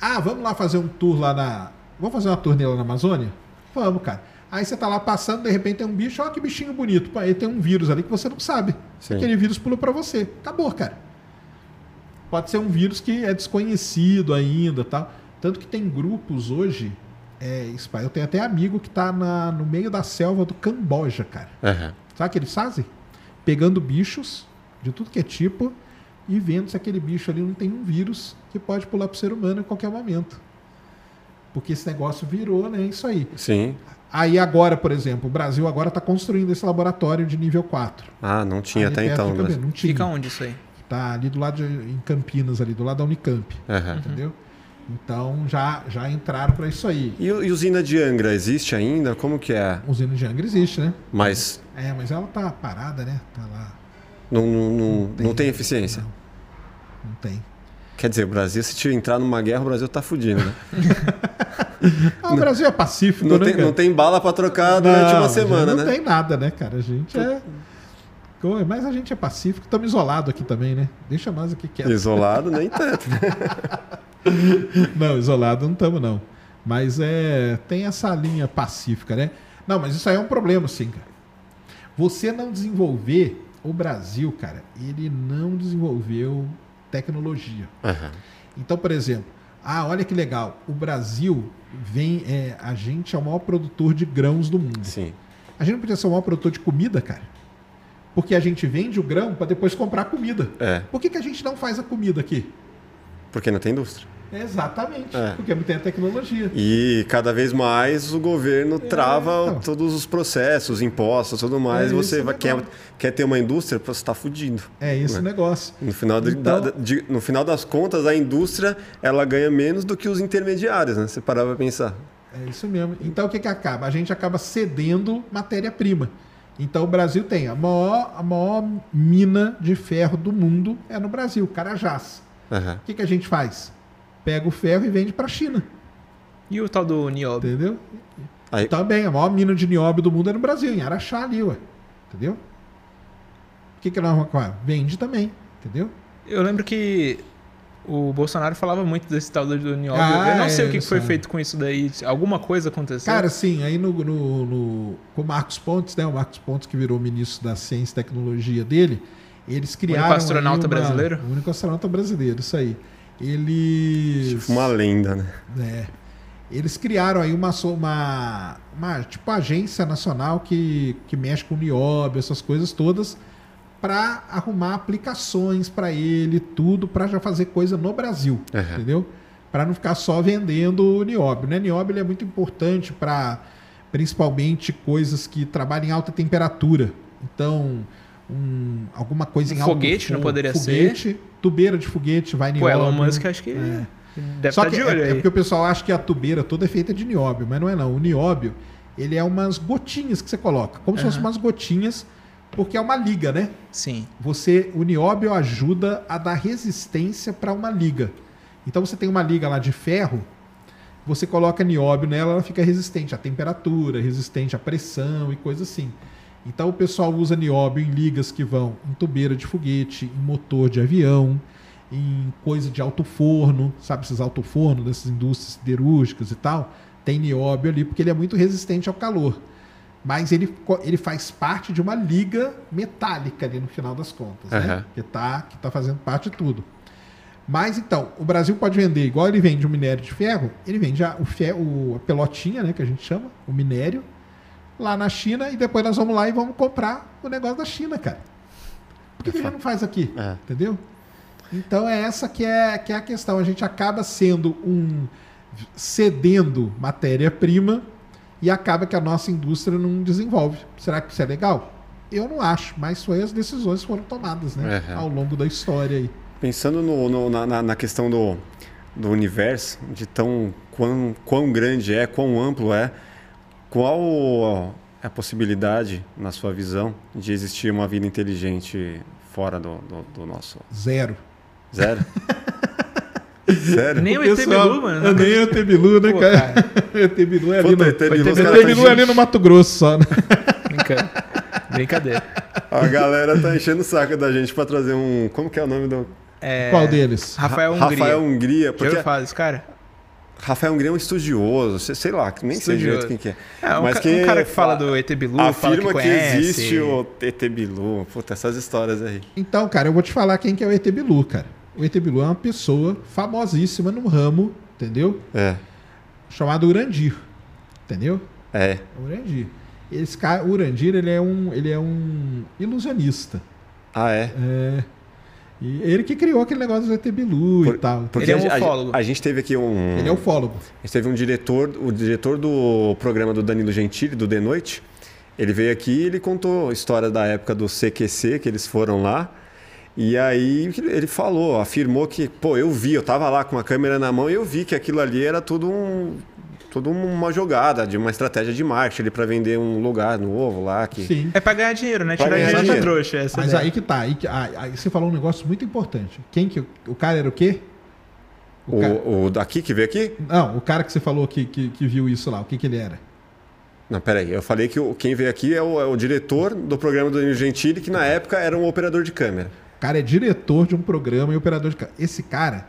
Speaker 3: Ah, vamos lá fazer um tour lá na. Vamos fazer uma turnê lá na Amazônia? Vamos, cara. Aí você tá lá passando, de repente tem um bicho, olha que bichinho bonito. Pô, aí tem um vírus ali que você não sabe.
Speaker 1: Sim.
Speaker 3: Aquele vírus pulou pra você. Acabou, cara. Pode ser um vírus que é desconhecido ainda tal. Tanto que tem grupos hoje. É, eu tenho até amigo que tá na- no meio da selva do Camboja, cara.
Speaker 1: Aham.
Speaker 3: Sabe o que eles fazem? Pegando bichos de tudo que é tipo e vendo se aquele bicho ali não tem um vírus que pode pular pro ser humano em qualquer momento. Porque esse negócio virou, né? Isso aí.
Speaker 1: Sim.
Speaker 3: Aí agora, por exemplo, o Brasil agora está construindo esse laboratório de nível 4.
Speaker 1: Ah, não tinha
Speaker 3: Ali
Speaker 1: até então. Mas...
Speaker 3: Não tinha.
Speaker 2: Fica onde isso aí?
Speaker 3: Tá ali do lado de, em Campinas, ali do lado da Unicamp.
Speaker 1: Aham.
Speaker 3: Entendeu? Então já, já entraram para isso aí.
Speaker 1: E, e usina de Angra existe ainda? Como que é?
Speaker 3: Usina de Angra existe, né?
Speaker 1: Mas
Speaker 3: É, mas ela tá parada, né? Tá lá.
Speaker 1: não, não, não, não tem eficiência.
Speaker 3: Não, não tem.
Speaker 1: Quer dizer, o Brasil, se te entrar numa guerra, o Brasil tá fudido, né?
Speaker 3: Ah, o Brasil é pacífico,
Speaker 1: Não
Speaker 3: né?
Speaker 1: tem, não tem bala pra trocar durante
Speaker 3: Não,
Speaker 1: uma semana,
Speaker 3: não
Speaker 1: né?
Speaker 3: tem nada, né, cara? A gente é. Mas a gente é pacífico, estamos isolados aqui também, né? Deixa nós aqui quietos.
Speaker 1: Isolado, nem tanto.
Speaker 3: Não, isolado não estamos, não. Mas é. Tem essa linha pacífica, né? Não, mas isso aí é um problema, sim, cara. Você não desenvolver. O Brasil, cara, ele não desenvolveu tecnologia.
Speaker 1: Aham.
Speaker 3: Então, por exemplo, ah, olha que legal. O Brasil vem. É, a gente é o maior produtor de grãos do mundo.
Speaker 1: Sim.
Speaker 3: A gente não podia ser o maior produtor de comida, cara. Porque a gente vende o grão para depois comprar comida.
Speaker 1: É,
Speaker 3: Por que, que a gente não faz a comida aqui?
Speaker 1: porque não tem indústria.
Speaker 3: Exatamente.
Speaker 1: É.
Speaker 3: Porque não tem a tecnologia.
Speaker 1: E cada vez mais o governo trava
Speaker 3: então.
Speaker 1: todos os processos, impostos, tudo mais.
Speaker 3: É
Speaker 1: você vai, quer, quer ter uma indústria, você está fudido.
Speaker 3: É esse o negócio.
Speaker 1: No final, de-
Speaker 3: Então-
Speaker 1: da- de- no final das contas, a indústria ela ganha menos do que os intermediários, né? Você parar pra pensar.
Speaker 3: É isso mesmo. Então o que, que acaba? A gente acaba cedendo matéria-prima. Então o Brasil tem a maior, a maior mina de ferro do mundo é no Brasil, Carajás. O que, que a gente faz? Pega o ferro e vende para a China,
Speaker 2: E o tal do Niobe?
Speaker 3: entendeu?
Speaker 1: Aí-
Speaker 3: Também, a maior mina de nióbio do mundo é no Brasil, em Araxá ali, ué. Entendeu? O que, que nós vamos fazer? Vende também, entendeu?
Speaker 2: Eu lembro que o Bolsonaro falava muito desse tal do Niobe.
Speaker 3: Ah,
Speaker 2: eu não sei
Speaker 3: é,
Speaker 2: o que que foi feito com isso daí. Alguma coisa aconteceu?
Speaker 3: Cara, sim, aí no, no, no- com o Marcos Pontes, né? O Marcos Pontes, que virou ministro da Ciência e Tecnologia dele, eles criaram. aí
Speaker 2: astronauta
Speaker 3: uma-
Speaker 2: brasileiro?
Speaker 3: O único astronauta brasileiro, isso aí. Eles.
Speaker 1: Tipo uma lenda, né?
Speaker 3: É. Eles criaram aí uma, uma, uma tipo agência nacional que, que mexe com o nióbio, essas coisas todas, para arrumar aplicações para ele, tudo, para já fazer coisa no Brasil,
Speaker 1: Aham.
Speaker 3: entendeu? Para não ficar só vendendo o nióbio. Né? Nióbio é muito importante para principalmente coisas que trabalham em alta temperatura. Então, um- alguma coisa em
Speaker 2: Um
Speaker 3: alto
Speaker 2: foguete não poderia
Speaker 3: foguete, Tubeira de foguete, vai
Speaker 2: Pô,
Speaker 3: nióbio.
Speaker 2: Elon Musk acho que
Speaker 3: É.
Speaker 2: deve
Speaker 3: Só
Speaker 2: estar
Speaker 3: que
Speaker 2: de
Speaker 3: é,
Speaker 2: olho
Speaker 3: é
Speaker 2: aí.
Speaker 3: porque o pessoal acha que a tubeira toda é feita de nióbio, mas não é não. O nióbio, ele é umas gotinhas que você coloca, como se
Speaker 2: Aham.
Speaker 3: fossem umas gotinhas, porque é uma liga, né?
Speaker 2: Sim.
Speaker 3: Você, o nióbio ajuda a dar resistência para uma liga. Então você tem uma liga lá de ferro, você coloca nióbio nela, ela fica resistente à temperatura, resistente à pressão e coisa assim. Então o pessoal usa nióbio em ligas que vão em tubeira de foguete, em motor de avião, em coisa de alto forno, sabe esses alto forno dessas indústrias siderúrgicas e tal, tem nióbio ali porque ele é muito resistente ao calor. Mas ele, ele faz parte de uma liga metálica ali no final das contas, né?
Speaker 1: Aham.
Speaker 3: Que tá, que tá fazendo parte de tudo. Mas então, o Brasil pode vender, igual ele vende o minério de ferro, ele vende a, o ferro, a pelotinha, né, que a gente chama, o minério, lá na China, e depois nós vamos lá e vamos comprar o negócio da China, cara. Por que, que a gente não faz aqui?
Speaker 1: É.
Speaker 3: Entendeu? Então é essa que é, que é a questão. A gente acaba sendo um. cedendo matéria-prima e acaba que a nossa indústria não desenvolve. Será que isso é legal? Eu não acho, mas foi as decisões que foram tomadas, né?
Speaker 1: Uhum.
Speaker 3: Ao longo da história aí.
Speaker 1: Pensando no- no- na, na- questão do, do universo, de tão quão, quão grande é, quão amplo é, qual é a possibilidade, na sua visão, de existir uma vida inteligente fora do, do- do nosso
Speaker 3: Zero.
Speaker 1: zero? Sério?
Speaker 2: Nem o ET Bilu, mano.
Speaker 3: É, nem o ET Bilu, né,
Speaker 2: Pô,
Speaker 3: cara?
Speaker 2: cara.
Speaker 3: o ET Bilu é ali
Speaker 1: Puta,
Speaker 3: no...
Speaker 1: ET Bilu,
Speaker 3: o
Speaker 1: os
Speaker 3: ET
Speaker 1: caras
Speaker 3: Bilu
Speaker 1: tão
Speaker 3: é ali no Mato Grosso só, né?
Speaker 2: Brinca- Brincadeira.
Speaker 1: A galera tá enchendo o saco da gente pra trazer um. Como que é o nome do.
Speaker 2: É,
Speaker 3: Qual deles?
Speaker 2: Rafael
Speaker 1: Ra-
Speaker 2: Hungria.
Speaker 1: Rafael Hungria.
Speaker 2: Já
Speaker 1: Porque
Speaker 2: ouviu falar desse cara?
Speaker 1: Rafael Hungria é um estudioso, sei, lá, nem sei direito quem que é.
Speaker 2: É, um,
Speaker 1: Mas
Speaker 2: ca-
Speaker 1: que
Speaker 2: um cara que fala
Speaker 1: fa-
Speaker 2: do ET Bilu, fala que
Speaker 1: Afirma que,
Speaker 2: conhece.
Speaker 1: existe o ET Bilu. Puta, essas histórias aí.
Speaker 3: Então, cara, eu vou te falar quem que é o ET Bilu, cara. O ET Bilu é uma pessoa famosíssima no ramo, entendeu?
Speaker 1: É.
Speaker 3: Chamado Urandir. Entendeu?
Speaker 1: É.
Speaker 3: Urandir. Esse cara, o Urandir, ele é um, ele é um ilusionista.
Speaker 1: Ah, é?
Speaker 3: É. E ele que criou aquele negócio do ET Bilu
Speaker 1: Por-
Speaker 3: e tal.
Speaker 1: Porque
Speaker 2: Ele é um
Speaker 1: a, a-
Speaker 2: ufólogo.
Speaker 1: a gente teve aqui um.
Speaker 3: Ele é ufólogo.
Speaker 1: A gente teve um diretor, o diretor do programa do Danilo Gentili, do De Noite. Ele veio aqui e ele contou a história da época do CQC, que eles foram lá. E aí ele falou, afirmou que, pô, eu vi, eu tava lá com a câmera na mão e eu vi que aquilo ali era tudo um tudo uma jogada de uma estratégia de marketing ali para vender um lugar novo lá que
Speaker 3: Sim.
Speaker 2: É pra ganhar dinheiro, né?
Speaker 1: Pra
Speaker 2: Tirar dinheiro da trouxa. Essa
Speaker 3: Mas
Speaker 2: ideia.
Speaker 3: aí que tá. Aí, que- aí- você falou um negócio muito importante. Quem que. O cara era o quê? O cara-
Speaker 1: o, o daqui que veio aqui?
Speaker 3: Não, o cara que você falou que, que, que viu isso lá, o que, que ele era?
Speaker 1: Não, peraí, eu falei que o, quem veio aqui é o, é o diretor do programa do Danilo Gentili, que na época era um operador de câmera.
Speaker 3: O cara é diretor de um programa e operador de. Esse cara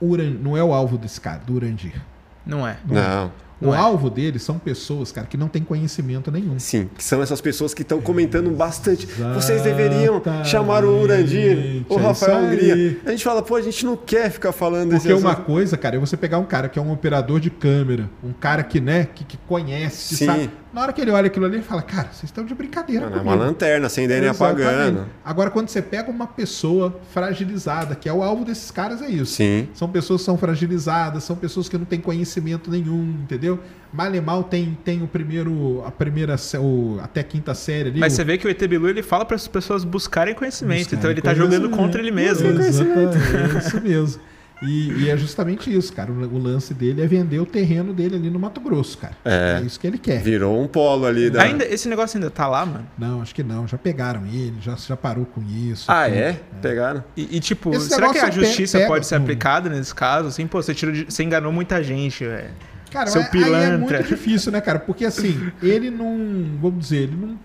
Speaker 3: Uran, não é o alvo desse cara, do Urandir.
Speaker 2: Não é.
Speaker 1: Não.
Speaker 3: O
Speaker 2: Não é.
Speaker 3: alvo deles são pessoas, cara, que não têm conhecimento nenhum.
Speaker 1: Sim, que são essas pessoas que estão comentando bastante. Vocês deveriam chamar o Urandir, o
Speaker 3: É
Speaker 1: Rafael
Speaker 3: isso
Speaker 1: Hungria. A gente fala, pô, a gente não quer ficar falando desse
Speaker 3: Porque uma
Speaker 1: assunto.
Speaker 3: coisa, cara, é você pegar um cara que é um operador de câmera, um cara que, né, que, que conhece, que
Speaker 1: Sim.
Speaker 3: sabe. Na hora que ele olha aquilo ali, ele fala, cara, vocês estão de brincadeira
Speaker 1: Mano, é uma lanterna, acendendo e apagando.
Speaker 3: Agora, quando você pega uma pessoa fragilizada, que é o alvo desses caras, é isso.
Speaker 1: Sim.
Speaker 3: São pessoas que são fragilizadas, são pessoas que não têm conhecimento nenhum, entendeu? Mal e mal tem, tem o primeiro, a primeira, o, até a quinta série ali.
Speaker 2: Mas
Speaker 3: o-
Speaker 2: você vê que o ET Bilu ele fala para as pessoas buscarem conhecimento,
Speaker 3: Buscarem
Speaker 2: então ele tá jogando contra ele mesmo.
Speaker 3: Exatamente, é isso mesmo. E, e é justamente isso, cara. O, o lance dele é vender o terreno dele ali no Mato Grosso, cara.
Speaker 1: É.
Speaker 3: isso que ele quer.
Speaker 1: Virou um polo ali da.
Speaker 2: Ainda, esse negócio ainda tá lá, mano.
Speaker 3: Não, acho que não. Já pegaram ele, já, já parou com isso.
Speaker 1: Ah,
Speaker 3: tudo.
Speaker 1: é? Pegaram?
Speaker 2: E, e, tipo,
Speaker 3: Esse
Speaker 2: será que a
Speaker 3: pe-
Speaker 2: justiça
Speaker 3: pega-
Speaker 2: pode ser aplicada nesse caso? Assim, pô, você, tirou de- você enganou muita gente, velho.
Speaker 3: Cara,
Speaker 2: Seu
Speaker 3: mas aí é
Speaker 2: pilantra.
Speaker 3: muito difícil, né, cara? Porque assim, ele não, vamos dizer, ele não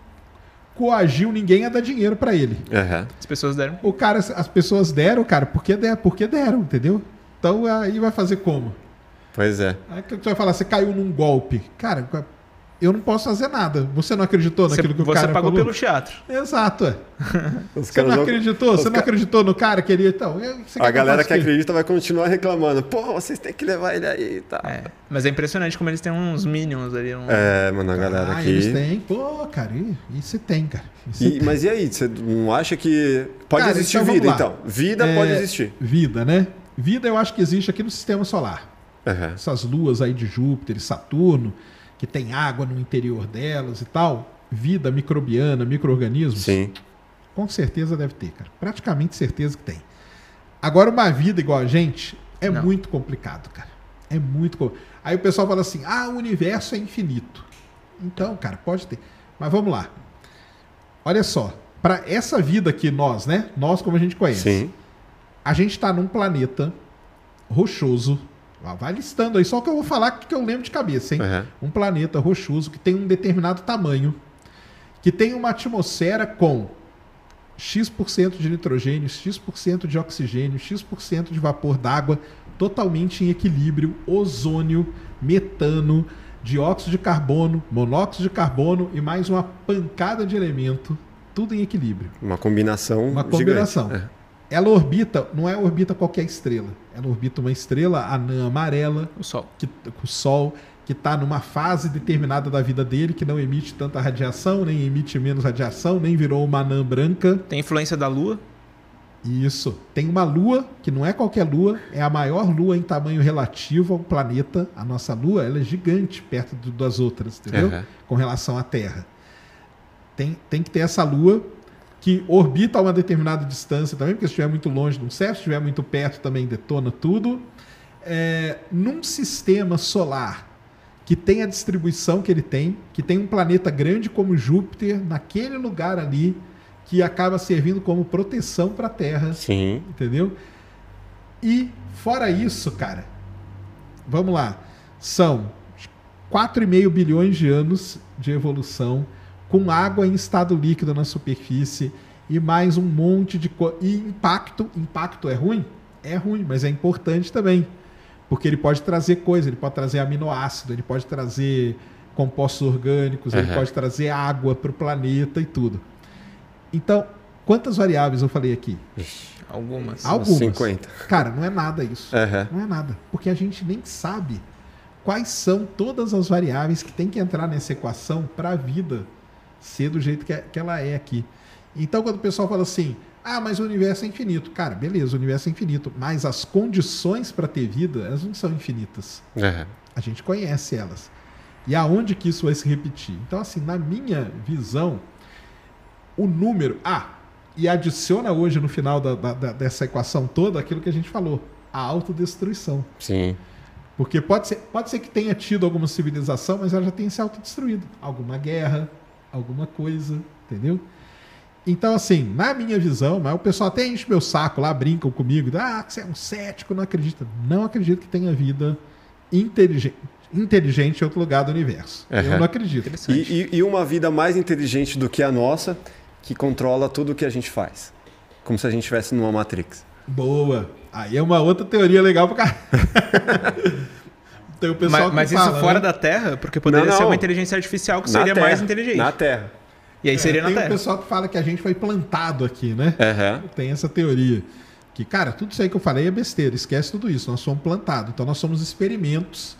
Speaker 3: coagiu ninguém a dar dinheiro pra ele.
Speaker 1: Aham.
Speaker 2: As pessoas deram.
Speaker 3: O cara, as pessoas deram, cara, porque deram, porque deram, entendeu? Então aí vai fazer como?
Speaker 1: Pois é.
Speaker 3: Aí que você vai falar, você caiu num golpe. Cara, eu não posso fazer nada. Você não acreditou
Speaker 2: Você,
Speaker 3: naquilo que o
Speaker 2: você
Speaker 3: cara
Speaker 2: pagou
Speaker 3: falou?
Speaker 2: pelo teatro.
Speaker 3: Exato, é.
Speaker 1: Os
Speaker 3: Você não acreditou?
Speaker 1: os
Speaker 3: Você não
Speaker 1: ca-
Speaker 3: acreditou no cara que ele... Então, você
Speaker 1: A galera que
Speaker 3: o quê?
Speaker 1: acredita vai continuar reclamando. Pô, vocês têm que levar ele aí e tal.
Speaker 2: É. Mas é impressionante como eles têm uns minions ali. Um...
Speaker 1: É, mano, a galera
Speaker 3: Ah, eles
Speaker 1: aqui.
Speaker 3: têm. Pô, cara, e- isso tem, cara. Isso
Speaker 1: E- mas e aí, você não acha que. Pode
Speaker 3: Cara,
Speaker 1: existir
Speaker 3: então
Speaker 1: vida,
Speaker 3: lá.
Speaker 1: então? Vida
Speaker 3: É,
Speaker 1: pode existir.
Speaker 3: Vida, né? Vida eu acho que existe aqui no sistema solar.
Speaker 1: Aham.
Speaker 3: Essas luas aí de Júpiter e Saturno, que tem água no interior delas e tal. Vida microbiana, micro-organismos.
Speaker 1: Sim.
Speaker 3: Com certeza deve ter, cara. Praticamente certeza que tem. Agora, uma vida igual a gente é
Speaker 2: Não.
Speaker 3: muito complicado, cara. É muito complicado. Aí o pessoal fala assim: ah, o universo é infinito. Então, cara, pode ter. Mas vamos lá. Olha só. Para essa vida que nós, né? Nós, como a gente conhece.
Speaker 1: Sim.
Speaker 3: A gente está num planeta rochoso. Vai listando aí, só que eu vou falar que eu lembro de cabeça, hein?
Speaker 1: Aham.
Speaker 3: Um planeta rochoso que tem um determinado tamanho, que tem uma atmosfera com X% de nitrogênio, X% de oxigênio, X% de vapor d'água, totalmente em equilíbrio, ozônio, metano, dióxido de carbono, monóxido de carbono e mais uma pancada de elemento, tudo em equilíbrio.
Speaker 1: Uma combinação.
Speaker 3: Uma
Speaker 1: gigante.
Speaker 3: combinação.
Speaker 1: É.
Speaker 3: Ela orbita, não é orbita qualquer estrela. Ela orbita uma estrela anã amarela,
Speaker 2: O sol.
Speaker 3: que, com o Sol, que está numa fase determinada da vida dele, que não emite tanta radiação, nem emite menos radiação, nem virou uma anã branca.
Speaker 2: Tem influência da lua.
Speaker 3: Isso. Tem uma lua, que não é qualquer lua, é a maior lua em tamanho relativo ao planeta. A nossa lua ela é gigante perto do- das outras, entendeu?
Speaker 1: Aham.
Speaker 3: Com relação à Terra. Tem, tem que ter essa lua que orbita a uma determinada distância também, porque se estiver muito longe não serve, se estiver muito perto também detona tudo. É, num sistema solar que tem a distribuição que ele tem, que tem um planeta grande como Júpiter, naquele lugar ali, que acaba servindo como proteção para a Terra,
Speaker 1: Sim.
Speaker 3: entendeu? E fora isso, cara, vamos lá, são 4,5 bilhões de anos de evolução com água em estado líquido na superfície e mais um monte de co... e impacto, impacto é ruim? É ruim, mas é importante também. Porque ele pode trazer coisa, ele pode trazer aminoácido, ele pode trazer compostos orgânicos, ele
Speaker 1: Uhum.
Speaker 3: pode trazer água para o planeta e tudo. Então, quantas variáveis eu falei aqui?
Speaker 2: Algumas.
Speaker 3: Al- Algumas.
Speaker 1: 50.
Speaker 3: Cara, não é nada isso.
Speaker 1: Aham.
Speaker 3: Não é nada. Porque a gente nem sabe quais são todas as variáveis que tem que entrar nessa equação para a vida ser do jeito que, é- que ela é aqui. Então, quando o pessoal fala assim, ah, mas o universo é infinito. Cara, beleza, o universo é infinito. Mas as condições para ter vida, elas não são infinitas.
Speaker 1: Aham.
Speaker 3: A gente conhece elas. E aonde que isso vai se repetir? Então, assim, na minha visão, o número. Ah, e adiciona hoje no final da- da- da- dessa equação toda aquilo que a gente falou: a autodestruição.
Speaker 1: Sim.
Speaker 3: Porque pode ser, pode ser que tenha tido alguma civilização, mas ela já tenha se autodestruído. Alguma guerra, alguma coisa, entendeu? Então, assim, na minha visão, mas o pessoal até enche meu saco lá, brincam comigo, ah, você é um cético, não acredita. Não acredito que tenha vida inteligente, inteligente em outro lugar do universo. Eu
Speaker 1: Aham.
Speaker 3: não acredito.
Speaker 1: E, e- e uma vida mais inteligente do que a nossa, que controla tudo o que a gente faz. Como se a gente estivesse numa Matrix.
Speaker 3: Boa. Aí é uma outra teoria legal pra cá. Tem o pessoal
Speaker 2: Mas,
Speaker 3: que
Speaker 2: mas
Speaker 3: fala,
Speaker 2: isso fora
Speaker 3: né?
Speaker 2: da Terra, porque poderia
Speaker 1: Não,
Speaker 2: ser
Speaker 1: não.
Speaker 2: uma inteligência artificial que
Speaker 1: Na
Speaker 2: seria
Speaker 1: Terra,
Speaker 2: mais inteligente.
Speaker 1: Na Terra.
Speaker 2: E aí seria
Speaker 3: É,
Speaker 2: na
Speaker 3: tem
Speaker 2: Terra.
Speaker 3: o pessoal que fala que a gente foi plantado aqui, né?
Speaker 1: Aham.
Speaker 3: Tem essa teoria. Que, cara, tudo isso aí que eu falei é besteira. Esquece tudo isso. Nós somos plantados. Então nós somos experimentos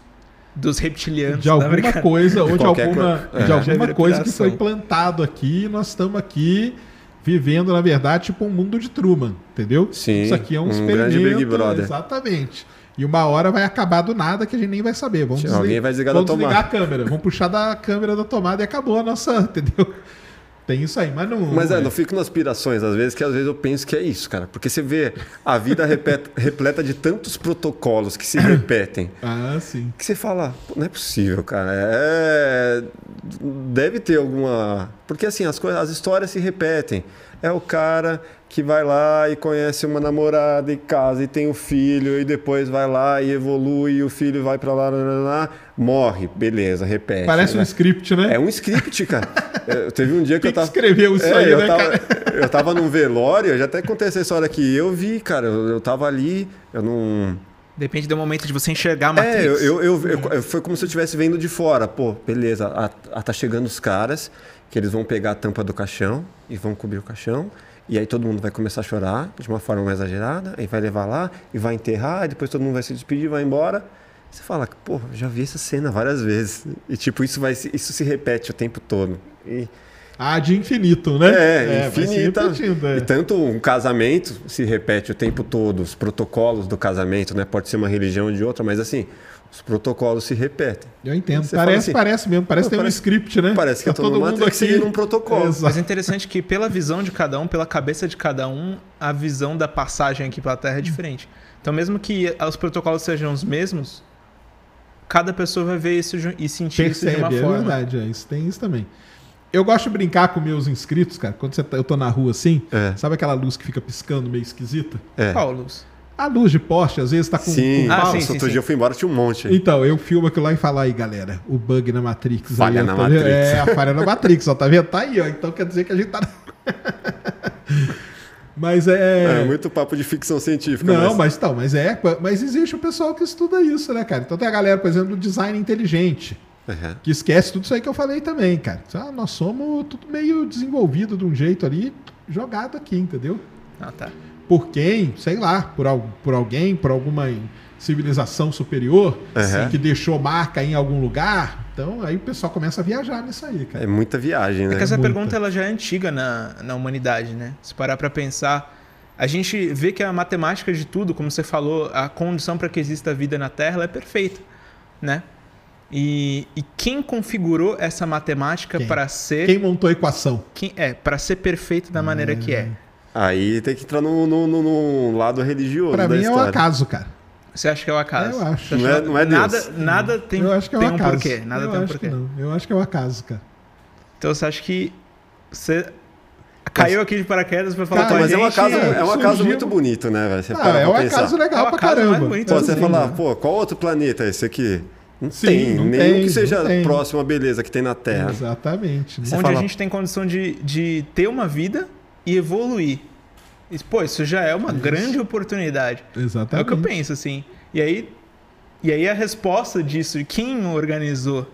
Speaker 2: Dos reptilianos.
Speaker 3: de
Speaker 2: Não,
Speaker 3: alguma coisa, ou de
Speaker 1: qualquer
Speaker 3: alguma,
Speaker 1: coisa.
Speaker 3: de
Speaker 1: É.
Speaker 3: alguma
Speaker 2: Já
Speaker 3: coisa que foi plantado aqui. e Nós estamos aqui vivendo, na verdade, tipo um mundo de Truman, entendeu?
Speaker 1: Sim,
Speaker 3: Isso aqui é um,
Speaker 1: um
Speaker 3: experimento.
Speaker 1: grande Big Brother.
Speaker 3: Exatamente. E uma hora vai acabar do nada que a gente nem vai saber. Vamos
Speaker 1: Alguém
Speaker 3: desligar,
Speaker 1: vai desligar da
Speaker 3: vamos desligar a câmera. Vamos puxar da câmera da tomada e acabou a nossa, entendeu? Tem isso aí, mas não.
Speaker 1: Mas
Speaker 3: não
Speaker 1: é, eu fico nas aspirações, às vezes, que às vezes eu penso que é isso, cara. Porque você vê a vida repet- repleta de tantos protocolos que se repetem.
Speaker 3: Ah, sim.
Speaker 1: Que você fala, "Pô, não é possível, cara. É... Deve ter alguma. Porque assim, as, coisas, as histórias se repetem. É o cara que vai lá e conhece uma namorada e casa e tem o filho, e depois vai lá e evolui, e o filho vai pra lá, lá, lá, lá, morre. Beleza, repete.
Speaker 3: Parece um
Speaker 1: né?
Speaker 3: script, né?
Speaker 1: É um script, cara. É, teve um dia que
Speaker 3: Quem
Speaker 1: eu tava.
Speaker 3: que escreveu isso
Speaker 1: É,
Speaker 3: aí,
Speaker 1: eu
Speaker 3: né,
Speaker 1: tava,
Speaker 3: cara?
Speaker 1: Eu tava num velório, eu já até contei essa história aqui. Eu vi, cara, eu, eu tava ali, eu não.
Speaker 2: Depende do momento de você enxergar a Matrix.
Speaker 1: É, eu, eu, eu- eu- eu- foi como se eu estivesse vendo de fora. Pô, beleza, a, a- tá chegando os caras, que eles vão pegar a tampa do caixão e vão cobrir o caixão. E aí todo mundo vai começar a chorar de uma forma mais exagerada, aí vai levar lá e vai enterrar, e depois todo mundo vai se despedir, vai embora. Você fala, pô, já vi essa cena várias vezes. E tipo, isso, vai, se- isso se repete o tempo todo. E,
Speaker 3: Ah, de infinito, né?
Speaker 1: é,
Speaker 3: se
Speaker 1: infinita.
Speaker 3: é.
Speaker 1: E tanto um casamento se repete o tempo todo, os protocolos do casamento, né? Pode ser uma religião ou de outra, mas assim, os protocolos se repetem.
Speaker 3: Eu entendo.
Speaker 1: Você
Speaker 3: Parece,
Speaker 1: assim,
Speaker 3: parece mesmo. Parece que tem um
Speaker 1: parece-
Speaker 3: script, né?
Speaker 1: parece que
Speaker 3: Tá
Speaker 1: eu tô numa Matrix seguindo um protocolo.
Speaker 2: Mas
Speaker 3: Exato.
Speaker 2: é interessante que, pela visão de cada um, pela cabeça de cada um, a visão da passagem aqui pela Terra é diferente. Então, mesmo que os protocolos sejam os mesmos, cada pessoa vai ver isso e sentir isso de
Speaker 3: Percebe,
Speaker 2: uma
Speaker 3: é
Speaker 2: forma.
Speaker 3: verdade. É, isso tem isso também. Eu gosto de brincar com meus inscritos, cara. Quando você tá- eu tô na rua assim,
Speaker 1: É.
Speaker 3: sabe aquela luz que fica piscando meio esquisita?
Speaker 1: É.
Speaker 2: Qual luz?
Speaker 3: A luz de poste, às vezes tá com.
Speaker 1: Sim,
Speaker 3: com
Speaker 2: Ah, sim, sim,
Speaker 1: outro
Speaker 2: sim.
Speaker 1: dia eu fui embora, tinha um monte. aí.
Speaker 3: Então, eu filmo aquilo lá e falo aí, galera, o bug na Matrix.
Speaker 1: Falha
Speaker 3: aí,
Speaker 1: na
Speaker 3: tá vendo?
Speaker 1: Matrix.
Speaker 3: É, a falha na Matrix, ó, tá vendo? Tá aí, ó. Então quer dizer que a gente tá. mas é.
Speaker 1: É, muito papo de ficção científica.
Speaker 3: Não,
Speaker 1: mas...
Speaker 3: mas então, mas é, mas existe o pessoal que estuda isso, né, cara? Então tem a galera, por exemplo, do design inteligente,
Speaker 1: Uhum.
Speaker 3: que esquece tudo isso aí que eu falei também, cara. Ah, nós somos tudo meio desenvolvido de um jeito ali, jogado aqui, entendeu?
Speaker 2: Ah, tá.
Speaker 3: Por quem? Sei lá, por, por alguém, por alguma civilização superior
Speaker 1: Uhum.
Speaker 3: que deixou marca em algum lugar. Então aí o pessoal começa a viajar nisso aí, cara.
Speaker 1: É muita viagem,
Speaker 2: É
Speaker 1: né?
Speaker 2: que essa
Speaker 3: muita.
Speaker 2: pergunta ela já é antiga na, na humanidade, né? Se parar pra pensar, a gente vê que a matemática de tudo, como você falou, a condição para que exista vida na Terra ela é perfeita, né? E, e quem configurou essa matemática para ser
Speaker 3: Quem montou a equação?
Speaker 2: quem é para ser perfeito da maneira que é?
Speaker 1: Aí tem que entrar no, no, no- no lado religioso
Speaker 3: Pra
Speaker 1: da
Speaker 3: mim é um
Speaker 1: história.
Speaker 3: acaso, cara.
Speaker 2: Você acha que é o acaso?
Speaker 3: Eu acho.
Speaker 1: Não é-
Speaker 2: que
Speaker 1: não é Deus.
Speaker 2: nada, nada tem,
Speaker 3: eu acho que é um
Speaker 2: tem um
Speaker 3: acaso.
Speaker 2: porquê. Nada
Speaker 3: eu
Speaker 2: tem um
Speaker 3: acho
Speaker 2: porquê.
Speaker 3: que não. Eu acho que é um acaso, cara.
Speaker 2: Então você acha que você caiu aqui de paraquedas para falar
Speaker 3: Cara,
Speaker 2: com a
Speaker 1: Mas é um
Speaker 2: gente?
Speaker 1: acaso, é um acaso muito bonito, né, velho? Você
Speaker 3: Ah, é
Speaker 1: pra
Speaker 3: um
Speaker 1: pensar.
Speaker 3: acaso legal
Speaker 2: É o
Speaker 3: pra
Speaker 2: acaso mais
Speaker 3: caramba.
Speaker 2: bonito
Speaker 1: Pô, você
Speaker 3: Assim,
Speaker 1: falar,
Speaker 3: né?
Speaker 1: pô, qual outro planeta é esse aqui? Não
Speaker 3: Sim,
Speaker 1: tem,
Speaker 3: não
Speaker 1: nenhum
Speaker 3: tem,
Speaker 1: que seja
Speaker 3: tem.
Speaker 1: próximo à beleza que tem na Terra.
Speaker 3: Exatamente. né?
Speaker 2: Onde
Speaker 1: fala-
Speaker 2: a gente tem condição de, de ter uma vida e evoluir. E, Pô, isso já é uma grande oportunidade. É
Speaker 3: Exatamente.
Speaker 2: o que eu penso, assim. E aí, e aí a resposta disso, quem organizou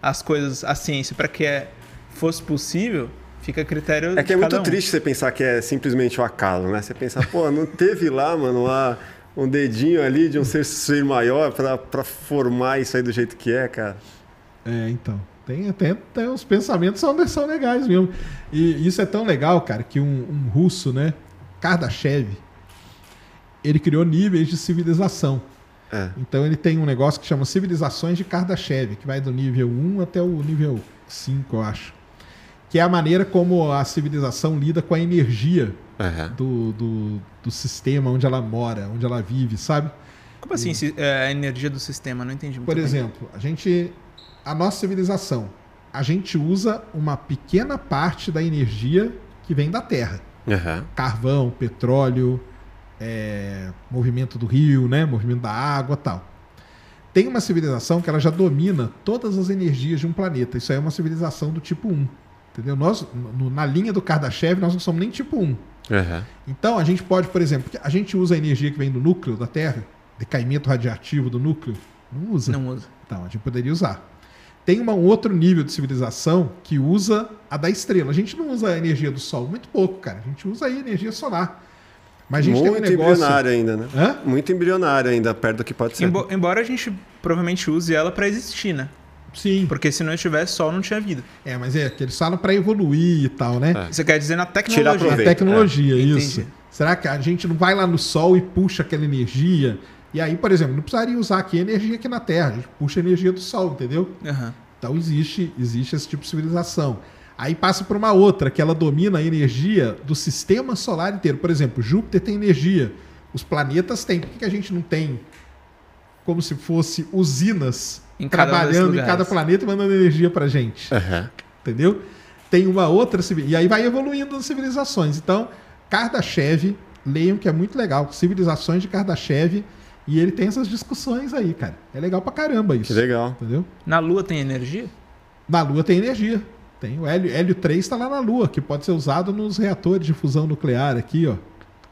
Speaker 2: as coisas, a ciência, para que é, fosse possível, fica a critério
Speaker 1: É que é
Speaker 2: de
Speaker 1: muito
Speaker 2: um.
Speaker 1: triste você pensar que é simplesmente o acaso, né? Você pensar, pô, não teve lá, mano, uma- um dedinho ali de um ser, ser maior pra formar isso aí do jeito que é, cara.
Speaker 3: É, então. Tem até tem, os pensamentos são, são legais mesmo. E isso é tão legal, cara, que um, um russo, né? Kardashev, ele criou níveis de civilização.
Speaker 1: É.
Speaker 3: Então ele tem um negócio que chama Civilizações de Kardashev, que vai do nível 1 até o nível 5, eu acho. Que é a maneira como a civilização lida com a energia
Speaker 1: Aham.
Speaker 3: do, do, do sistema onde ela mora, onde ela vive, sabe?
Speaker 2: Como assim, se- é, a energia do sistema? Não entendi muito
Speaker 3: Por
Speaker 2: bem.
Speaker 3: exemplo, a gente. A nossa civilização, a gente usa uma pequena parte da energia que vem da Terra.
Speaker 1: Aham.
Speaker 3: Carvão, petróleo, é, movimento do rio, né? movimento da água tal. Tem uma civilização que ela já domina todas as energias de um planeta. Isso aí é uma civilização do tipo 1. Entendeu? Nós, no- na linha do Kardashev, nós não somos nem tipo 1.
Speaker 1: Aham.
Speaker 3: Então, a gente pode, por exemplo, a gente usa a energia que vem do núcleo da Terra, decaimento radiativo do núcleo, Não usa.
Speaker 2: Não usa.
Speaker 3: Então, a gente poderia usar. Tem uma- um outro nível de civilização que usa a da estrela. A gente não usa a energia do Sol, muito pouco, cara. A gente usa aí a energia solar. Mas a gente
Speaker 1: Muito
Speaker 3: tem um negócio...
Speaker 1: embrionário ainda, né?
Speaker 3: Hã?
Speaker 1: Muito embrionário ainda, perto do que pode ser.
Speaker 2: Embo- embora a gente provavelmente use ela pra existir, né?
Speaker 3: Sim.
Speaker 2: Porque se não tivesse sol, não tinha vida.
Speaker 3: É, mas é que eles falam para evoluir e tal, né?
Speaker 1: É.
Speaker 2: Você quer dizer na tecnologia.
Speaker 3: A
Speaker 1: proveito.
Speaker 3: tecnologia,
Speaker 2: É,
Speaker 3: isso.
Speaker 2: entendi.
Speaker 3: Será que a gente não vai lá no Sol e puxa aquela energia? E aí, por exemplo, não precisaria usar aqui energia aqui na Terra. A gente puxa a energia do Sol, entendeu?
Speaker 2: Aham.
Speaker 3: Então existe, existe esse tipo de civilização. Aí passa por uma outra, que ela domina a energia do sistema solar inteiro. Por exemplo, Júpiter tem energia. Os planetas têm. Por que que a gente não tem como se fosse usinas
Speaker 2: Em cada um
Speaker 3: trabalhando em cada planeta e mandando energia pra gente?
Speaker 1: Aham.
Speaker 3: Entendeu? Tem uma outra civil- E aí vai evoluindo as civilizações. Então, Kardashev, leiam que é muito legal. Civilizações de Kardashev. E ele tem essas discussões aí, cara. É legal pra caramba isso.
Speaker 1: Que legal.
Speaker 3: Entendeu?
Speaker 2: Na Lua tem energia?
Speaker 3: Na Lua tem energia. Tem o hélio, hélio 3 está lá na Lua, que pode ser usado nos reatores de fusão nuclear aqui, ó.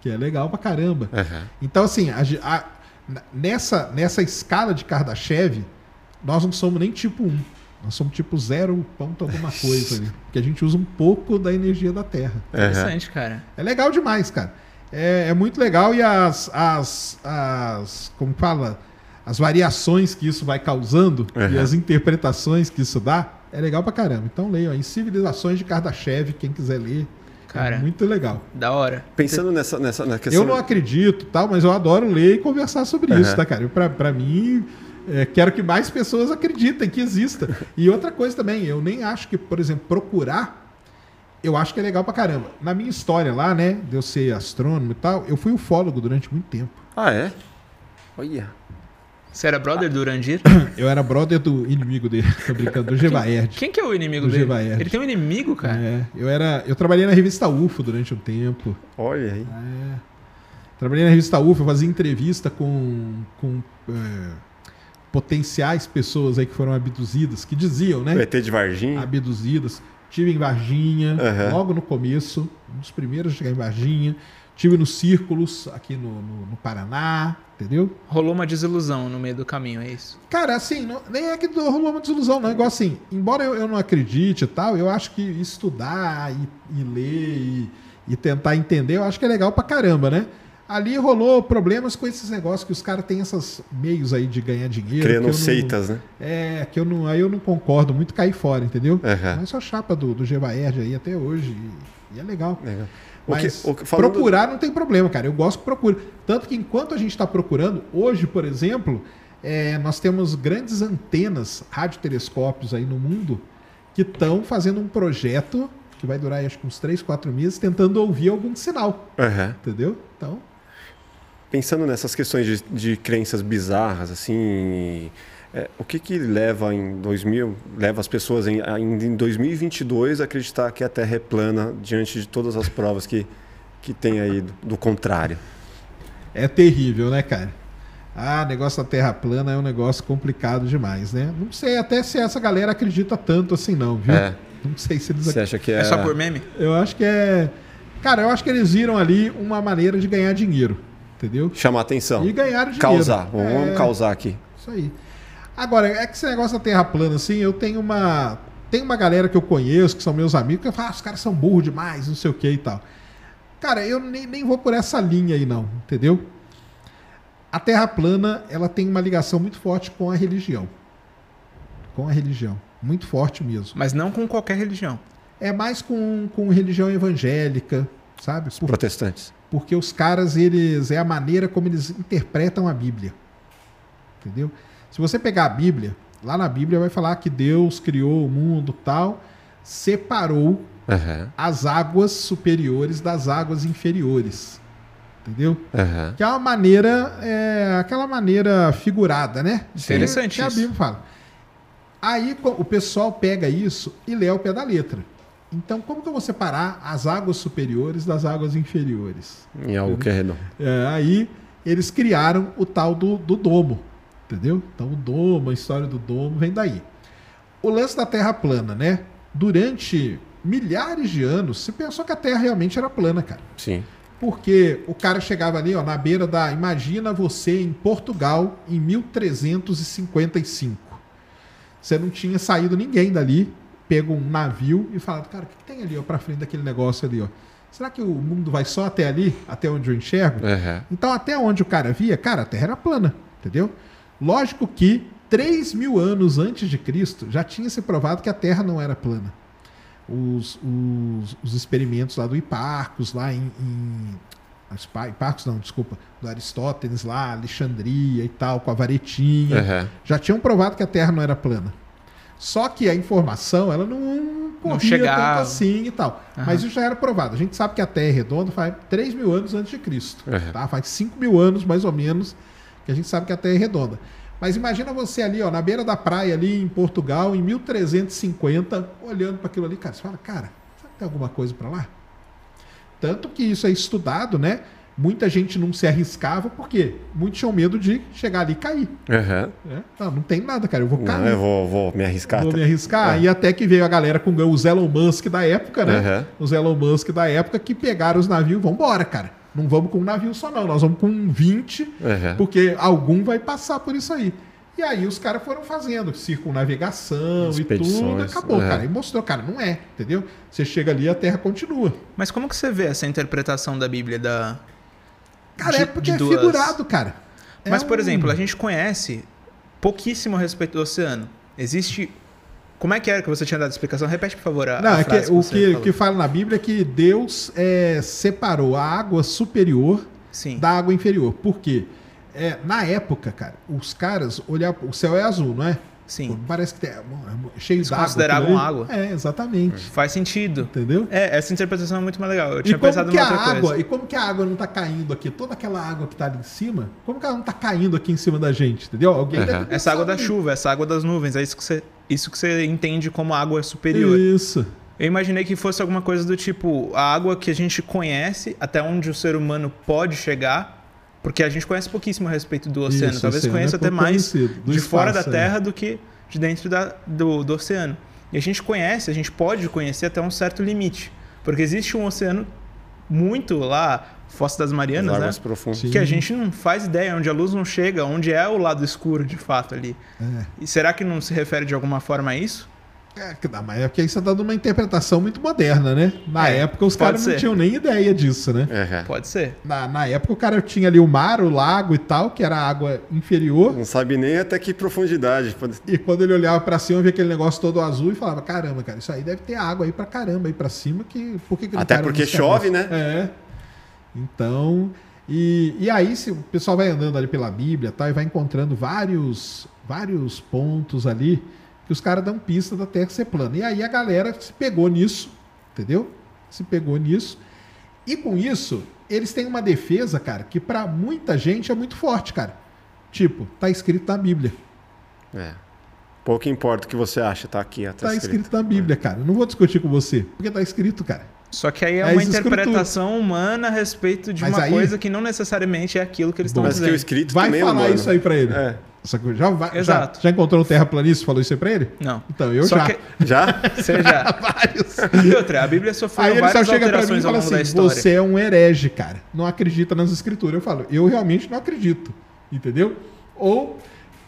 Speaker 3: Que é legal pra caramba.
Speaker 1: Aham.
Speaker 3: Então, assim, a a- nessa, nessa escala de Kardashev, nós não somos nem tipo 1. Nós somos tipo 0 ponto alguma coisa ali. Porque a gente usa um pouco da energia da Terra.
Speaker 1: Aham.
Speaker 2: Interessante, cara.
Speaker 3: É legal demais, cara. É, é muito legal e as, as, as. Como fala? As variações que isso vai causando e
Speaker 1: Uhum.
Speaker 3: as interpretações que isso dá, é legal pra caramba. Então leiam aí Civilizações de Kardashev, quem quiser ler.
Speaker 2: Cara.
Speaker 3: É muito legal.
Speaker 2: Da hora.
Speaker 1: Pensando nessa, nessa na questão.
Speaker 3: Eu não acredito, tal, mas eu adoro ler e conversar sobre
Speaker 1: Uhum.
Speaker 3: isso, tá, cara? Eu, pra, pra mim, é, quero que mais pessoas acreditem que exista. E outra coisa também, eu nem acho que, por exemplo, procurar, eu acho que é legal pra caramba. Na minha história lá, né, de eu ser astrônomo e tal, eu fui ufólogo durante muito tempo.
Speaker 1: Ah, é? Olha.
Speaker 2: Você era brother do Urandir?
Speaker 3: Eu era brother do inimigo dele, tô brincando, do Gevaerd.
Speaker 2: Quem que é o inimigo
Speaker 3: Do
Speaker 2: dele?
Speaker 3: Gevaerd.
Speaker 2: Ele tem um inimigo, cara.
Speaker 3: É, eu era, eu trabalhei na revista UFO durante um tempo.
Speaker 1: Olha aí.
Speaker 3: É. Trabalhei na revista UFO, eu fazia entrevista com, com é, potenciais pessoas aí que foram abduzidas, que diziam,
Speaker 1: O
Speaker 3: né?
Speaker 1: ET de Varginha.
Speaker 3: Abduzidas. Tive em Varginha,
Speaker 1: Aham.
Speaker 3: logo no começo, um dos primeiros a chegar em Varginha. Tive nos Círculos, aqui no, no, no Paraná, entendeu?
Speaker 2: Rolou uma desilusão no meio do caminho, é isso?
Speaker 3: Cara, assim, não- nem é que rolou uma desilusão, não. Igual assim, embora eu, eu não acredite e tal, eu acho que estudar e, e ler e, e tentar entender, eu acho que é legal pra caramba, né? Ali rolou problemas com esses negócios que os caras têm esses meios aí de ganhar dinheiro.
Speaker 1: Criando
Speaker 3: não-
Speaker 1: seitas, né?
Speaker 3: É, que eu não, aí eu não concordo muito cair fora, entendeu?
Speaker 1: Aham.
Speaker 3: Mas sou chapa do, do Gevaerd aí até hoje e, e é legal.
Speaker 1: Legal. O que-
Speaker 3: Mas
Speaker 1: o que- falando-
Speaker 3: procurar não tem problema, cara. Eu gosto que procure. Tanto que enquanto a gente está procurando, hoje, por exemplo, é, nós temos grandes antenas, radiotelescópios aí no mundo, que estão fazendo um projeto que vai durar acho que uns 3, 4 meses, tentando ouvir algum sinal.
Speaker 1: Aham.
Speaker 3: Entendeu? Então,
Speaker 1: Pensando nessas questões de, de crenças bizarras, assim, é, o que que leva em 2000, leva as pessoas em, ainda em 2022 a acreditar que a Terra é plana diante de todas as provas que, que tem aí do, do contrário?
Speaker 3: é terrível, né, cara? Ah, negócio da Terra plana é um negócio complicado demais, né? Não sei até se essa galera acredita tanto assim, não, viu?
Speaker 1: É.
Speaker 3: Não sei se eles
Speaker 1: Você acha que é,
Speaker 2: É só por meme?
Speaker 3: Eu acho que é. Cara, eu acho que eles viram ali uma maneira de ganhar dinheiro. Entendeu?
Speaker 1: chamar atenção?
Speaker 3: E ganharam dinheiro.
Speaker 1: Causar. Vamos, vamos
Speaker 3: É,
Speaker 1: causar aqui.
Speaker 3: Isso aí. Agora, é que esse negócio da Terra plana, assim, eu tenho uma. Tem uma galera que eu conheço, que são meus amigos, que falam, ah, os caras são burros demais, não sei o que e tal. Cara, eu nem, nem vou por essa linha aí, não, entendeu? A Terra plana, ela tem uma ligação muito forte com a religião. Com a religião. Muito forte mesmo.
Speaker 2: Mas não com qualquer religião.
Speaker 3: É mais com, com religião evangélica, sabe? Por-
Speaker 1: Protestantes.
Speaker 3: Porque os caras, eles. É a maneira como eles interpretam a Bíblia. Entendeu? Se você pegar a Bíblia, lá na Bíblia vai falar que Deus criou o mundo tal, separou
Speaker 1: Aham.
Speaker 3: as águas superiores das águas inferiores. Entendeu?
Speaker 1: Aham.
Speaker 3: Que é uma maneira, é, aquela maneira figurada, né?
Speaker 2: Interessante
Speaker 3: Que a
Speaker 2: isso.
Speaker 3: Bíblia fala. Aí o pessoal pega isso e lê ao pé da letra. Então, como que eu vou separar as águas superiores das águas inferiores?
Speaker 1: Em algo que é redondo.
Speaker 3: É, aí eles criaram o tal do, do domo, entendeu? Então o domo, a história do domo vem daí. O lance da Terra plana, né? Durante milhares de anos, se pensou que a Terra realmente era plana, cara.
Speaker 1: Sim.
Speaker 3: Porque o cara chegava ali, ó, na beira da. Imagina você em Portugal em 1355. Você não tinha saído ninguém dali, pego um navio e falado, cara, o que, que tem ali, ó, pra frente daquele negócio ali, ó? Será que o mundo vai só até ali, até onde eu enxergo?
Speaker 1: Uhum.
Speaker 3: Então, até onde o cara via, cara, a Terra era plana, entendeu? Lógico que 3 mil anos antes de Cristo já tinha se provado que a Terra não era plana. Os, os, os experimentos lá do Hiparcos, lá em, em Hiparcos não, desculpa, do Aristóteles lá, Alexandria e tal, com a varetinha,
Speaker 1: Uhum.
Speaker 3: já tinham provado que a Terra não era plana. Só que a informação, ela não corria
Speaker 2: chegava.
Speaker 3: tanto assim e tal.
Speaker 2: Aham.
Speaker 3: Mas isso já era provado. A gente sabe que a Terra é redonda faz 3 mil anos antes de Cristo.
Speaker 1: Uhum.
Speaker 3: Tá? Faz 5 mil anos, mais ou menos, que a gente sabe que a Terra é redonda. Mas imagina você ali, ó, na beira da praia ali em Portugal, em 1350, olhando para aquilo ali, cara, você fala, cara, será que tem alguma coisa para lá? Tanto que isso é estudado, né? Muita gente não se arriscava, porque muitos tinham medo de chegar ali e cair.
Speaker 1: Uhum.
Speaker 3: né? Não, não tem nada, cara, eu vou cair.
Speaker 1: Não, eu vou, vou me arriscar.
Speaker 3: Vou me arriscar. E até que veio a galera com os Elon Musk da época, né?
Speaker 1: Uhum.
Speaker 3: Os Elon Musk da época que pegaram os navios, vambora, cara. Não vamos com um navio só, não. Nós vamos com 20,
Speaker 1: Uhum.
Speaker 3: porque algum vai passar por isso aí. E aí os caras foram fazendo circunnavegação e tudo,
Speaker 1: Expedições,
Speaker 3: acabou,
Speaker 1: é.
Speaker 3: cara. E mostrou, cara, não é, entendeu? Você chega ali a Terra continua.
Speaker 2: Mas como que você vê essa interpretação da Bíblia da.
Speaker 3: Cara,
Speaker 2: de-
Speaker 3: é porque é figurado, cara. É
Speaker 2: Mas, por
Speaker 3: um-
Speaker 2: exemplo, a gente conhece pouquíssimo a respeito do oceano. Existe. Como é que era que você tinha dado a explicação? Repete, por favor, a,
Speaker 3: Não,
Speaker 2: a
Speaker 3: é que,
Speaker 2: frase
Speaker 3: o que,
Speaker 2: falou.
Speaker 3: que fala na Bíblia é que Deus é, separou a água superior
Speaker 2: Sim.
Speaker 3: da água inferior. Por quê? É, na época, cara, os caras olhavam. O céu é azul, não é?
Speaker 2: Sim.
Speaker 3: Parece que tem, é cheio
Speaker 2: Eles
Speaker 3: de água.
Speaker 2: consideravam
Speaker 3: ali.
Speaker 2: água.
Speaker 3: É, exatamente.
Speaker 2: Faz sentido.
Speaker 3: Entendeu?
Speaker 2: É, essa interpretação é muito mais legal. Eu
Speaker 3: E
Speaker 2: tinha
Speaker 3: como,
Speaker 2: pensado
Speaker 3: que a
Speaker 2: numa outra
Speaker 3: água,
Speaker 2: coisa.
Speaker 3: e como que a água não tá caindo aqui? Toda aquela água que tá ali em cima, como que ela não tá caindo aqui em cima da gente? Entendeu? Alguém
Speaker 1: Uhum.
Speaker 2: Essa água da chuva, essa água das nuvens, é isso que você, isso que você entende como água superior.
Speaker 3: Isso.
Speaker 2: Eu imaginei que fosse alguma coisa do tipo a água que a gente conhece, até onde o ser humano pode chegar, porque a gente conhece pouquíssimo a respeito do oceano.
Speaker 3: Isso,
Speaker 2: Talvez
Speaker 3: oceano
Speaker 2: conheça
Speaker 3: é
Speaker 2: até mais de fora da
Speaker 3: espaço, é.
Speaker 2: Terra do que de dentro da- do, do oceano. E a gente conhece, a gente pode conhecer até um certo limite, porque existe um oceano muito lá, Fossa das
Speaker 1: As
Speaker 2: Marianas, né?
Speaker 1: profundas.
Speaker 2: Que a gente não faz ideia onde a luz não chega, onde é o lado escuro de fato ali.
Speaker 3: É.
Speaker 2: E será que não se refere de alguma forma a isso?
Speaker 3: É, que dá, mas é porque aí você tá dando uma interpretação muito moderna, né? Na
Speaker 2: É,
Speaker 3: época os caras não tinham nem ideia disso, né?
Speaker 1: Uhum.
Speaker 2: Pode ser.
Speaker 3: Na, na época o cara tinha ali o mar, o lago e tal, que era água inferior.
Speaker 1: Não sabe nem até que profundidade. Pode-
Speaker 3: E quando ele olhava pra cima, via aquele negócio todo azul e falava: Caramba, cara, isso aí deve ter água aí pra caramba aí pra cima. Que, por que que não
Speaker 1: Até porque chove, né?
Speaker 3: É. Então. E, e aí, se o pessoal vai andando ali pela Bíblia tá, e vai encontrando vários, vários pontos ali que os caras dão pista da Terra ser plana. E aí a galera se pegou nisso, entendeu? Se pegou nisso. E com isso, eles têm uma defesa, cara, que pra muita gente é muito forte, cara. Tipo, tá escrito na Bíblia.
Speaker 1: É. Pouco importa o que você acha, tá aqui. ó,
Speaker 3: Tá escrito na Bíblia, cara. Eu Não vou discutir com você, porque tá escrito, cara.
Speaker 2: Só que aí é,
Speaker 3: É
Speaker 2: uma
Speaker 3: escrito.
Speaker 2: interpretação humana a respeito de
Speaker 3: Mas
Speaker 2: uma
Speaker 3: aí-
Speaker 2: coisa que não necessariamente é aquilo que eles estão
Speaker 1: Mas que o
Speaker 2: dizendo.
Speaker 1: escrito
Speaker 3: Vai
Speaker 1: também é
Speaker 3: falar
Speaker 1: humano.
Speaker 3: isso aí pra ele.
Speaker 1: É.
Speaker 3: Já, vai, já,
Speaker 2: Exato.
Speaker 3: já encontrou um terraplanista e falou isso aí pra ele?
Speaker 2: Não.
Speaker 3: Então, eu
Speaker 2: Só
Speaker 3: já.
Speaker 2: que
Speaker 1: Já?
Speaker 2: você já.
Speaker 3: Vários.
Speaker 2: E outra, a Bíblia sofreu
Speaker 3: Aí ele só
Speaker 2: várias
Speaker 3: chega pra mim e
Speaker 2: alterações ao
Speaker 3: fala assim:
Speaker 2: história.
Speaker 3: você é um herege, cara. Não acredita nas escrituras. Eu falo, eu realmente não acredito. Entendeu? Ou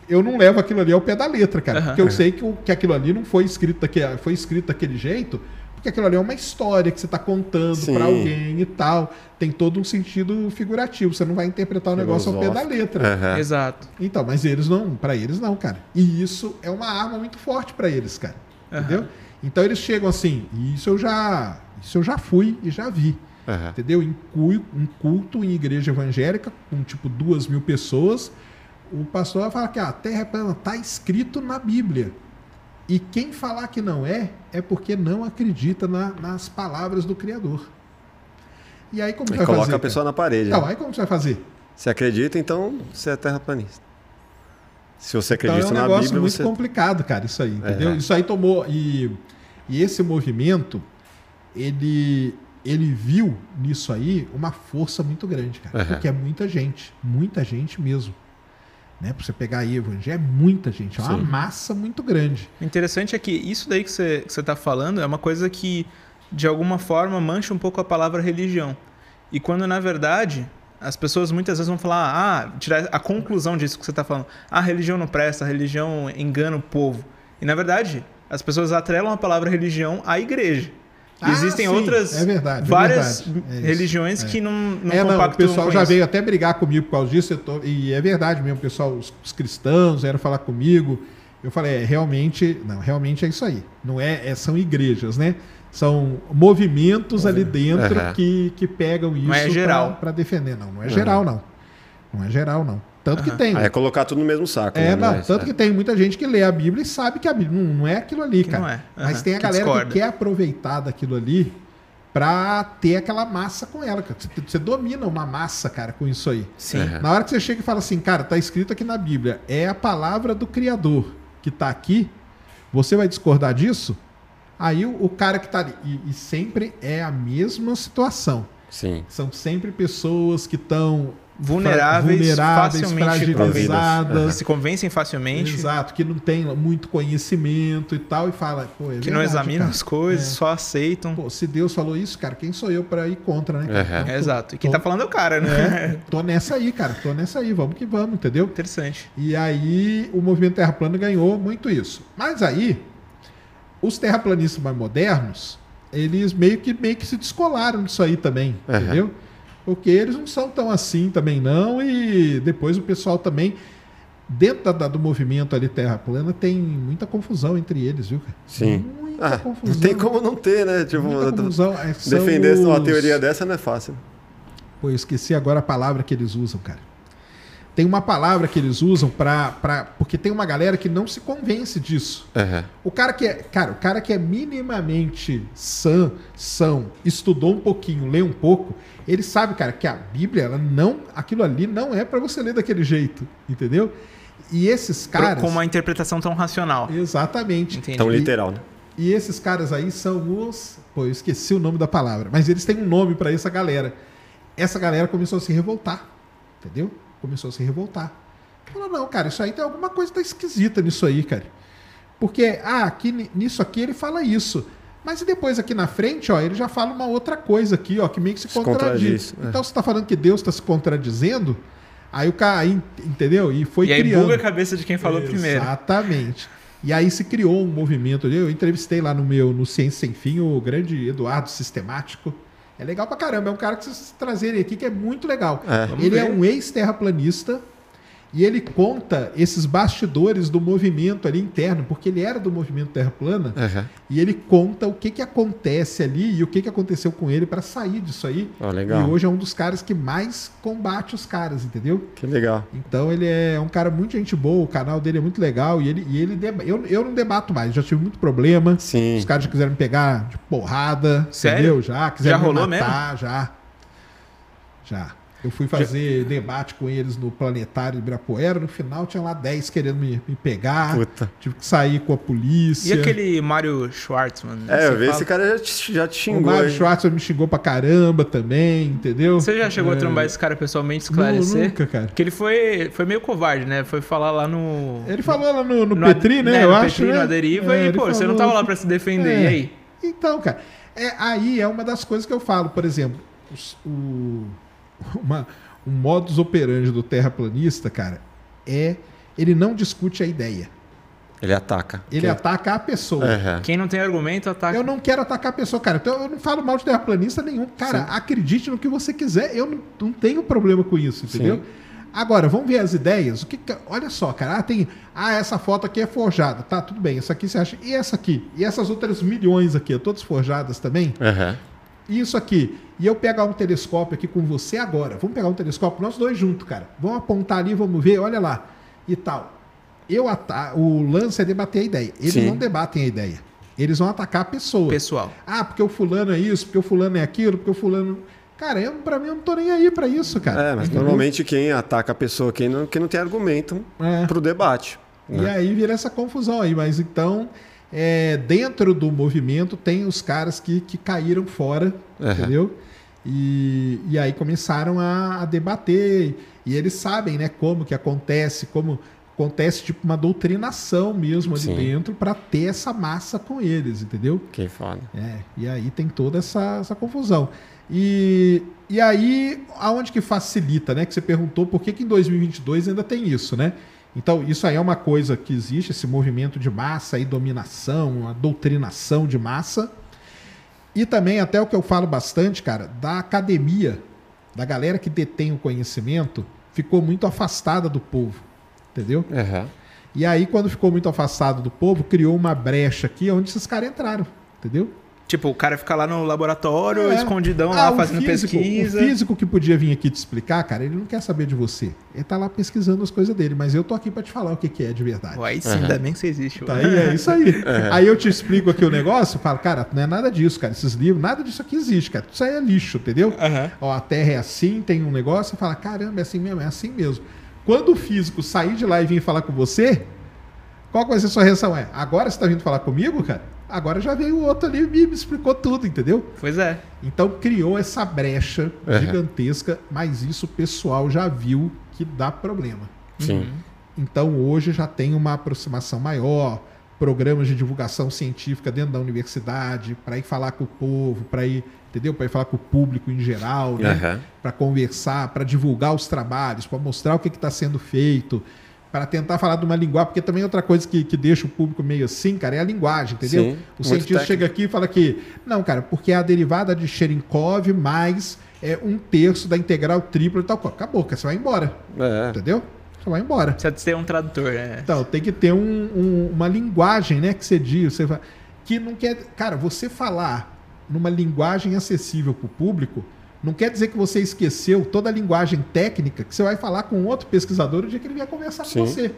Speaker 3: eu não levo aquilo ali ao pé da letra, cara.
Speaker 2: Aham.
Speaker 3: Porque eu sei que, que aquilo ali não foi escrito, daquele, foi escrito daquele jeito, porque aquilo ali é uma história que você está contando pra alguém e tal. Tem todo um sentido figurativo. Você não vai interpretar o negócio ao pé da letra.
Speaker 1: Aham.
Speaker 2: Exato.
Speaker 3: Então, mas eles não, pra eles não, cara. E isso é uma arma muito forte pra eles, cara.
Speaker 2: Aham.
Speaker 3: Entendeu? Então eles chegam assim, e isso eu já, isso eu já fui e já vi.
Speaker 1: Aham.
Speaker 3: Entendeu? Em culto, um culto em igreja evangélica, com tipo duas mil pessoas, o pastor vai falar que ah, a terra é plana, tá escrito na Bíblia. E quem falar que não é, é porque não acredita na- nas palavras do Criador. E aí como você vai
Speaker 1: coloca
Speaker 3: fazer?
Speaker 1: a pessoa na parede.
Speaker 3: Então,
Speaker 1: né?
Speaker 3: aí como você vai fazer?
Speaker 1: Você acredita, então você é terraplanista. Se você
Speaker 3: Então é
Speaker 1: acredita
Speaker 3: um negócio
Speaker 1: Bíblia,
Speaker 3: muito
Speaker 1: você.
Speaker 3: complicado, cara, isso aí, entendeu?
Speaker 1: É.
Speaker 3: Isso aí tomou. E, e esse movimento, ele, ele viu nisso aí uma força muito grande, cara.
Speaker 1: Aham.
Speaker 3: Porque é muita gente, muita gente mesmo. Né? Pra você pegar aí, evangelho, é muita gente, é uma
Speaker 1: Sim.
Speaker 3: massa muito grande.
Speaker 2: O interessante é que isso daí que você, que você tá falando é uma coisa que, de alguma forma, mancha um pouco a palavra religião. E quando na verdade as pessoas muitas vezes vão falar, ah, tirar a conclusão disso que você está falando. Ah, a religião não presta, a religião engana o povo. E na verdade, as pessoas atrelam a palavra religião à igreja.
Speaker 3: Ah,
Speaker 2: Existem
Speaker 3: sim,
Speaker 2: outras
Speaker 3: é verdade, é
Speaker 2: várias
Speaker 3: verdade. É
Speaker 2: religiões
Speaker 3: é.
Speaker 2: que não, não
Speaker 3: é, não, o pessoal
Speaker 2: com
Speaker 3: já
Speaker 2: isso.
Speaker 3: veio até brigar comigo por causa disso, eu tô- e é verdade mesmo, o pessoal, os, os cristãos vieram falar comigo. Eu falei, é, realmente, não, realmente é isso aí. Não é, é- são igrejas, né? São movimentos ali dentro
Speaker 1: Aham.
Speaker 3: que, que pegam isso
Speaker 2: é geral.
Speaker 3: para defender. Não, não é geral, não. Não é geral, não. Tanto que
Speaker 2: Aham.
Speaker 3: tem.
Speaker 1: Aí é colocar tudo no mesmo saco.
Speaker 3: É,
Speaker 1: né?
Speaker 3: não,
Speaker 1: Mas,
Speaker 3: tanto
Speaker 1: é.
Speaker 3: que tem muita gente que lê a Bíblia e sabe que a Bíblia não, não é aquilo ali,
Speaker 2: Que
Speaker 3: cara.
Speaker 2: não é.
Speaker 3: Mas
Speaker 2: Aham,
Speaker 3: tem a
Speaker 2: que
Speaker 3: galera
Speaker 2: discorda.
Speaker 3: que quer aproveitar daquilo ali pra ter aquela massa com ela. cara. Você, você domina uma massa, cara, com isso aí.
Speaker 2: Sim.
Speaker 1: É.
Speaker 3: Na hora que você chega e fala assim, cara, tá escrito aqui na Bíblia, é a palavra do Criador que tá aqui, você vai discordar disso? Aí o, o cara que tá ali. E, e sempre é a mesma situação.
Speaker 1: Sim.
Speaker 3: São sempre pessoas que estão
Speaker 2: Vulneráveis,
Speaker 3: vulneráveis,
Speaker 2: facilmente
Speaker 3: fragilizadas.
Speaker 2: que se convencem facilmente,
Speaker 3: Exato, que não tem muito conhecimento e tal, e fala, pô, é
Speaker 2: que não
Speaker 3: verdade,
Speaker 2: examinam
Speaker 3: cara.
Speaker 2: as coisas,
Speaker 3: É.
Speaker 2: só aceitam.
Speaker 3: Pô, se Deus falou isso, cara, quem sou eu pra ir contra, né?
Speaker 1: Aham.
Speaker 3: Então, tô-
Speaker 2: exato. E quem
Speaker 3: tô-
Speaker 2: tá falando é o cara, né?
Speaker 3: É, tô nessa aí, cara, tô nessa aí, vamos que vamos, entendeu?
Speaker 2: Interessante.
Speaker 3: E aí o movimento Terra Plana ganhou muito isso. Mas aí, os terraplanistas mais modernos, eles meio que, meio que se descolaram disso aí também,
Speaker 1: Aham.
Speaker 3: entendeu? Porque eles não são tão assim também não, e depois o pessoal também, dentro da- do movimento ali Terra Plana, tem muita confusão entre eles, viu? cara?
Speaker 1: Sim.
Speaker 3: Muita
Speaker 1: Ah,
Speaker 3: confusão.
Speaker 1: não tem como não ter, né? Tipo,
Speaker 3: confusão. É,
Speaker 1: defender uma
Speaker 3: os-
Speaker 1: teoria dessa não é fácil.
Speaker 3: Pô, eu esqueci agora a palavra que eles usam, cara. Tem uma palavra que eles usam pra, pra. Porque tem uma galera que não se convence disso.
Speaker 1: Aham.
Speaker 3: O cara que é. Cara, o cara que é minimamente sã, são, estudou um pouquinho, lê um pouco, ele sabe, cara, que a Bíblia, ela não. Aquilo ali não é pra você ler daquele jeito. Entendeu? E esses caras.
Speaker 2: Com uma interpretação tão racional.
Speaker 3: Exatamente.
Speaker 2: Entendi.
Speaker 1: Tão literal, né?
Speaker 3: E esses caras aí são os. Pô, eu esqueci o nome da palavra, mas eles têm um nome pra essa galera. Essa galera começou a se revoltar. Entendeu? Começou a se revoltar. Falou, não, cara, isso aí tem alguma coisa tá esquisita nisso aí, cara. Porque, ah, aqui, ni- nisso aqui ele fala isso. Mas e depois aqui na frente, ó, ele já fala uma outra coisa aqui, ó, que meio que se,
Speaker 1: Se
Speaker 3: contradiz.
Speaker 1: contradiz, é.
Speaker 3: Então você tá falando que Deus está se contradizendo, aí o cara, entendeu? E foi
Speaker 2: e aí
Speaker 3: criando.
Speaker 2: buga a cabeça de quem falou primeiro.
Speaker 3: Exatamente. E aí se criou um movimento ali. Eu entrevistei lá no meu, no Ciência Sem Fim, o grande Eduardo Sistemático. É legal pra caramba. É um cara que vocês trazerem aqui que é muito legal.
Speaker 1: É.
Speaker 3: Ele
Speaker 2: ver.
Speaker 3: é um ex-terraplanista e ele conta esses bastidores do movimento ali interno, porque ele era do movimento Terra Plana,
Speaker 1: Aham.
Speaker 3: e ele conta o que, que acontece ali e o que, que aconteceu com ele para sair disso aí.
Speaker 1: Ó, legal.
Speaker 3: E hoje é um dos caras que mais combate os caras, entendeu?
Speaker 1: Que legal.
Speaker 3: Então ele é um cara muito gente boa, o canal dele é muito legal e ele, e ele deba- eu, eu não debato mais, já tive muito problema.
Speaker 1: Sim.
Speaker 3: Os caras já quiseram me pegar de porrada,
Speaker 2: Sério?
Speaker 3: entendeu? Já, quiseram
Speaker 2: Já
Speaker 3: me
Speaker 2: rolou
Speaker 3: matar, já. Já. Eu fui fazer debate com eles no planetário de Ibirapuera, no final tinha lá 10 querendo me, me pegar.
Speaker 1: Puta.
Speaker 3: Tive que sair com a polícia.
Speaker 2: E aquele Mário Schwartzman?
Speaker 1: É, eu vi
Speaker 2: fala-
Speaker 1: esse cara já te, já te
Speaker 3: O
Speaker 1: xingou.
Speaker 3: Mário
Speaker 1: hein?
Speaker 3: Schwartz me xingou pra caramba também, entendeu?
Speaker 2: Você já chegou
Speaker 3: É.
Speaker 2: a trombar esse cara pessoalmente, esclarecer?
Speaker 3: Nunca, cara.
Speaker 2: Porque ele foi, foi meio covarde, né? Foi falar lá no.
Speaker 3: Ele falou lá no, no,
Speaker 2: no
Speaker 3: Petri,
Speaker 2: Ad-
Speaker 3: né?
Speaker 2: no
Speaker 3: eu acho,
Speaker 2: Petri,
Speaker 3: né?
Speaker 2: na deriva,
Speaker 3: É,
Speaker 2: e, pô, você não
Speaker 3: falou-
Speaker 2: tava lá pra se defender.
Speaker 3: É.
Speaker 2: E aí?
Speaker 3: Então, cara, é, aí é uma das coisas que eu falo, por exemplo, os- o, uma, um modus operandi do terraplanista, cara, é ele não discute a ideia.
Speaker 1: Ele ataca.
Speaker 3: Ele
Speaker 1: Que-
Speaker 3: ataca a pessoa.
Speaker 1: Aham.
Speaker 2: Quem não tem argumento, ataca.
Speaker 3: Eu não quero atacar a pessoa, cara. Então eu não falo mal de terraplanista nenhum. Cara, acredite no que você quiser. Eu não, não tenho problema com isso, entendeu?
Speaker 1: Sim.
Speaker 3: Agora, vamos ver as ideias. O que que- olha só, cara. Ah, tem. Ah, essa foto aqui é forjada. Tá, tudo bem. Essa aqui você acha. E essa aqui? E essas outras milhões aqui? Todas forjadas também?
Speaker 1: Aham.
Speaker 3: Isso aqui. E eu pegar um telescópio aqui com você agora. Vamos pegar um telescópio, nós dois juntos, cara. Vamos apontar ali, vamos ver, olha lá. E tal. Eu ata o lance é debater a ideia. Eles
Speaker 1: Sim.
Speaker 3: não debatem a ideia. Eles vão atacar a pessoa.
Speaker 2: Pessoal.
Speaker 3: Ah, porque o fulano é isso, porque o fulano é aquilo, porque o fulano. Cara, eu, pra mim eu não tô nem aí pra isso, cara.
Speaker 1: É, mas
Speaker 3: Entendeu?
Speaker 1: normalmente quem ataca a pessoa, quem não, quem não tem argumento
Speaker 3: É.
Speaker 1: pro debate.
Speaker 3: E
Speaker 1: né?
Speaker 3: aí vira essa confusão aí. Mas então, é, dentro do movimento, tem os caras que, que caíram fora,
Speaker 1: Aham.
Speaker 3: entendeu? E, e aí começaram a, a debater. E eles sabem, né, como que acontece, como, acontece tipo uma doutrinação mesmo ali
Speaker 1: Sim.
Speaker 3: dentro para ter essa massa com eles, entendeu?
Speaker 1: Que foda.
Speaker 3: É, e aí tem toda essa, essa confusão. E, e aí, aonde que facilita, né? Que você perguntou por que, que em 2022 ainda tem isso, né? Então, isso aí é uma coisa que existe, esse movimento de massa e dominação, a doutrinação de massa. E também, até o que eu falo bastante, cara, da academia, da galera que detém o conhecimento, ficou muito afastada do povo, entendeu?
Speaker 1: Aham.
Speaker 3: E aí, quando ficou muito afastado do povo, criou uma brecha aqui onde esses caras entraram, entendeu?
Speaker 2: Tipo, o cara fica lá no laboratório,
Speaker 3: É.
Speaker 2: escondidão
Speaker 3: Ah,
Speaker 2: lá, fazendo
Speaker 3: físico-
Speaker 2: pesquisa.
Speaker 3: O físico que podia vir aqui te explicar, cara, ele não quer saber de você. Ele tá lá pesquisando as coisas dele, mas eu tô aqui pra te falar o que, que é de verdade.
Speaker 2: Aí sim,
Speaker 1: Aham.
Speaker 2: ainda bem que você existe.
Speaker 3: Tá aí, é isso aí. Aí eu te explico aqui o negócio, falo, cara, não é nada disso, cara. Esses livros, nada disso aqui existe, cara. Isso aí é lixo, entendeu?
Speaker 2: Aham.
Speaker 3: Ó, a Terra é assim, tem um negócio, você fala, caramba, é assim mesmo, é assim mesmo. Quando o físico sair de lá e vir falar com você, qual vai ser a sua reação? É, agora você tá vindo falar comigo, cara? Agora já veio o outro ali e me explicou tudo, entendeu?
Speaker 2: Pois é.
Speaker 3: Então criou essa brecha
Speaker 1: Uhum.
Speaker 3: gigantesca, mas isso o pessoal já viu que dá problema.
Speaker 1: Sim.
Speaker 3: Então hoje já tem uma aproximação maior, programas de divulgação científica dentro da universidade, para ir falar com o povo, para ir, entendeu? Para ir falar com o público em geral, né?
Speaker 1: Aham.
Speaker 3: Para conversar, para divulgar os trabalhos, para mostrar o que está sendo feito, para tentar falar de uma linguagem, porque também outra coisa que, que deixa o público meio assim, cara, é a linguagem, entendeu?
Speaker 1: Sim,
Speaker 3: o cientista
Speaker 1: técnico.
Speaker 3: chega aqui e fala que, não, cara, porque é a derivada de Cherenkov mais é, um terço da integral tripla e tal. coisa. Acabou, cara, você vai embora,
Speaker 1: É.
Speaker 3: entendeu? Você vai embora.
Speaker 2: Precisa ter um tradutor, né?
Speaker 3: Então, tem que ter um- um- uma linguagem, né, que você diz, você fa- que não quer, cara, você falar numa linguagem acessível para o público, não quer dizer que você esqueceu toda a linguagem técnica que você vai falar com outro pesquisador o dia que ele vier conversar
Speaker 1: Sim.
Speaker 3: com você.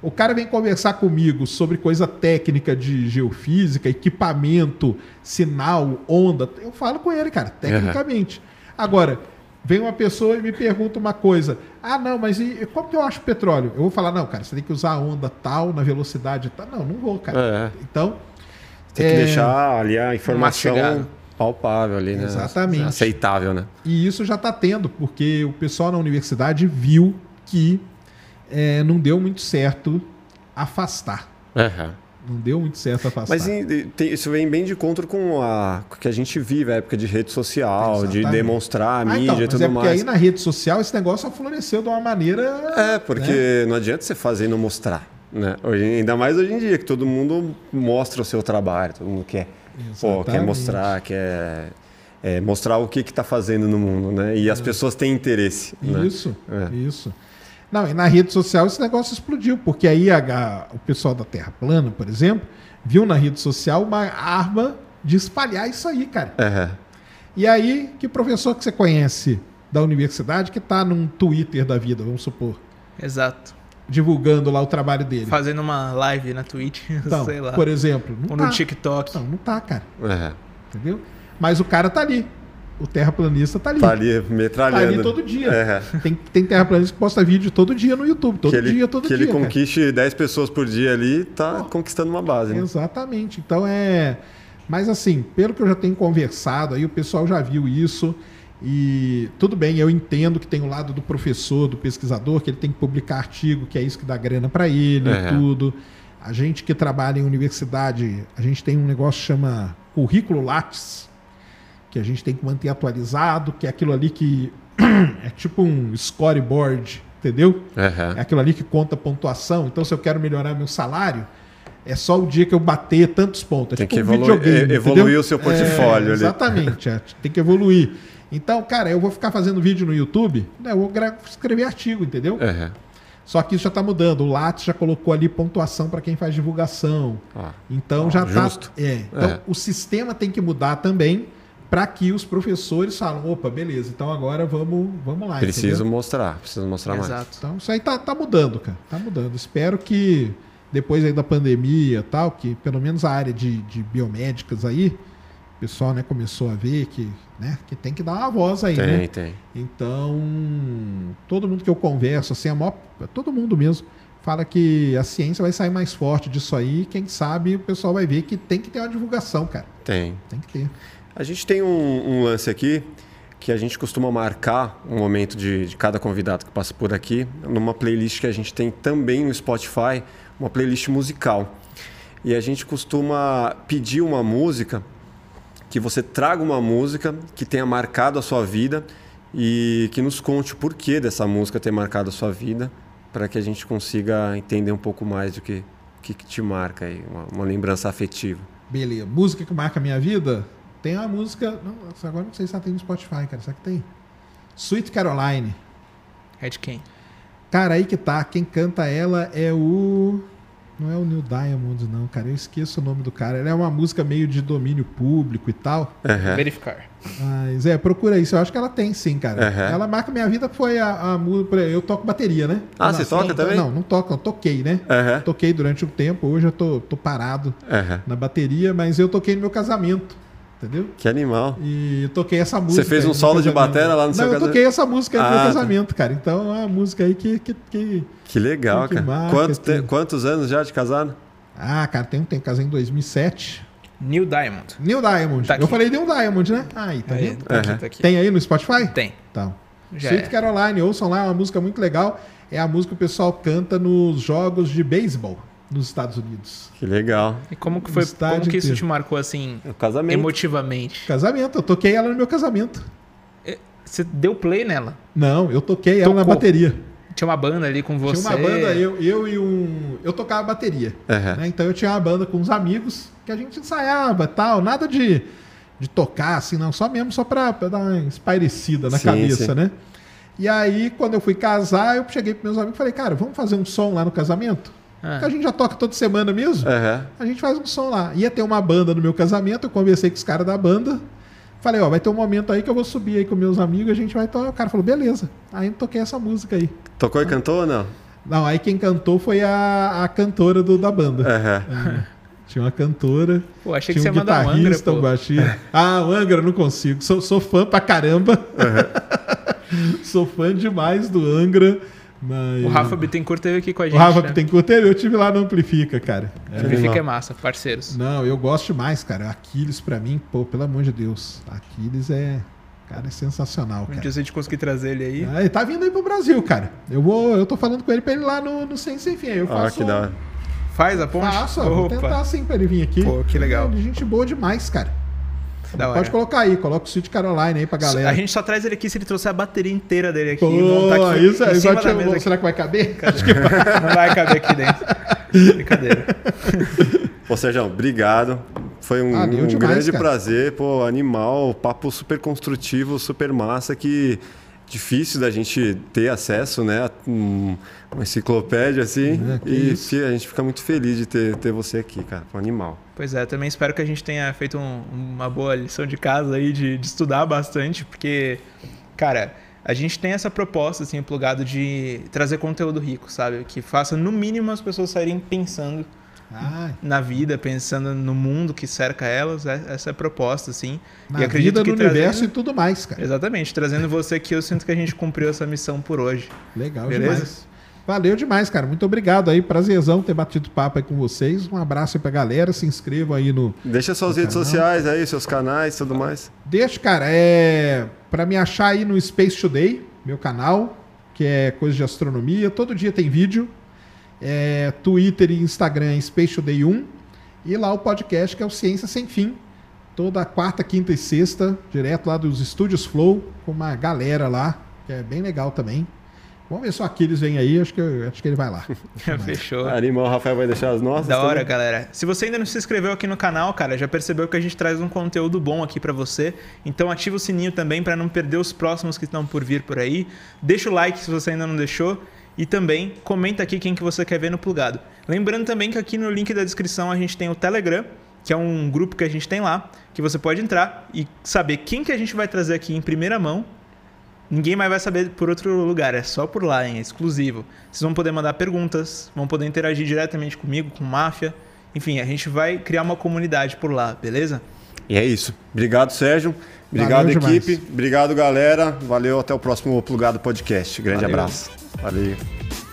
Speaker 3: O cara vem conversar comigo sobre coisa técnica de geofísica, equipamento, sinal, onda. Eu falo com ele, cara, tecnicamente. Agora, vem uma pessoa e me pergunta uma coisa. Ah, não, mas e, como que eu acho petróleo? Eu vou falar, não, cara, você tem que usar a onda tal, na velocidade tal. Não, não vou, cara.
Speaker 1: É.
Speaker 3: Então,
Speaker 1: Tem que
Speaker 3: É.
Speaker 1: deixar ali a informação. Palpável ali, né?
Speaker 3: Exatamente.
Speaker 1: Aceitável, né?
Speaker 3: E isso já está tendo, porque o pessoal na universidade viu que é, não deu muito certo afastar.
Speaker 1: Aham.
Speaker 3: Não deu muito certo afastar.
Speaker 1: Mas em- tem- isso vem bem de encontro com a com o que a gente vive, a época de rede social, de
Speaker 3: Exatamente.
Speaker 1: demonstrar a
Speaker 3: Ah,
Speaker 1: mídia
Speaker 3: então,
Speaker 1: e
Speaker 3: mas
Speaker 1: tudo
Speaker 3: é porque
Speaker 1: mais.
Speaker 3: aí na rede social esse negócio só floresceu de uma maneira.
Speaker 1: É, porque não adianta você fazer e não mostrar. Né? Hoje, ainda mais hoje em dia, que todo mundo mostra o seu trabalho, todo mundo quer, pô, quer mostrar, quer é, mostrar o que está fazendo no mundo, né? E as pessoas têm interesse. né?
Speaker 3: Isso,
Speaker 1: É.
Speaker 3: isso. Não, e na rede social esse negócio explodiu, porque aí a- a- o pessoal da Terra Plana, por exemplo, viu na rede social uma arma de espalhar isso aí, cara.
Speaker 1: É.
Speaker 3: E aí, que professor que você conhece da universidade que está num Twitter da vida, vamos supor,
Speaker 2: Exato.
Speaker 3: Divulgando lá o trabalho dele?
Speaker 2: Fazendo uma live na Twitch,
Speaker 3: Então,
Speaker 2: sei lá.
Speaker 3: por exemplo, não
Speaker 2: Ou
Speaker 3: tá.
Speaker 2: no TikTok.
Speaker 3: Não, não tá, cara.
Speaker 1: É.
Speaker 3: Entendeu? Mas o cara tá ali. O terraplanista tá ali.
Speaker 1: Tá ali
Speaker 3: Tá
Speaker 1: metralhando.
Speaker 3: ali todo dia.
Speaker 1: É.
Speaker 3: Tem, tem terraplanista que posta vídeo todo dia no YouTube. Todo
Speaker 1: que ele,
Speaker 3: dia, todo
Speaker 1: que
Speaker 3: dia.
Speaker 1: ele
Speaker 3: cara.
Speaker 1: conquiste 10 pessoas por dia ali, tá conquistando uma base. Né?
Speaker 3: Exatamente. Então é. Mas assim, pelo que eu já tenho conversado, aí o pessoal já viu isso. E tudo bem, eu entendo que tem o lado do professor, do pesquisador, que ele tem que publicar artigo, que é isso que dá grana para ele
Speaker 1: É.
Speaker 3: tudo. A gente que trabalha em universidade, a gente tem um negócio que chama currículo Lattes, que a gente tem que manter atualizado, que é aquilo ali que é tipo um scoreboard, entendeu?
Speaker 1: Aham.
Speaker 3: É aquilo ali que conta pontuação. Então, se eu quero melhorar meu salário, é só o dia que eu bater tantos pontos. É
Speaker 1: Tem
Speaker 3: tipo
Speaker 1: que
Speaker 3: um
Speaker 1: evolu-
Speaker 3: videogame,
Speaker 1: evoluir
Speaker 3: entendeu?
Speaker 1: o seu portfólio
Speaker 3: É,
Speaker 1: ali.
Speaker 3: Exatamente, é, tem que evoluir. Então, cara, eu vou ficar fazendo vídeo no YouTube, né, eu vou escrever artigo, entendeu?
Speaker 1: Aham.
Speaker 3: Só que isso já está mudando. O Lattes já colocou ali pontuação para quem faz divulgação.
Speaker 1: Ah.
Speaker 3: Então
Speaker 1: Ah,
Speaker 3: já está. É, então
Speaker 1: É.
Speaker 3: o sistema tem que mudar também para que os professores falem, opa, beleza, então agora vamos, vamos lá.
Speaker 1: Preciso
Speaker 3: entendeu?
Speaker 1: mostrar, preciso mostrar mais.
Speaker 2: Exato.
Speaker 3: Então isso aí tá, tá mudando, cara. Tá mudando. Espero que depois aí da pandemia e tal, que pelo menos a área de, de biomédicas aí, pessoal né, começou a ver que, né, que tem que dar uma voz aí,
Speaker 1: Tem,
Speaker 3: né?
Speaker 1: tem.
Speaker 3: Então, todo mundo que eu converso, assim, a maior, todo mundo mesmo, fala que a ciência vai sair mais forte disso aí. Quem sabe o pessoal vai ver que tem que ter uma divulgação, cara.
Speaker 1: Tem.
Speaker 3: Tem que ter.
Speaker 1: A gente tem um, um lance aqui que a gente costuma marcar um momento de, de cada convidado que passa por aqui numa playlist que a gente tem também no Spotify, uma playlist musical. E a gente costuma pedir uma música que você traga uma música que tenha marcado a sua vida e que nos conte o porquê dessa música ter marcado a sua vida, para que a gente consiga entender um pouco mais do que, que, que te marca aí, uma, uma lembrança afetiva.
Speaker 3: Beleza. Música que marca a minha vida? Tem a música. Não, agora não sei se ela tem no Spotify, cara. Será que tem? Sweet Caroline.
Speaker 2: É de quem?
Speaker 3: Cara, aí que tá. Quem canta ela é o. Não é o Neil Diamond, não, cara. Eu esqueço o nome do cara. Ela é uma música meio de domínio público e tal.
Speaker 1: Uhum.
Speaker 2: Verificar.
Speaker 3: Mas é, procura isso. Eu acho que ela tem sim, cara.
Speaker 1: Uhum.
Speaker 3: Ela marca minha vida, foi a, a música. Eu toco bateria, né?
Speaker 1: Ah,
Speaker 3: não,
Speaker 1: você toca
Speaker 3: não,
Speaker 1: também?
Speaker 3: Não, não toco, eu toquei, né?
Speaker 1: Uhum.
Speaker 3: Toquei durante um tempo, hoje eu tô, tô parado
Speaker 1: Uhum.
Speaker 3: na bateria, mas eu toquei no meu casamento, entendeu?
Speaker 1: Que animal.
Speaker 3: E eu toquei essa música.
Speaker 1: fez
Speaker 3: aí
Speaker 1: um solo de batera lá no
Speaker 3: Não,
Speaker 1: seu
Speaker 3: eu
Speaker 1: casamento?
Speaker 3: toquei essa música aí no
Speaker 1: Ah,
Speaker 3: meu
Speaker 1: tá.
Speaker 3: casamento, cara. Então é uma música aí que. que, que...
Speaker 1: Que legal,
Speaker 3: Que
Speaker 1: cara. te-
Speaker 3: tudo.
Speaker 1: quantos anos já de casado?
Speaker 3: Ah, cara, tem um tempo, casei em 2007.
Speaker 2: Neil Diamond.
Speaker 3: Neil Diamond.
Speaker 2: Tá
Speaker 3: eu falei Neil Diamond, né? Aí, tá
Speaker 2: Aí,
Speaker 3: vendo?
Speaker 2: tá aqui,
Speaker 1: Uhum.
Speaker 2: tá aqui.
Speaker 3: Tem aí no Spotify?
Speaker 2: Tem.
Speaker 3: Então.
Speaker 2: Já
Speaker 3: Sweet
Speaker 2: é.
Speaker 3: Caroline, ouçam lá, é uma música muito legal. É a música que o pessoal canta nos jogos de beisebol nos Estados Unidos.
Speaker 1: Que legal.
Speaker 2: E como que foi? Como que isso
Speaker 3: inteiro.
Speaker 2: te marcou assim
Speaker 1: É o casamento.
Speaker 2: emotivamente?
Speaker 3: Casamento, eu toquei ela no meu casamento.
Speaker 2: Você deu play nela?
Speaker 3: Não, eu toquei ela na
Speaker 2: Tocou.
Speaker 3: bateria.
Speaker 2: Tinha uma banda ali com você.
Speaker 3: Tinha uma banda, eu, eu e um. Eu tocava bateria.
Speaker 1: Uhum.
Speaker 3: né? Então eu tinha uma banda com uns amigos que a gente ensaiava tal, nada de, de tocar assim, não, só mesmo só pra, pra dar uma espairecida na
Speaker 1: Sim,
Speaker 3: cabeça,
Speaker 1: sim.
Speaker 3: né? E aí, quando eu fui casar, eu cheguei pros meus amigos e falei, cara, vamos fazer um som lá no casamento?
Speaker 2: Ah.
Speaker 3: Que a gente já toca toda semana mesmo.
Speaker 1: Uhum.
Speaker 3: A gente faz um som lá. Ia ter uma banda no meu casamento, eu conversei com os caras da banda. Falei, ó, vai ter um momento aí que eu vou subir aí com meus amigos, a gente vai tocar. O cara falou, beleza. Aí eu toquei essa música aí.
Speaker 1: Tocou e cantou ou não?
Speaker 3: Não, aí quem cantou foi a, a cantora do, da banda.
Speaker 1: Uhum.
Speaker 3: Tinha uma cantora,
Speaker 2: Pô, achei que
Speaker 3: tinha
Speaker 2: você
Speaker 3: um
Speaker 2: um Angra,
Speaker 3: guitarrista,
Speaker 2: pô.
Speaker 3: um baixista. Ah, o Angra não consigo. Sou, sou fã pra caramba. sou fã demais do Angra. Mas...
Speaker 2: O Rafa Bittencourt teve aqui com a gente.
Speaker 3: O Rafa
Speaker 2: né?
Speaker 3: Bittencourt, eu tive lá no Amplifica, cara. É.
Speaker 2: Amplifica é massa, parceiros.
Speaker 3: Não, eu gosto demais, cara. Aquiles, pra mim, pô, pelo amor de Deus. Aquiles é. Cara, é sensacional,
Speaker 2: Um
Speaker 3: cara.
Speaker 2: dia se a gente conseguir trazer ele aí.
Speaker 3: Ah, ele tá vindo aí pro Brasil, cara. Eu vou. Eu tô falando com ele pra ele ir lá no, no Sem Sem Fim. Aí Eu
Speaker 1: Ah,
Speaker 3: faço.
Speaker 1: que da hora.
Speaker 2: Faz a ponte?
Speaker 3: Faço, ó, vou tentar
Speaker 2: Opa,
Speaker 3: sim pra ele vir aqui.
Speaker 2: Pô, que legal.
Speaker 3: Ele é gente boa demais, cara.
Speaker 2: Da hora.
Speaker 3: Pode colocar aí, coloca o Sweet Caroline aí pra galera.
Speaker 2: A gente só traz ele aqui se ele trouxer a bateria inteira dele aqui
Speaker 3: Pô,
Speaker 2: aqui
Speaker 3: isso
Speaker 2: em
Speaker 3: aí,
Speaker 2: cima
Speaker 3: vai
Speaker 2: da mesa aqui.
Speaker 3: será que vai caber?
Speaker 2: Não vai caber aqui dentro. Brincadeira.
Speaker 1: Pô, Sérgio, obrigado. Foi um,
Speaker 3: Valeu
Speaker 1: um
Speaker 3: demais,
Speaker 1: grande
Speaker 3: cara.
Speaker 1: prazer. Pô, animal, papo super construtivo, super massa, que difícil da gente ter acesso, né? a um- uma enciclopédia assim.
Speaker 3: É, que
Speaker 1: e
Speaker 3: isso.
Speaker 1: a gente fica muito feliz de ter, ter você aqui, cara. Um animal.
Speaker 2: Pois é, também espero que a gente tenha feito um- uma boa lição de casa aí, de, de estudar bastante, porque, cara, a gente tem essa proposta, assim, plugado de trazer conteúdo rico, sabe? Que faça, no mínimo, as pessoas saírem pensando na vida, pensando no mundo que cerca elas. é- Essa é a proposta, assim.
Speaker 3: na
Speaker 2: e acredito
Speaker 3: vida,
Speaker 2: que
Speaker 3: no
Speaker 2: trazendo-
Speaker 3: universo e tudo mais, cara.
Speaker 2: Exatamente, trazendo você aqui, eu sinto que a gente cumpriu essa missão por hoje.
Speaker 3: Legal
Speaker 2: Beleza?
Speaker 3: demais. Valeu demais, cara. Muito obrigado aí. Prazerzão ter batido papo aí com vocês. Um abraço aí pra galera. Se inscrevam aí no.
Speaker 1: Deixa suas
Speaker 3: No
Speaker 1: redes
Speaker 3: canal.
Speaker 1: sociais aí, seus canais tudo mais.
Speaker 3: Deixa, cara, é. Pra me achar aí no Space Today, meu canal, que é coisa de astronomia. Todo dia tem vídeo. É, Twitter e Instagram Space Today 1. E lá o podcast que é o Ciência Sem Fim. Toda quarta, quinta e sexta, direto lá dos Estúdios Flow, com uma galera lá, que é bem legal também. Vamos ver se o Aquiles vem aí, acho que, acho que ele vai lá.
Speaker 2: Fechou.
Speaker 1: Animal, o Rafael vai deixar as nossas.
Speaker 2: Da hora,
Speaker 1: também?
Speaker 2: galera. Se você ainda não se inscreveu aqui no canal, cara, já percebeu que a gente traz um conteúdo bom aqui pra você. Então ativa o sininho também pra não perder os próximos que estão por vir por aí. Deixa o like se você ainda não deixou e também comenta aqui quem que você quer ver no plugado. Lembrando também que aqui no link da descrição a gente tem o Telegram, que é um grupo que a gente tem lá, que você pode entrar e saber quem que a gente vai trazer aqui em primeira mão Ninguém mais vai saber por outro lugar, é só por lá, hein? é exclusivo. Vocês vão poder mandar perguntas, vão poder interagir diretamente comigo, com Máfia. Enfim, a gente vai criar uma comunidade por lá, beleza?
Speaker 1: E é isso. Obrigado, Sérgio. Obrigado,
Speaker 3: Valeu demais.
Speaker 1: equipe. Obrigado, galera. Valeu. Até o próximo Plugado Podcast. Grande
Speaker 2: Valeu.
Speaker 1: abraço. Valeu.